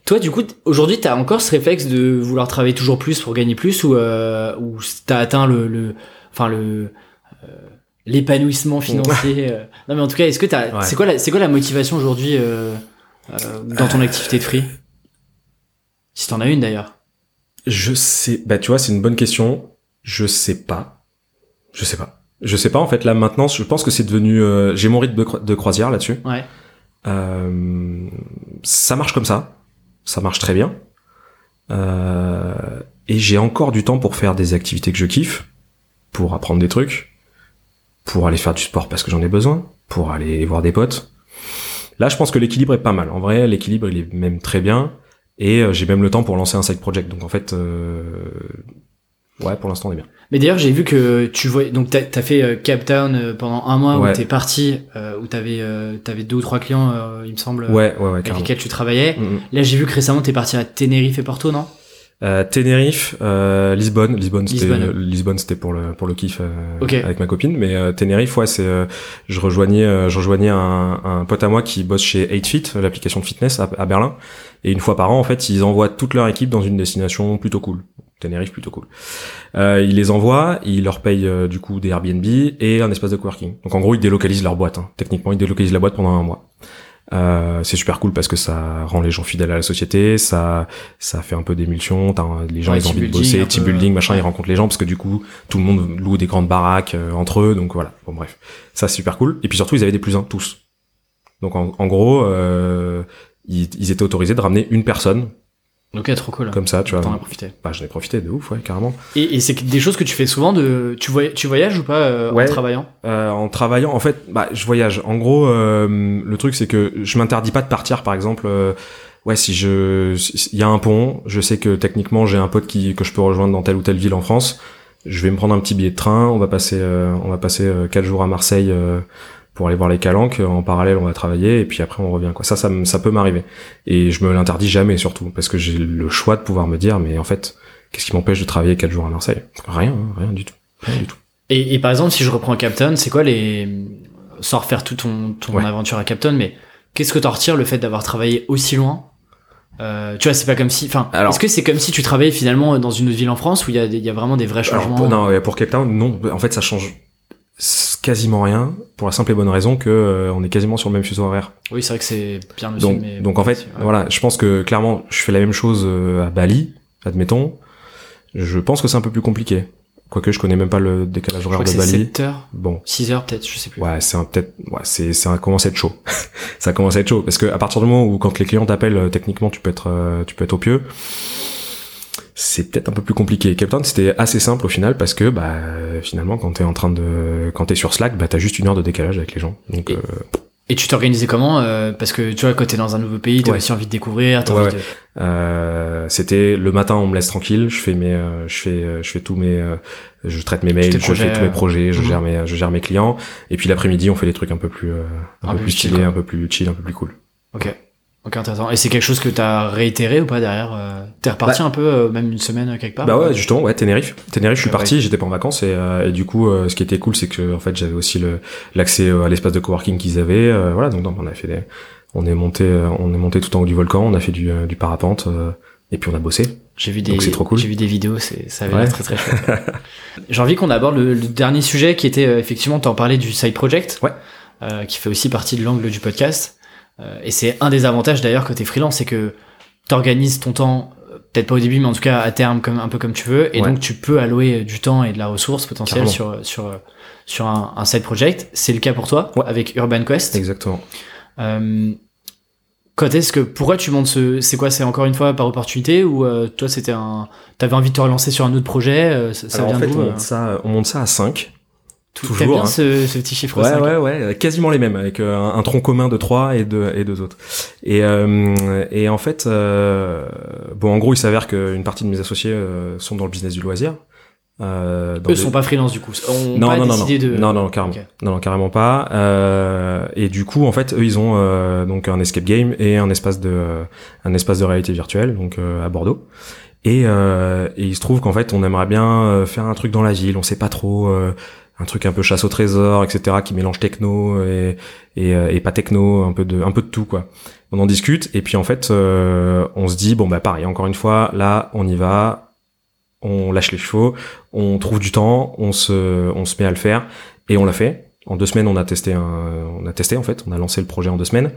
toi, du coup, aujourd'hui, t'as encore ce réflexe de vouloir travailler toujours plus pour gagner plus, ou euh, ou t'as atteint le, le, enfin le euh, l'épanouissement financier. Euh. Non, mais en tout cas, est-ce que t'as, c'est quoi la, c'est quoi la motivation aujourd'hui euh, euh, dans ton activité de free? Si t'en as une d'ailleurs. Je sais, bah tu vois, c'est une bonne question. Je sais pas. Je sais pas. Je sais pas en fait. Là maintenant, je pense que c'est devenu. J'ai mon rythme de, de croisière là-dessus. Ouais. ça marche comme ça ça marche très bien. Euh, et j'ai encore du temps pour faire des activités que je kiffe, pour apprendre des trucs, pour aller faire du sport parce que j'en ai besoin, pour aller voir des potes. Là, je pense que l'équilibre est pas mal. En vrai, l'équilibre, il est même très bien. Et euh, j'ai même le temps pour lancer un side project. Donc en fait, euh, Ouais, pour l'instant on est bien. Mais d'ailleurs, j'ai vu que tu vois, donc t'as as fait euh, Cape Town euh, pendant un mois où t'es parti, euh, où t'avais euh, avais deux ou trois clients, il me semble, ouais, ouais, ouais, avec lesquels tu travaillais. Mm, mm. Là, j'ai vu que récemment t'es parti à Tenerife et Porto, non? Euh, Tenerife, euh, Lisbonne, Lisbonne, c'était Lisbonne, c'était pour le pour le kiff avec ma copine, mais Tenerife, ouais, c'est je rejoignais je rejoignais un, un pote à moi qui bosse chez 8fit, l'application de fitness à, à Berlin, et une fois par an, en fait, ils envoient toute leur équipe dans une destination plutôt cool. Tenerife plutôt cool. Euh, ils les envoient, ils leur payent euh, du coup des Airbnb et un espace de coworking. Donc en gros, ils délocalisent leur boîte. Hein. Techniquement, ils délocalisent la boîte pendant un mois. Euh, c'est super cool parce que ça rend les gens fidèles à la société, ça ça fait un peu d'émulsion, les gens Ouais, ils ont envie de bosser, team building, machin, ouais. ils rencontrent les gens parce que du coup tout le monde loue des grandes baraques euh, entre eux, donc voilà. Bon bref, ça c'est super cool. Et puis surtout ils avaient des plus un tous. Donc en, en gros, euh, ils, ils étaient autorisés de ramener une personne Ok, trop cool. comme ça, tu vois. T'en as profité. Bah j'en ai profité de ouf, ouais, carrément. Et, et c'est des choses que tu fais souvent de. Tu, voy... tu voyages ou pas euh, Ouais. en travaillant? Euh, en travaillant, en fait, bah, je voyage. En gros, euh, le truc, c'est que je m'interdis pas de partir, par exemple. euh, ouais, si je, il y a un pont, je sais que techniquement, j'ai un pote qui que je peux rejoindre dans telle ou telle ville en France. Je vais me prendre un petit billet de train. On va passer, euh, on va passer euh, quatre jours à Marseille euh, pour aller voir les calanques. En parallèle, on va travailler et puis après, on revient. Quoi. Ça, ça, ça peut m'arriver. Et je me l'interdis jamais, surtout, parce que j'ai le choix de pouvoir me dire, mais en fait, qu'est-ce qui m'empêche de travailler quatre jours à Marseille? Rien, hein, rien du tout, rien du tout. et, et par exemple, si je reprends Captain, c'est quoi les. Sans refaire toute ton, ton Ouais. aventure à Captain, mais qu'est-ce que t'en retires le fait d'avoir travaillé aussi loin? Euh, tu vois, c'est pas comme si. Enfin, Alors- est-ce que c'est comme si tu travaillais finalement dans une autre ville en France où il y a, des- il y a vraiment des vrais Alors, changements? pour- non, pour Cape Town, non. En fait, ça change quasiment rien pour la simple et bonne raison que euh, on est quasiment sur le même fuseau horaire. Oui, c'est vrai que c'est bien le Donc, mais donc en fait, ouais. voilà, je pense que clairement, je fais la même chose euh, à Bali, admettons. Je pense que c'est un peu plus compliqué. Quoique je connais même pas le décalage Je horaire crois de Bali. 7 heures, Bon, 6 heures peut-être, je sais plus. ouais, c'est un peut-être, ouais, c'est, c'est un commence à être chaud. ça commence à être chaud parce que à partir du moment où quand les clients t'appellent, euh, techniquement, tu peux être, euh, tu peux être au pieu. C'est peut-être un peu plus compliqué. Cape Town, c'était assez simple au final parce que bah finalement quand t'es en train de quand t'es sur Slack, bah t'as juste une heure de décalage avec les gens. Donc Et- euh, Et tu t'organisais comment euh, Parce que tu vois, quand t'es dans un nouveau pays, t'as Ouais. aussi envie de découvrir, Ouais, envie ouais. de... Euh, c'était le matin on me laisse tranquille je fais mes euh, je fais euh, je fais tous mes euh, je traite mes mails je fais tous mes projets je mhm. gère mes je gère mes clients et puis l'après-midi on fait des trucs un peu plus euh, un, peu plus quoi. un peu plus chill un peu plus cool Ok. Ok, intéressant. Et c'est quelque chose que t'as réitéré ou pas derrière euh, T'es reparti un peu, euh, même une semaine euh, quelque part bah ou ouais justement ouais Tenerife Tenerife je suis Ouais, parti j'étais pas en vacances et, euh, et du coup euh, ce qui était cool c'est que en fait j'avais aussi le l'accès à l'espace de coworking qu'ils avaient euh, voilà donc on a fait des on est monté on est monté tout en haut du volcan on a fait du du parapente euh, et puis on a bossé J'ai vu des, Donc c'est trop cool. J'ai vu des vidéos, c'est, ça avait Ouais. l'air très très chouette. J'ai envie qu'on aborde le, le dernier sujet qui était effectivement, t'en parlais du side project, Ouais. euh, qui fait aussi partie de l'angle du podcast. Euh, et c'est un des avantages d'ailleurs côté freelance, c'est que t'organises ton temps, euh, peut-être pas au début, mais en tout cas à terme, comme un peu comme tu veux, et Ouais. donc tu peux allouer du temps et de la ressource potentielle Carrément. sur sur sur un, un side project. C'est le cas pour toi Ouais. avec Urban Quest. exactement Euh, quand est-ce que pourquoi tu montes ce c'est quoi c'est encore une fois par opportunité ou euh, toi c'était un t'avais envie de te relancer sur un autre projet euh, ça, Alors, vient en fait d'où on euh, monte ça on monte ça à 5 tout- toujours, bien hein. ce, ce petit chiffre Ouais, 5 ouais, ouais, euh, quasiment les mêmes, avec euh, un, un tronc commun de trois et deux et deux autres. Et euh, et en fait, euh, bon, en gros, il s'avère qu'une partie de mes associés euh, sont dans le business du loisir. Euh, Eux sont pas freelance du coup non, pas non, non, non, de non, non, carrément, non, non, carrément pas. Euh, et du coup, en fait, eux, ils ont euh, donc un escape game et un espace de un espace de réalité virtuelle, donc euh, à Bordeaux. Et, euh, et il se trouve qu'en fait, on aimerait bien faire un truc dans la ville. On sait pas trop, euh, un truc un peu chasse au trésor, etc., qui mélange techno et et, euh, et pas techno, un peu de un peu de tout quoi. On en discute et puis en fait, euh, on se dit bon bah pareil, encore une fois, là, on y va, on lâche les chevaux, on trouve du temps, on se on se met à le faire et on l'a fait. En deux semaines, on a testé un, on a testé en fait, on a lancé le projet en deux semaines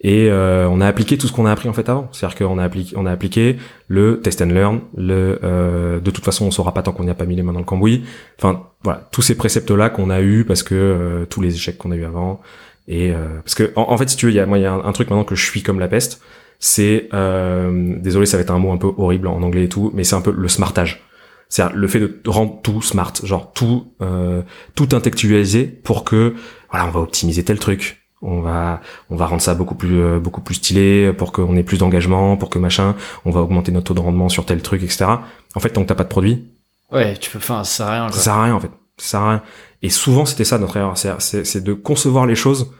et euh, on a appliqué tout ce qu'on a appris en fait avant. C'est-à-dire qu'on a appliqué, on a appliqué le test and learn, le euh, de toute façon on saura pas tant qu'on n'y a pas mis les mains dans le cambouis. Enfin voilà, tous ces préceptes là qu'on a eu parce que euh, tous les échecs qu'on a eu avant et euh, parce que en, fait si tu veux, il y a moi il y a un, truc maintenant que je suis comme la peste, c'est euh, désolé ça va être un mot un peu horrible en anglais et tout, mais c'est un peu le smartage. C'est le fait de rendre tout smart, genre tout euh, tout intellectualiser pour que voilà, on va optimiser tel truc, on va on va rendre ça beaucoup plus euh, beaucoup plus stylé pour qu'on ait plus d'engagement, pour que machin, on va augmenter notre taux de rendement sur tel truc, etc. En fait, tant que t'as pas de produit, ouais tu peux enfin ça sert à rien ça quoi. sert à rien en fait, ça sert à rien. Et souvent c'était ça notre erreur, c'est c'est c'est de concevoir les choses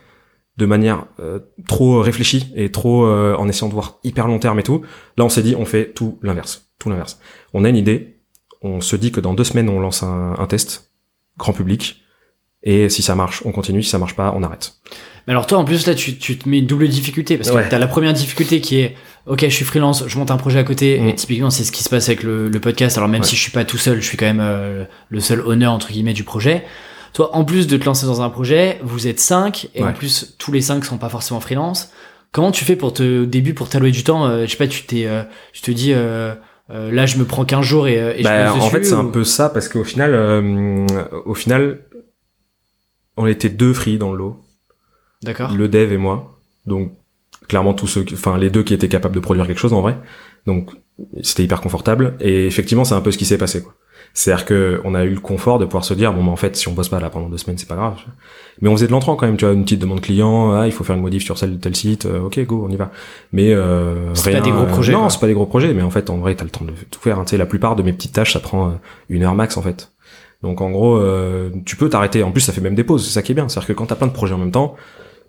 de manière euh, trop réfléchie et trop euh, en essayant de voir hyper long terme et tout. Là, on s'est dit on fait tout l'inverse, tout l'inverse. On a une idée, on se dit que dans deux semaines on lance un, un test grand public. Et si ça marche, on continue. Si ça marche pas, on arrête. Mais alors toi en plus là tu, tu te mets une double difficulté parce que Ouais. t'as la première difficulté qui est ok je suis freelance je monte un projet à côté Mm. et typiquement c'est ce qui se passe avec le, le podcast alors même Ouais. si je suis pas tout seul je suis quand même euh, le seul honneur entre guillemets du projet toi, en plus de te lancer dans un projet, vous êtes cinq et en plus tous les cinq sont pas forcément freelance. Comment tu fais pour te au début pour t'allouer du temps euh, Je sais pas, tu t'es, euh, tu te dis. Euh, là, je me prends 15 jours et, et bah, je me En fait, c'est un peu ça parce qu'au final, au final, on était deux free dans le lot. D'accord. Le dev et moi. Donc, clairement, tous ceux, enfin, les deux qui étaient capables de produire quelque chose en vrai. Donc, c'était hyper confortable. Et effectivement, c'est un peu ce qui s'est passé, quoi. C'est-à-dire que on a eu le confort de pouvoir se dire bon bah en fait si on bosse pas là pendant deux semaines c'est pas grave. Mais on faisait de l'entrant quand même, tu vois une petite demande client, ah il faut faire une modif sur tel tel site, euh, ok go on y va. Mais euh, c'est pas des gros projets. non c'est pas des gros projets, mais en fait en vrai t'as le temps de tout faire. Hein. Tu sais la plupart de mes petites tâches ça prend euh, une heure max en fait. Donc en gros euh, tu peux t'arrêter. En plus ça fait même des pauses, c'est ça qui est bien. C'est-à-dire que quand t'as plein de projets en même temps,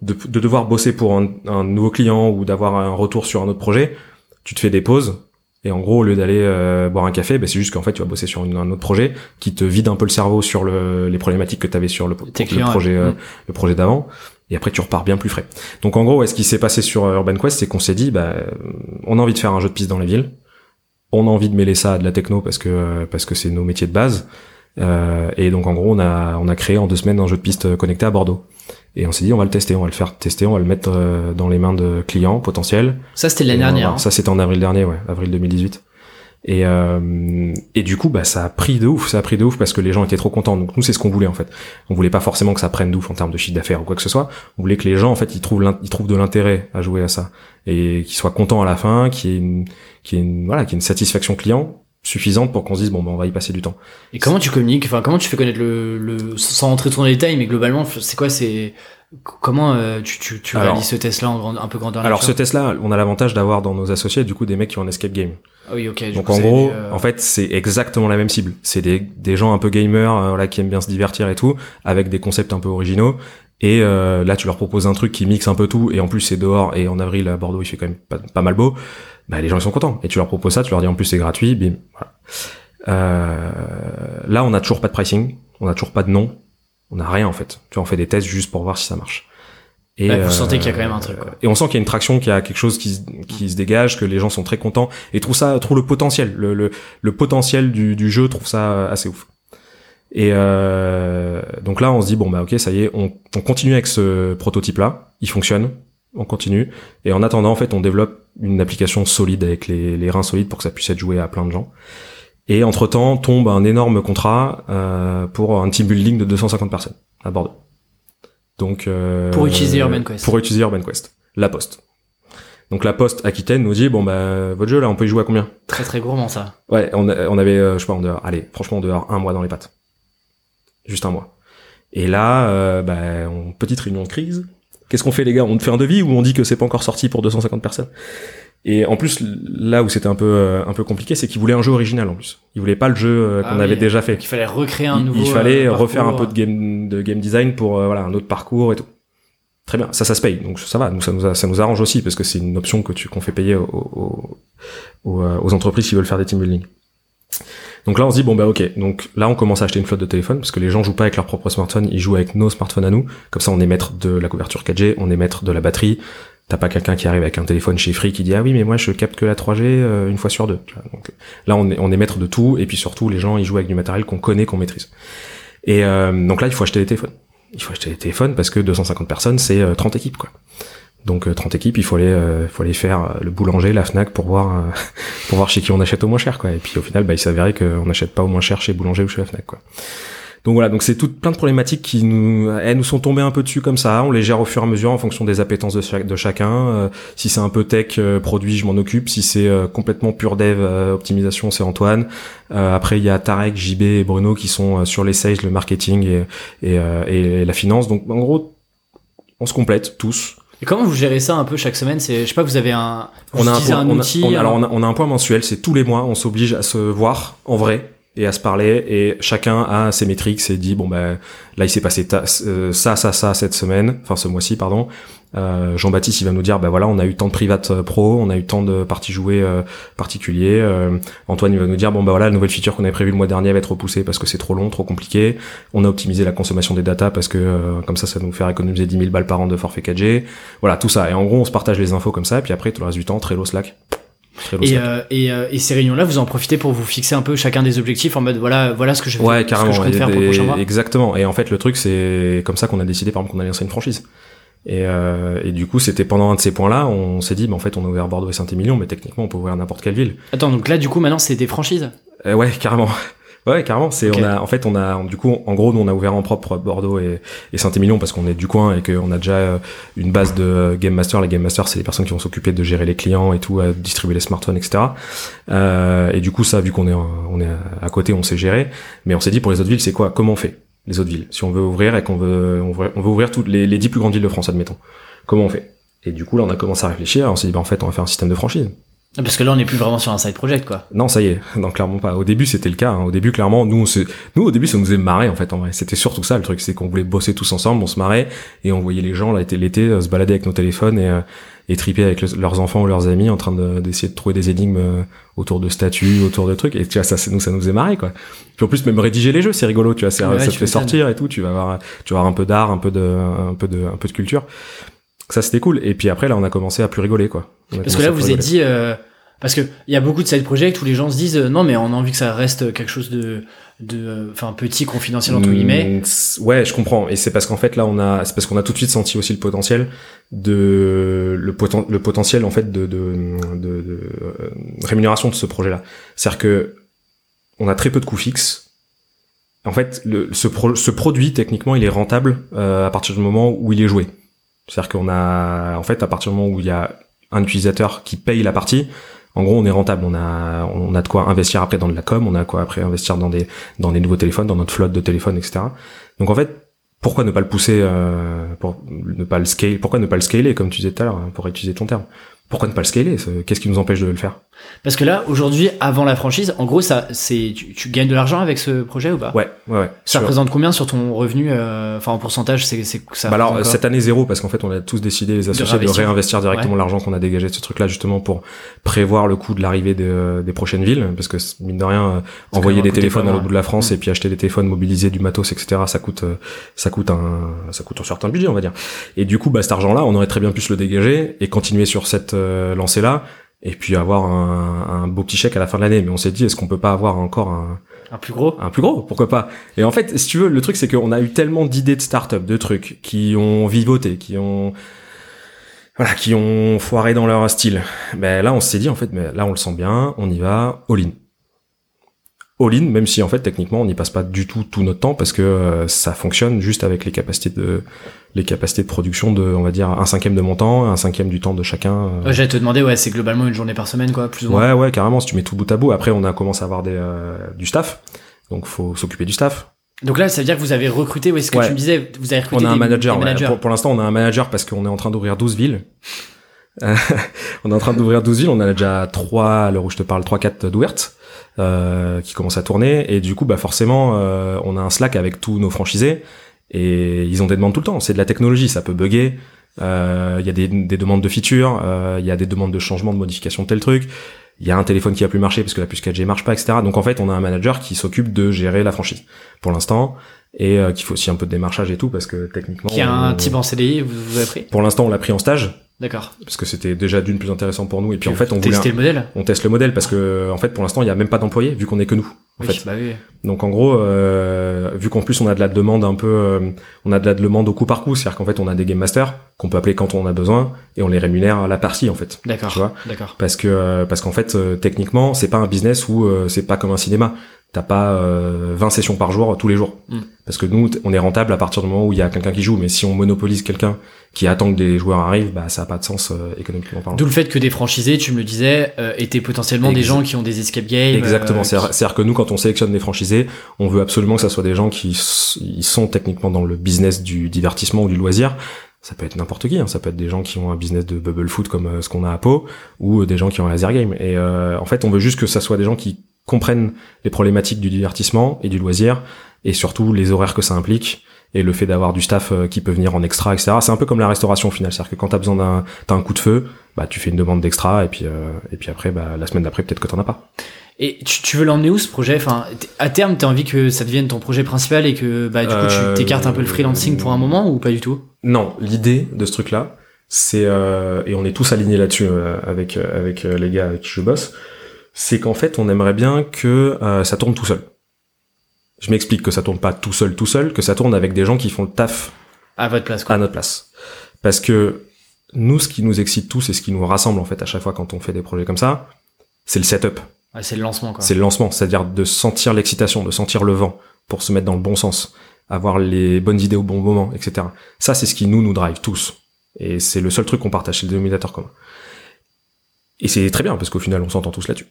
de, de devoir bosser pour un, un nouveau client ou d'avoir un retour sur un autre projet, tu te fais des pauses et en gros, au lieu d'aller euh, boire un café, bah, c'est juste qu'en fait, tu vas bosser sur un autre projet qui te vide un peu le cerveau sur le, les problématiques que tu avais sur le, projet, euh, le projet d'avant. Et après, tu repars bien plus frais. Donc, en gros, ce qui s'est passé sur Urban Quest, c'est qu'on s'est dit, bah, on a envie de faire un jeu de piste dans les villes. On a envie de mêler ça à de la techno parce que parce que c'est nos métiers de base. Euh, et donc, en gros, on a on a créé en deux semaines un jeu de piste connecté à Bordeaux. Et on s'est dit, on va le tester, on va le faire tester, on va le mettre euh, dans les mains de clients potentiels. Ça, c'était l'année dernière. Hein. Ça, c'était en avril dernier, ouais, avril 2018. Et, euh, et du coup, bah, ça a pris de ouf, ça a pris de ouf parce que les gens étaient trop contents. Donc nous, c'est ce qu'on voulait en fait. On voulait pas forcément que ça prenne de ouf en termes de chiffre d'affaires ou quoi que ce soit. On voulait que les gens en fait, ils trouvent, ils trouvent de l'intérêt à jouer à ça et qu'ils soient contents à la fin, qu'il y ait une, qu'il y ait une, voilà, qu'il y ait une satisfaction client suffisante pour qu'on se dise bon ben on va y passer du temps. Et comment tu communiques? Enfin comment tu fais connaître le, le sans rentrer trop dans les détails mais globalement c'est quoi c'est Comment euh, tu, tu, tu réalises ce test-là en un peu grandeur Alors ce test-là, on a l'avantage d'avoir dans nos associés du coup des mecs qui ont un escape game. Ah oui, ok. Donc en gros, euh, en fait, c'est exactement la même cible. C'est des, des gens un peu gamers, euh, là, qui aiment bien se divertir et tout, avec des concepts un peu originaux. Et là, tu leur proposes un truc qui mixe un peu tout, et en plus c'est dehors, et en avril à Bordeaux, il fait quand même pas, pas mal beau. Bah les gens ils sont contents. Et tu leur proposes ça, tu leur dis en plus c'est gratuit, bim. Voilà. là, on a toujours pas de pricing, on a toujours pas de nom on n'a rien en fait. Tu vois, on fait des tests juste pour voir si ça marche. Et vous sentez qu'il y a quand même un truc. Quoi. Et on sent qu'il y a une traction, qu'il y a quelque chose qui, qui se dégage, que les gens sont très contents et trouvent ça, trouvent le potentiel, le, le, le potentiel du, du jeu, trouve ça assez ouf. Et euh, donc là, on se dit bon bah ok, ça y est, on, on continue avec ce prototype-là, il fonctionne, on continue. Et en attendant, en fait, on développe une application solide avec les, les reins solides pour que ça puisse être joué à plein de gens. Et entre-temps, tombe un énorme contrat euh, pour un team building de 250 personnes à Bordeaux. Donc euh, pour utiliser Urban Quest. Pour utiliser Urban Quest. La Poste. Donc la Poste Aquitaine nous dit bon bah votre jeu là on peut y jouer à combien? Très très gourmand ça. Ouais, on, on avait euh, je sais pas on dehors allez franchement on dehors un mois dans les pattes. Juste un mois. Et là euh, bah on, petite réunion de crise. Qu'est-ce qu'on fait les gars? On fait un devis ou on dit que c'est pas encore sorti pour 250 personnes? Et en plus, là où c'était un peu euh, un peu compliqué, c'est qu'il voulait un jeu original en plus. Il voulait pas le jeu euh, qu'on ah avait déjà fait. Il fallait recréer un nouveau. Il, fallait euh, refaire un peu de game de game design pour voilà un autre parcours et tout. Très bien, ça ça se paye, donc ça va. Nous ça nous ça nous arrange aussi parce que c'est une option que tu qu'on fait payer aux, aux, aux, entreprises qui veulent faire des team building. Donc là on se dit bon bah ok, donc là on commence à acheter une flotte de téléphones parce que les gens jouent pas avec leur propre smartphone, ils jouent avec nos smartphones à nous. Comme ça on est maître de la couverture 4G, on est maître de la batterie, T'as pas quelqu'un qui arrive avec un téléphone chez Free qui dit ah oui mais moi je capte que la 3G euh, une fois sur deux. Là on est, on est maître de tout et puis surtout les gens ils jouent avec du matériel qu'on connaît qu'on maîtrise. Et euh, donc là il faut acheter des téléphones. Il faut acheter des téléphones parce que 250 personnes c'est 30 euh, équipes quoi. Donc 30 équipes il faut aller faut aller faire le boulanger la Fnac pour voir pour voir chez qui on achète au moins cher quoi. Et puis au final bah il s'avérait qu'on n'achète pas au moins cher chez boulanger ou chez la Fnac quoi. Donc voilà, donc c'est tout plein de problématiques qui nous, elles nous sont tombées un peu dessus comme ça. On les gère au fur et à mesure en fonction des appétences de, de chacun. Euh, si c'est un peu tech, euh, produit, je m'en occupe. Si c'est euh, complètement pur dev, optimisation, c'est Antoine. après, il y a Tarek, JB et Bruno qui sont sur les sales, le marketing et, et, et la finance. Donc en gros, on se complète tous. Et comment vous gérez ça un peu chaque semaine? C'est, je sais pas, vous avez un, on a un, point, on outil. alors on a, on a un point mensuel, c'est tous les mois, on s'oblige à se voir en vrai et à se parler et chacun a ses métriques et dit bon ben là il s'est passé euh, ça ça ça cette semaine enfin ce mois-ci pardon euh, Jean-Baptiste il va nous dire ben voilà on a eu tant de private euh, pro on a eu tant de parties jouées euh, particuliers euh, Antoine il va nous dire bon ben voilà la nouvelle feature qu'on avait prévue le mois dernier va être repoussée parce que c'est trop long trop compliqué. On a optimisé la consommation des data parce que comme ça ça va nous faire économiser 10 000 balles par an de forfait 4G voilà tout ça. Et en gros on se partage les infos comme ça et puis après tout le reste du temps Trello Slack. Et, euh, et, euh, et, ces réunions-là, vous en profitez pour vous fixer un peu chacun des objectifs en mode voilà, voilà ce que je, ouais, carrément, ce que je faire pour le prochain mois. Exactement. Et en fait, le truc, c'est comme ça qu'on a décidé, par exemple, qu'on allait lancer une franchise. Et, euh, et, du coup, c'était pendant un de ces points-là, on s'est dit, bah, en fait, on a ouvert Bordeaux et Saint-Émilion, mais techniquement, on peut ouvrir n'importe quelle ville. Attends, donc là, du coup, maintenant, c'est des franchises? Euh, Ouais, carrément. Ouais, carrément. C'est on a en fait on a du coup en gros nous on a ouvert en propre Bordeaux et, et Saint-Émilion parce qu'on est du coin et qu'on a déjà euh, une base de game master. Les game masters c'est les personnes qui vont s'occuper de gérer les clients et tout, à distribuer les smartphones, etc. Euh, et du coup ça vu qu'on est on est à côté, on sait gérer. Mais on s'est dit pour les autres villes c'est quoi? Comment on fait? Les autres villes Si on veut ouvrir et qu'on veut on veut, ouvrir toutes les, les 10 plus grandes villes de France admettons. Comment on fait? Et du coup là on a commencé à réfléchir. On s'est dit bah en fait on va faire un système de franchise. Parce que là, on n'est plus vraiment sur un side project, quoi. Non, ça y est. Non, clairement pas. Au début, c'était le cas. Hein. Au début, clairement, nous, on nous, au début, ça nous faisait marrer, en fait, en vrai. C'était surtout ça, le truc. C'est qu'on voulait bosser tous ensemble, on se marrait, et on voyait les gens, là, l'été, euh, se balader avec nos téléphones et, euh, et triper avec leurs enfants ou leurs amis en train d'essayer de, trouver des énigmes euh, autour de statues, autour de trucs. Et tu vois, ça, nous, ça nous faisait marrer, quoi. Puis en plus, même rédiger les jeux, c'est rigolo, tu vois. ça te fait sortir et tout. Tu vas avoir, tu vas avoir un peu d'art, un peu de, un peu de, un peu de culture. Ça, c'était cool. Et puis après, là, on a commencé à plus rigoler, quoi. Parce que là, vous êtes dit, parce que il y a beaucoup de side projects où les gens se disent euh, non mais on a envie que ça reste quelque chose de de euh, enfin petit confidentiel entre guillemets. Mm, ouais, je comprends et c'est parce qu'en fait là on a c'est parce qu'on a tout de suite senti aussi le potentiel de le, poten, le potentiel en fait de de, de, de euh, rémunération de ce projet-là. C'est-à-dire que on a très peu de coûts fixes. En fait, le, ce, ce produit techniquement il est rentable à partir du moment où il est joué. C'est-à-dire qu'on a en fait à partir du moment où il y a un utilisateur qui paye la partie, en gros, on est rentable, on a, on a de quoi investir après dans de la com, on a quoi après investir dans des, dans des nouveaux téléphones, dans notre flotte de téléphones, etc. Donc en fait, pourquoi ne pas le pousser, euh, pour ne pas le scaler, pourquoi ne pas le scaler, comme tu disais tout à l'heure, hein, pour utiliser ton terme? Pourquoi ne pas le scaler Qu'est-ce qui nous empêche de le faire? Parce que là, aujourd'hui, avant la franchise, en gros, ça, c'est, tu, gagnes de l'argent avec ce projet ou pas? Ouais, ouais, ouais. Ça représente combien sur ton revenu euh, Enfin, en pourcentage, c'est, c'est ça. Bah alors cette année zéro, parce qu'en fait, on a tous décidé les associés de, réinvestir directement l'argent qu'on a dégagé de ce truc-là, justement pour prévoir le coût de l'arrivée des prochaines villes, parce que mine de rien, euh, envoyer des téléphones à l'autre bout de la France mm. et puis acheter des téléphones, mobiliser du matos, etc. Ça coûte, euh, ça coûte un, ça coûte un certain budget, on va dire. Et du coup, bah cet argent-là, on aurait très bien pu se le dégager et continuer sur cette lancée-là et puis avoir un, un, beau petit chèque à la fin de l'année. Mais on s'est dit, est-ce qu'on peut pas avoir encore un, un plus gros? Un plus gros, pourquoi pas? Et en fait, si tu veux, le truc c'est qu'on a eu tellement d'idées de start-up, de trucs qui ont vivoté, qui ont voilà, qui ont foiré dans leur style. Ben là, on s'est dit en fait, mais là on le sent bien, on y va all-in all-in, même si en fait techniquement on n'y passe pas du tout tout notre temps parce que euh, ça fonctionne juste avec les capacités de les capacités de production de on va dire un cinquième de mon temps, un cinquième du temps de chacun. Euh. Ouais, J'allais te demander ouais c'est globalement une journée par semaine quoi plus ou moins. Ouais ouais carrément si tu mets tout bout à bout. Après on a commencé à avoir des euh, du staff donc faut s'occuper du staff. Donc là, ça veut dire que vous avez recruté, ouais, ce que tu me disais, vous avez recruté On a un manager, Pour, pour l'instant, on a un manager parce qu'on est en train d'ouvrir 12 villes. on est en train d'ouvrir 12 villes, on a déjà 3, à l'heure où je te parle, 3-4 d'ouvertes. Euh, qui commence à tourner et du coup bah forcément euh, on a un Slack avec tous nos franchisés et ils ont des demandes tout le temps. C'est de la technologie ça peut bugger. Euh, il y a des, des, demandes de features il y a des demandes de changement de modification de tel truc. Il y a un téléphone qui a plus marché parce que la puce 4G marche pas etc donc en fait on a un manager qui s'occupe de gérer la franchise pour l'instant et euh, qu'il faut aussi un peu de démarchage et tout parce que techniquement qui a un type en CDI vous, vous avez pris pour l'instant on l'a pris en stage D'accord. Parce que c'était déjà d'une plus intéressant pour nous et puis, en fait on voulait le modèle. On teste le modèle parce que en fait pour l'instant il y a même pas d'employés vu qu'on est que nous. En fait. Bah oui. Donc en gros euh, vu qu'en plus on a de la demande un peu euh, on a de la demande au coup par coup, c'est-à-dire qu'en fait on a des game masters qu'on peut appeler quand on a besoin et on les rémunère à la partie en fait. D'accord. Tu vois? D'accord. Parce que euh, parce qu'en fait euh, techniquement c'est pas un business où c'est pas comme un cinéma t'as pas euh, 20 sessions par jour tous les jours. Mm. Parce que nous, on est rentable à partir du moment où il y a quelqu'un qui joue. Mais si on monopolise quelqu'un qui attend que des joueurs arrivent, bah ça a pas de sens euh, économiquement parlant. D'où le fait que des franchisés, tu me le disais, euh, étaient potentiellement des gens qui ont des escape games. Exactement. Euh, c'est-à-dire que nous, quand on sélectionne des franchisés, on veut absolument que ça soit des gens qui ils sont techniquement dans le business du divertissement ou du loisir. Ça peut être n'importe qui, hein. ça peut être des gens qui ont un business de bubble foot comme ce qu'on a à Pau, ou des gens qui ont un laser game. Et en fait, on veut juste que ça soit des gens qui comprennent les problématiques du divertissement et du loisir, et surtout les horaires que ça implique, et le fait d'avoir du staff euh, qui peut venir en extra, etc. C'est un peu comme la restauration au final, c'est-à-dire que quand t'as besoin d'un t'as un coup de feu, bah tu fais une demande d'extra, et puis euh, et puis après, bah la semaine d'après peut-être que t'en as pas. Et tu, tu veux l'emmener où ce projet? Enfin, à terme, t'as envie que ça devienne ton projet principal et que bah du coup tu euh, t'écartes un peu le freelancing pour un moment ou pas du tout? Non, l'idée de ce truc-là, c'est et on est tous alignés là-dessus avec avec les gars avec qui je bosse, c'est qu'en fait on aimerait bien que ça tourne tout seul. Je m'explique que ça tourne pas tout seul tout seul, que ça tourne avec des gens qui font le taf à votre place quoi. À notre place. Parce que nous, ce qui nous excite tous et ce qui nous rassemble en fait à chaque fois quand on fait des projets comme ça, c'est le setup. c'est le lancement quoi. C'est le lancement, c'est-à-dire de sentir l'excitation, de sentir le vent pour se mettre dans le bon sens, avoir les bonnes idées au bon moment, etc. Ça, c'est ce qui nous nous drive tous. Et c'est le seul truc qu'on partage, c'est le dénominateur commun. Et c'est très bien parce qu'au final, on s'entend tous là-dessus.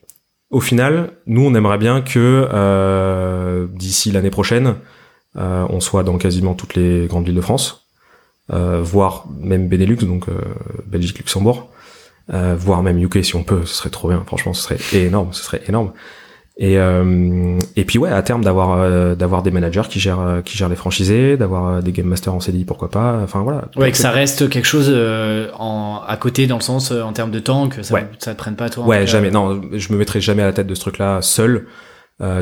Au final, nous, on aimerait bien que euh, d'ici l'année prochaine, euh, on soit dans quasiment toutes les grandes villes de France, euh, voire même Benelux, donc Belgique, Luxembourg, voire même UK si on peut, ce serait trop bien. Franchement, ce serait énorme, ce serait énorme. Et et puis ouais, à terme d'avoir d'avoir des managers qui gèrent qui gèrent les franchisés, d'avoir des game masters en CDI, pourquoi pas. Enfin voilà. Ouais, que ça reste quelque chose en à côté dans le sens en termes de temps que ça ouais. ça te prenne pas toi. Ouais, jamais. Non, je me mettrai jamais à la tête de ce truc-là seul.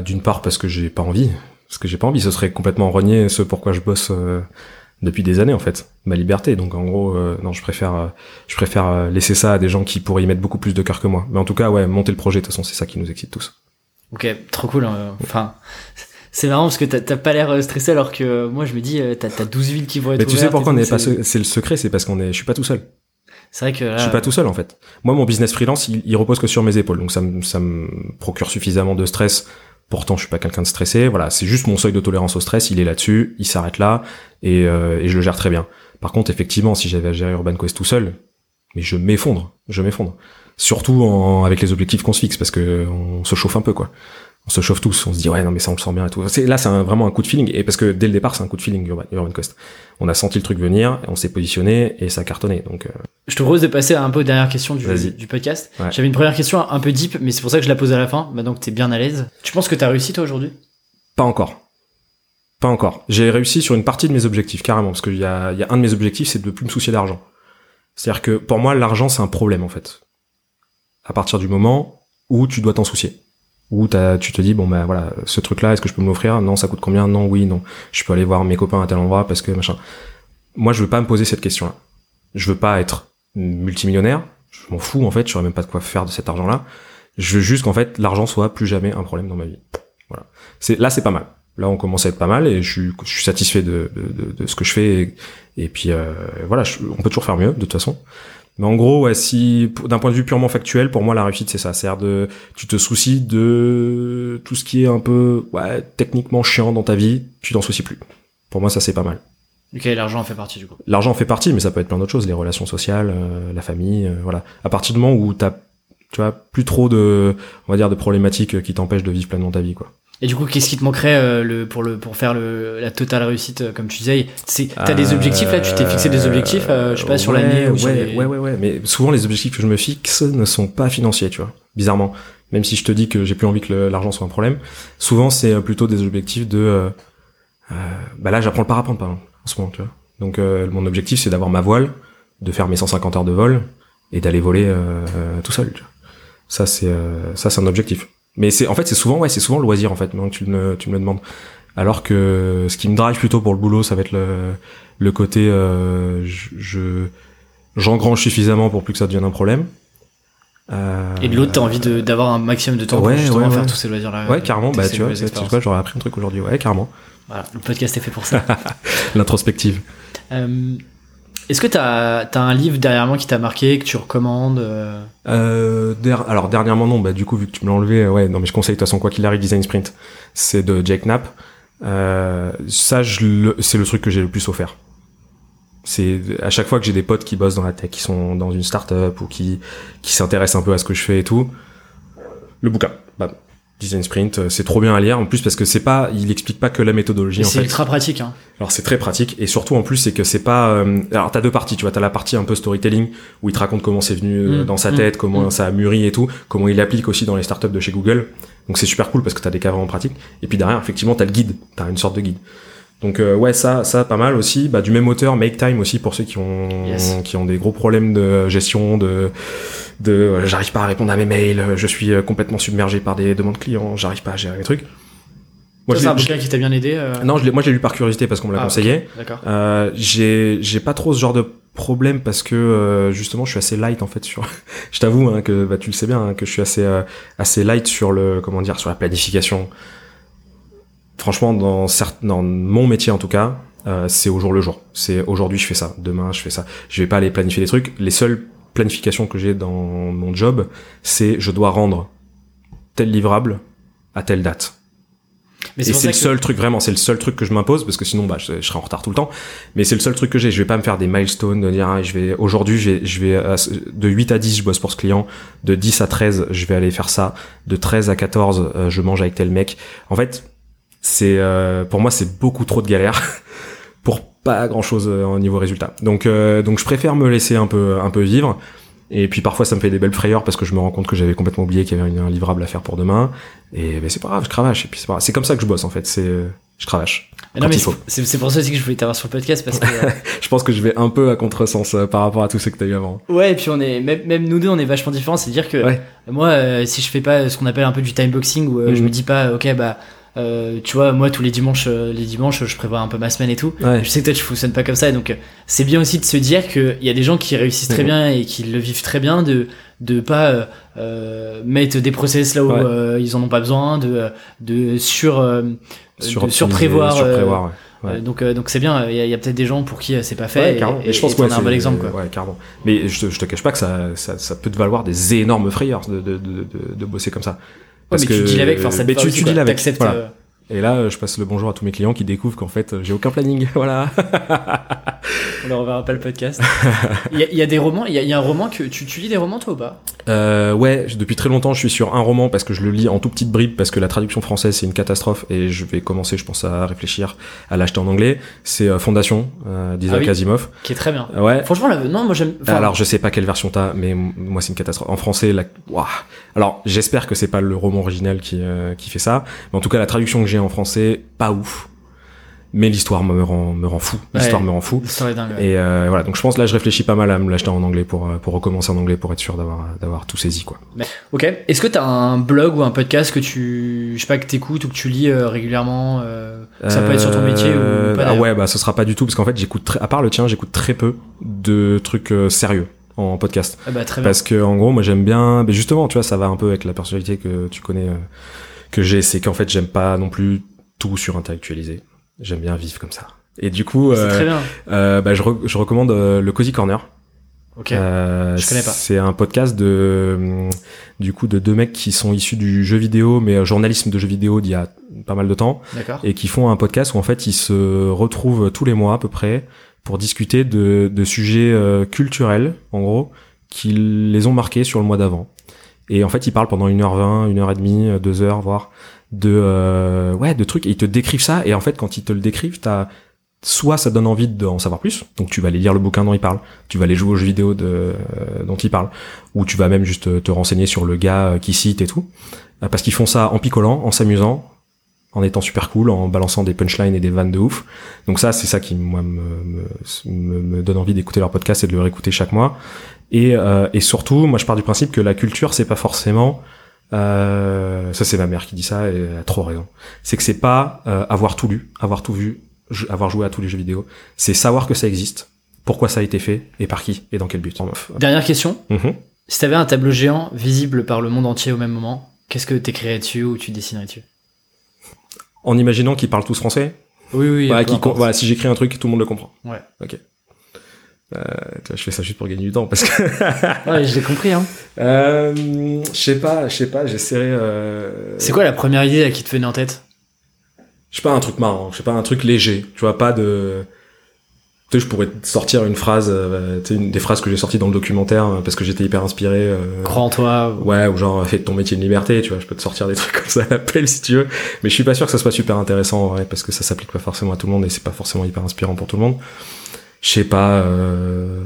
D'une part parce que j'ai pas envie, parce que j'ai pas envie, ce serait complètement renier ce pourquoi je bosse depuis des années en fait, ma liberté. Donc en gros, euh, non, je préfère, euh, je préfère euh, laisser ça à des gens qui pourraient y mettre beaucoup plus de cœur que moi. Mais en tout cas, ouais, monter le projet, de toute façon, c'est ça qui nous excite tous. Ok, trop cool. Hein. Enfin, c'est marrant parce que t'as pas l'air stressé alors que moi je me dis, t'as as 12 villes qui vont être. Mais tu sais pourquoi on est pas, c'est le secret, c'est parce qu'on est, je suis pas tout seul. C'est vrai que là... je suis pas tout seul en fait. Moi, mon business freelance, il, il repose que sur mes épaules, donc ça me, ça me procure suffisamment de stress Pourtant, je suis pas quelqu'un de stressé. Voilà, c'est juste mon seuil de tolérance au stress. Il est là-dessus, il s'arrête là, et, euh, et, je le gère très bien. Par contre, effectivement, si j'avais à gérer Urban Quest tout seul, mais je m'effondre, je m'effondre. Surtout en, avec les objectifs qu'on se fixe, parce que on se chauffe un peu, quoi on se chauffe tous, on se dit ouais non mais ça on le sent bien et tout. C'est là c'est vraiment un coup de feeling et parce que dès le départ c'est un coup de feeling Urban, Quest. On a senti le truc venir, on s'est positionné et ça a cartonné. Donc euh... je te propose de passer un peu aux dernières questions du, du podcast. J'avais une première question un peu deep mais c'est pour ça que je la pose à la fin. Maintenant que t'es bien à l'aise, tu penses que t'as réussi toi aujourd'hui? Pas encore. Pas encore. J'ai réussi sur une partie de mes objectifs carrément parce qu'il y a, y a un de mes objectifs c'est de plus me soucier d'argent. C'est-à-dire que pour moi l'argent c'est un problème en fait. À partir du moment où tu dois t'en soucier. Où tu te dis bon ben voilà ce truc là est-ce que je peux me l'offrir? Non ça coûte combien? Non oui non. Je peux aller voir mes copains à tel endroit parce que machin. Moi je veux pas me poser cette question là je veux pas être multimillionnaire. Je m'en fous en fait. Je saurais même pas de quoi faire de cet argent là je veux juste qu'en fait l'argent soit plus jamais un problème dans ma vie. Voilà. C'est là c'est pas mal. Là on commence à être pas mal et je suis, je suis satisfait de, de, de, ce que je fais et, puis euh, voilà on peut toujours faire mieux de toute façon mais en gros, ouais, si d'un point de vue purement factuel, pour moi la réussite c'est ça, c'est de tu te soucies de tout ce qui est un peu ouais, techniquement chiant dans ta vie, tu t'en soucies plus. Pour moi ça c'est pas mal. Ok, l'argent en fait partie du coup. L'argent en fait partie, mais ça peut être plein d'autres choses, les relations sociales, euh, la famille, euh, voilà. À partir du moment où t'as tu vois plus trop de on va dire de problématiques qui t'empêchent de vivre pleinement ta vie quoi. Et du coup, qu'est-ce qui te manquerait euh, le, pour, le, pour faire le, la totale réussite, euh, comme tu disais? T'as des objectifs là? Tu t'es fixé des objectifs, euh, je sais pas, sur l'année ouais, ouais, ouais, ouais. Mais souvent, les objectifs que je me fixe ne sont pas financiers, tu vois. Bizarrement. Même si je te dis que j'ai plus envie que l'argent soit un problème, souvent c'est plutôt des objectifs de. bah là, j'apprends le parapente, par exemple, en ce moment, tu vois. Donc, mon objectif, c'est d'avoir ma voile, de faire mes 150 heures de vol et d'aller voler tout seul. Tu vois. Ça, c'est ça, c'est un objectif. Mais c'est en fait c'est souvent ouais c'est souvent le loisir en fait maintenant que tu me tu me le demandes. Alors que ce qui me drive plutôt pour le boulot ça va être le le côté euh, je j'engrange suffisamment pour plus que ça devienne un problème. Euh, et de l'autre, t'as envie d'avoir un maximum de temps pour justement faire tous ces loisirs-là. Ouais, carrément. Bah, tu vois, tu vois j'aurais appris un truc aujourd'hui. Ouais, carrément. Voilà, le podcast est fait pour ça. L'introspective. Euh, est-ce que t'as as un livre dernièrement qui t'a marqué, que tu recommandes euh... euh alors dernièrement non, bah du coup vu que tu me l'as enlevé, ouais, non mais je conseille de toute façon quoi qu'il arrive Design Sprint, c'est de Jake Knapp. Euh, ça, c'est le truc que j'ai le plus offert. C'est à chaque fois que j'ai des potes qui bossent dans la tech, qui sont dans une startup ou qui qui s'intéressent un peu à ce que je fais et tout, le bouquin, bah, Design Sprint, euh, c'est trop bien à lire en plus parce que c'est pas, il explique pas que la méthodologie. C'est ultra pratique. Hein. Alors c'est très pratique et surtout en plus c'est que c'est pas. Euh, alors t'as deux parties, tu vois, t'as la partie un peu storytelling où il te raconte comment c'est venu euh, mm. dans sa mm. tête, comment mm. ça a mûri et tout, comment il applique aussi dans les startups de chez Google. Donc c'est super cool parce que t'as des cas vraiment pratiques. Et puis derrière effectivement t'as le guide, t'as une sorte de guide. Donc euh, ouais ça ça pas mal aussi bah, du même auteur Make Time aussi pour ceux qui ont qui ont des gros problèmes de gestion de de euh, j'arrive pas à répondre à mes mails je suis euh, complètement submergé par des demandes clients j'arrive pas à gérer les trucs. Moi, c'est un bouquin qui t'a bien aidé Non, je moi j'ai lu par curiosité parce qu'on me l'a ah, conseillé. D'accord. j'ai j'ai pas trop ce genre de problème parce que euh, justement je suis assez light en fait sur je t'avoue hein, que bah, tu le sais bien hein, que je suis assez euh, assez light sur le comment dire sur la planification. Franchement dans dans mon métier en tout cas euh, c'est au jour le jour. C'est aujourd'hui je fais ça. Demain je fais ça. Je vais pas aller planifier des trucs. Les seules planifications que j'ai dans mon job c'est je dois rendre tel livrable à telle date et c'est le seul truc vraiment, c'est le seul truc que je m'impose parce que sinon bah je, serais en retard tout le temps. Mais c'est le seul truc que j'ai. Je vais pas me faire des milestones de dire ah, je vais aujourd'hui je vais, je vais de 8 à 10 je bosse pour ce client, de 10 à 13 je vais aller faire ça, de 13 à 14 euh, je mange avec tel mec. En fait, c'est euh, pour moi c'est beaucoup trop de galère pour pas grand chose euh, au niveau résultat. Donc donc je préfère me laisser un peu un peu vivre. Et puis parfois ça me fait des belles frayeurs parce que je me rends compte que j'avais complètement oublié qu'il y avait un livrable à faire pour demain. Et ben c'est pas grave, je cravache. Et puis c'est C'est comme ça que je bosse en fait. C'est je cravache. non mais c'est pour ça aussi que je voulais t'avoir sur le podcast parce que euh, je pense que je vais un peu à contresens euh, par rapport à tout ce que t'as eu avant. Ouais, et puis on est même, même nous deux on est vachement différents. C'est à dire que moi euh, si je fais pas ce qu'on appelle un peu du time boxing où je mhm. me dis pas ok bah euh, tu vois, moi tous les dimanches, euh, les dimanches, je prévois un peu ma semaine et tout. Je sais que toi tu fonctionnes pas comme ça, donc euh, c'est bien aussi de se dire qu'il y a des gens qui réussissent très bien et qui le vivent très bien, de de pas mettre des process là où ils en ont pas besoin, de de sur, sur surprévoir. donc donc c'est bien. Il y a, peut-être des gens pour qui c'est pas fait. et, je pense que c'est un bon exemple. Quoi. Ouais, carrément. Mais je, je te cache pas que ça, ça, ça peut te valoir des énormes frayeurs de, de, de, de bosser comme ça. Parce mais que, tu avec, enfin, mais tu, tu dis avec. Voilà. Euh, et là, je passe le bonjour à tous mes clients qui découvrent qu'en fait, j'ai aucun planning. Voilà. On leur reverra pas le podcast. Il y, y, a des romans. Il y, y, a un roman que tu, tu lis des romans toi ou pas? Euh, Ouais, depuis très longtemps, je suis sur un roman parce que je le lis en tout petite bribes parce que la traduction française c'est une catastrophe et je vais commencer, je pense, à réfléchir à l'acheter en anglais. C'est euh, Fondation euh, d'Isaac ah Asimov, qui est très bien. Ouais. Franchement, là, non, moi j'aime. Alors, je sais pas quelle version t'as, mais moi c'est une catastrophe. En français, la... alors j'espère que c'est pas le roman original qui euh, qui fait ça, mais en tout cas la traduction que j'ai en français, pas ouf. Mais l'histoire me rend me rend fou. L'histoire me rend fou. est dingue, et euh, voilà. Donc je pense là je réfléchis pas mal à me l'acheter en anglais pour euh, pour recommencer en anglais pour être sûr d'avoir d'avoir tout saisi quoi. Ok. Est-ce que t'as un blog ou un podcast que tu je sais pas que t'écoutes ou que tu lis euh, régulièrement ça peut être sur ton métier ou pas ah ouais bah ce sera pas du tout parce qu'en fait j'écoute très à part le tien j'écoute très peu de trucs sérieux en podcast. Ah bah, très parce que en gros moi j'aime bien mais justement tu vois ça va un peu avec la personnalité que tu connais que j'ai c'est qu'en fait j'aime pas non plus tout surintellectualiser J'aime bien vivre comme ça. Et du coup, euh, euh, bah, je, je, recommande euh, le Cozy Corner. Ok. Euh, je connais pas. C'est un podcast de, du coup, de deux mecs qui sont issus du jeu vidéo, mais journalisme de jeu vidéo d'il y a pas mal de temps. D'accord. Et qui font un podcast où en fait ils se retrouvent tous les mois à peu près pour discuter de, de sujets culturels, en gros, qui les ont marqués sur le mois d'avant. Et en fait, ils parlent pendant une heure vingt, une heure et demie, deux heures, voire de euh, ouais de trucs et ils te décrivent ça et en fait quand ils te le décrivent t'as soit ça donne envie d'en savoir plus donc tu vas aller lire le bouquin dont il parle tu vas aller jouer aux jeux vidéo de, euh, dont il parle ou tu vas même juste te renseigner sur le gars euh, qui cite et tout parce qu'ils font ça en picolant en s'amusant en étant super cool, en balançant des punchlines et des vannes de ouf. Donc ça, c'est ça qui moi me, me, me donne envie d'écouter leur podcast et de le réécouter chaque mois. Et, et surtout, moi je pars du principe que la culture, c'est pas forcément euh, ça c'est ma mère qui dit ça et elle a trop raison. C'est que c'est pas euh, avoir tout lu, avoir tout vu, avoir joué à tous les jeux vidéo. C'est savoir que ça existe, pourquoi ça a été fait et par qui et dans quel but. Dernière question. Mm-hmm. Si t'avais un tableau géant visible par le monde entier au même moment, qu'est-ce que t'écrirais dessus ou tu dessinerais dessus? En imaginant qu'ils parlent tous français? Oui oui. Bah, voilà, si j'écris un truc, tout le monde le comprend. Ouais. Ok. Euh, je fais ça juste pour gagner du temps parce que. ouais, je l'ai compris. Hein. Euh, je sais pas, je sais pas. J'essaierai. Euh... C'est quoi la première idée qui te venait en tête? Je sais pas un truc marrant. Je sais pas un truc léger. Tu vois pas de. Tu sais, je pourrais sortir une phrase, euh, tu sais, une des phrases que j'ai sorties dans le documentaire euh, parce que j'étais hyper inspiré. Euh, Crois en toi. Ouais, ou genre fais de ton métier une liberté, tu vois. Je peux te sortir des trucs comme ça à l'appel si tu veux. Mais je suis pas sûr que ça soit super intéressant, ouais, parce que ça s'applique pas forcément à tout le monde et c'est pas forcément hyper inspirant pour tout le monde. Je sais pas. Euh,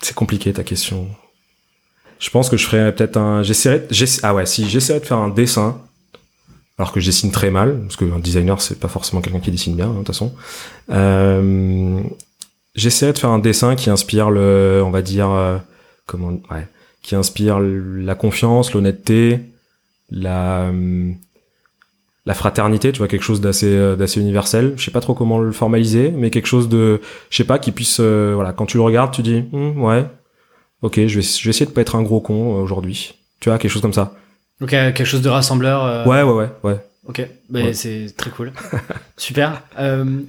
c'est compliqué ta question. Je pense que je ferais peut-être un. J'essaierais. Ah ouais, si j'essaierais de faire un dessin, alors que je dessine très mal, parce qu'un designer c'est pas forcément quelqu'un qui dessine bien, hein, de toute façon. Euh, j'essaierais de faire un dessin qui inspire le, on va dire, euh, comment, ouais, qui inspire la confiance, l'honnêteté, la la fraternité, tu vois, quelque chose d'assez euh, d'assez universel. Je sais pas trop comment le formaliser, mais quelque chose de, je sais pas, qui puisse, euh, voilà, quand tu le regardes, tu dis, Hum, ouais, ok, je vais, je vais essayer de pas être un gros con euh, aujourd'hui. Tu vois, quelque chose comme ça. Euh, quelque chose de rassembleur. euh, Ouais, ouais, ouais, ouais. Ok, bah, Ouais. c'est très cool. Super.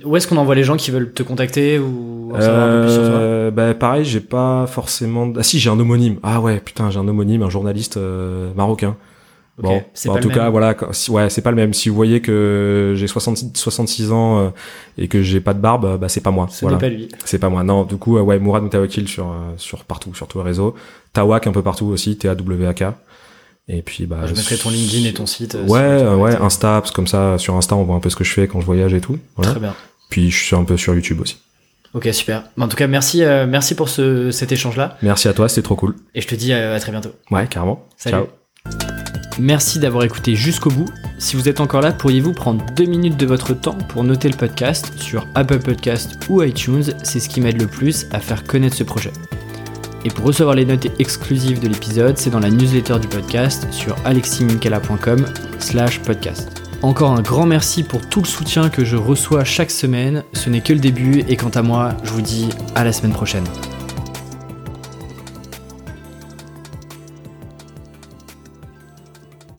Où est-ce qu'on envoie les gens qui veulent te contacter ou en savoir un peu plus sur toi bah pareil, j'ai pas forcément. Ah si, j'ai un homonyme. Ah ouais, putain, j'ai un homonyme, un journaliste marocain. Bon, c'est bah, en tout cas, voilà, quand- si- ouais, c'est pas le même. Si vous voyez que j'ai 66, 66 ans euh, et que j'ai pas de barbe, bah c'est pas moi. Ce voilà. n'est pas lui. C'est pas moi. Non, du coup, euh, ouais, Mourad Moutawakil sur euh, sur partout, sur tous les réseaux. Tawak un peu partout aussi, T A W A K. Et puis bah je mettrai ton LinkedIn et ton site. Ouais, si ouais. Insta, parce que comme ça, sur Insta, on voit un peu ce que je fais quand je voyage et tout. Voilà. Très bien. Puis je suis un peu sur YouTube aussi. Ok, super. Bah, en tout cas, merci, euh, merci pour ce, cet échange-là. Merci à toi, c'était trop cool. Et je te dis euh, à très bientôt. Ouais, carrément. Salut. Ciao. Merci d'avoir écouté jusqu'au bout. Si vous êtes encore là, pourriez-vous prendre deux minutes de votre temps pour noter le podcast sur Apple Podcast ou iTunes? C'est ce qui m'aide le plus à faire connaître ce projet. Et pour recevoir les notes exclusives de l'épisode, c'est dans la newsletter du podcast sur aleximinkela.com slash podcast. Encore un grand merci pour tout le soutien que je reçois chaque semaine. Ce n'est que le début et quant à moi, je vous dis à la semaine prochaine.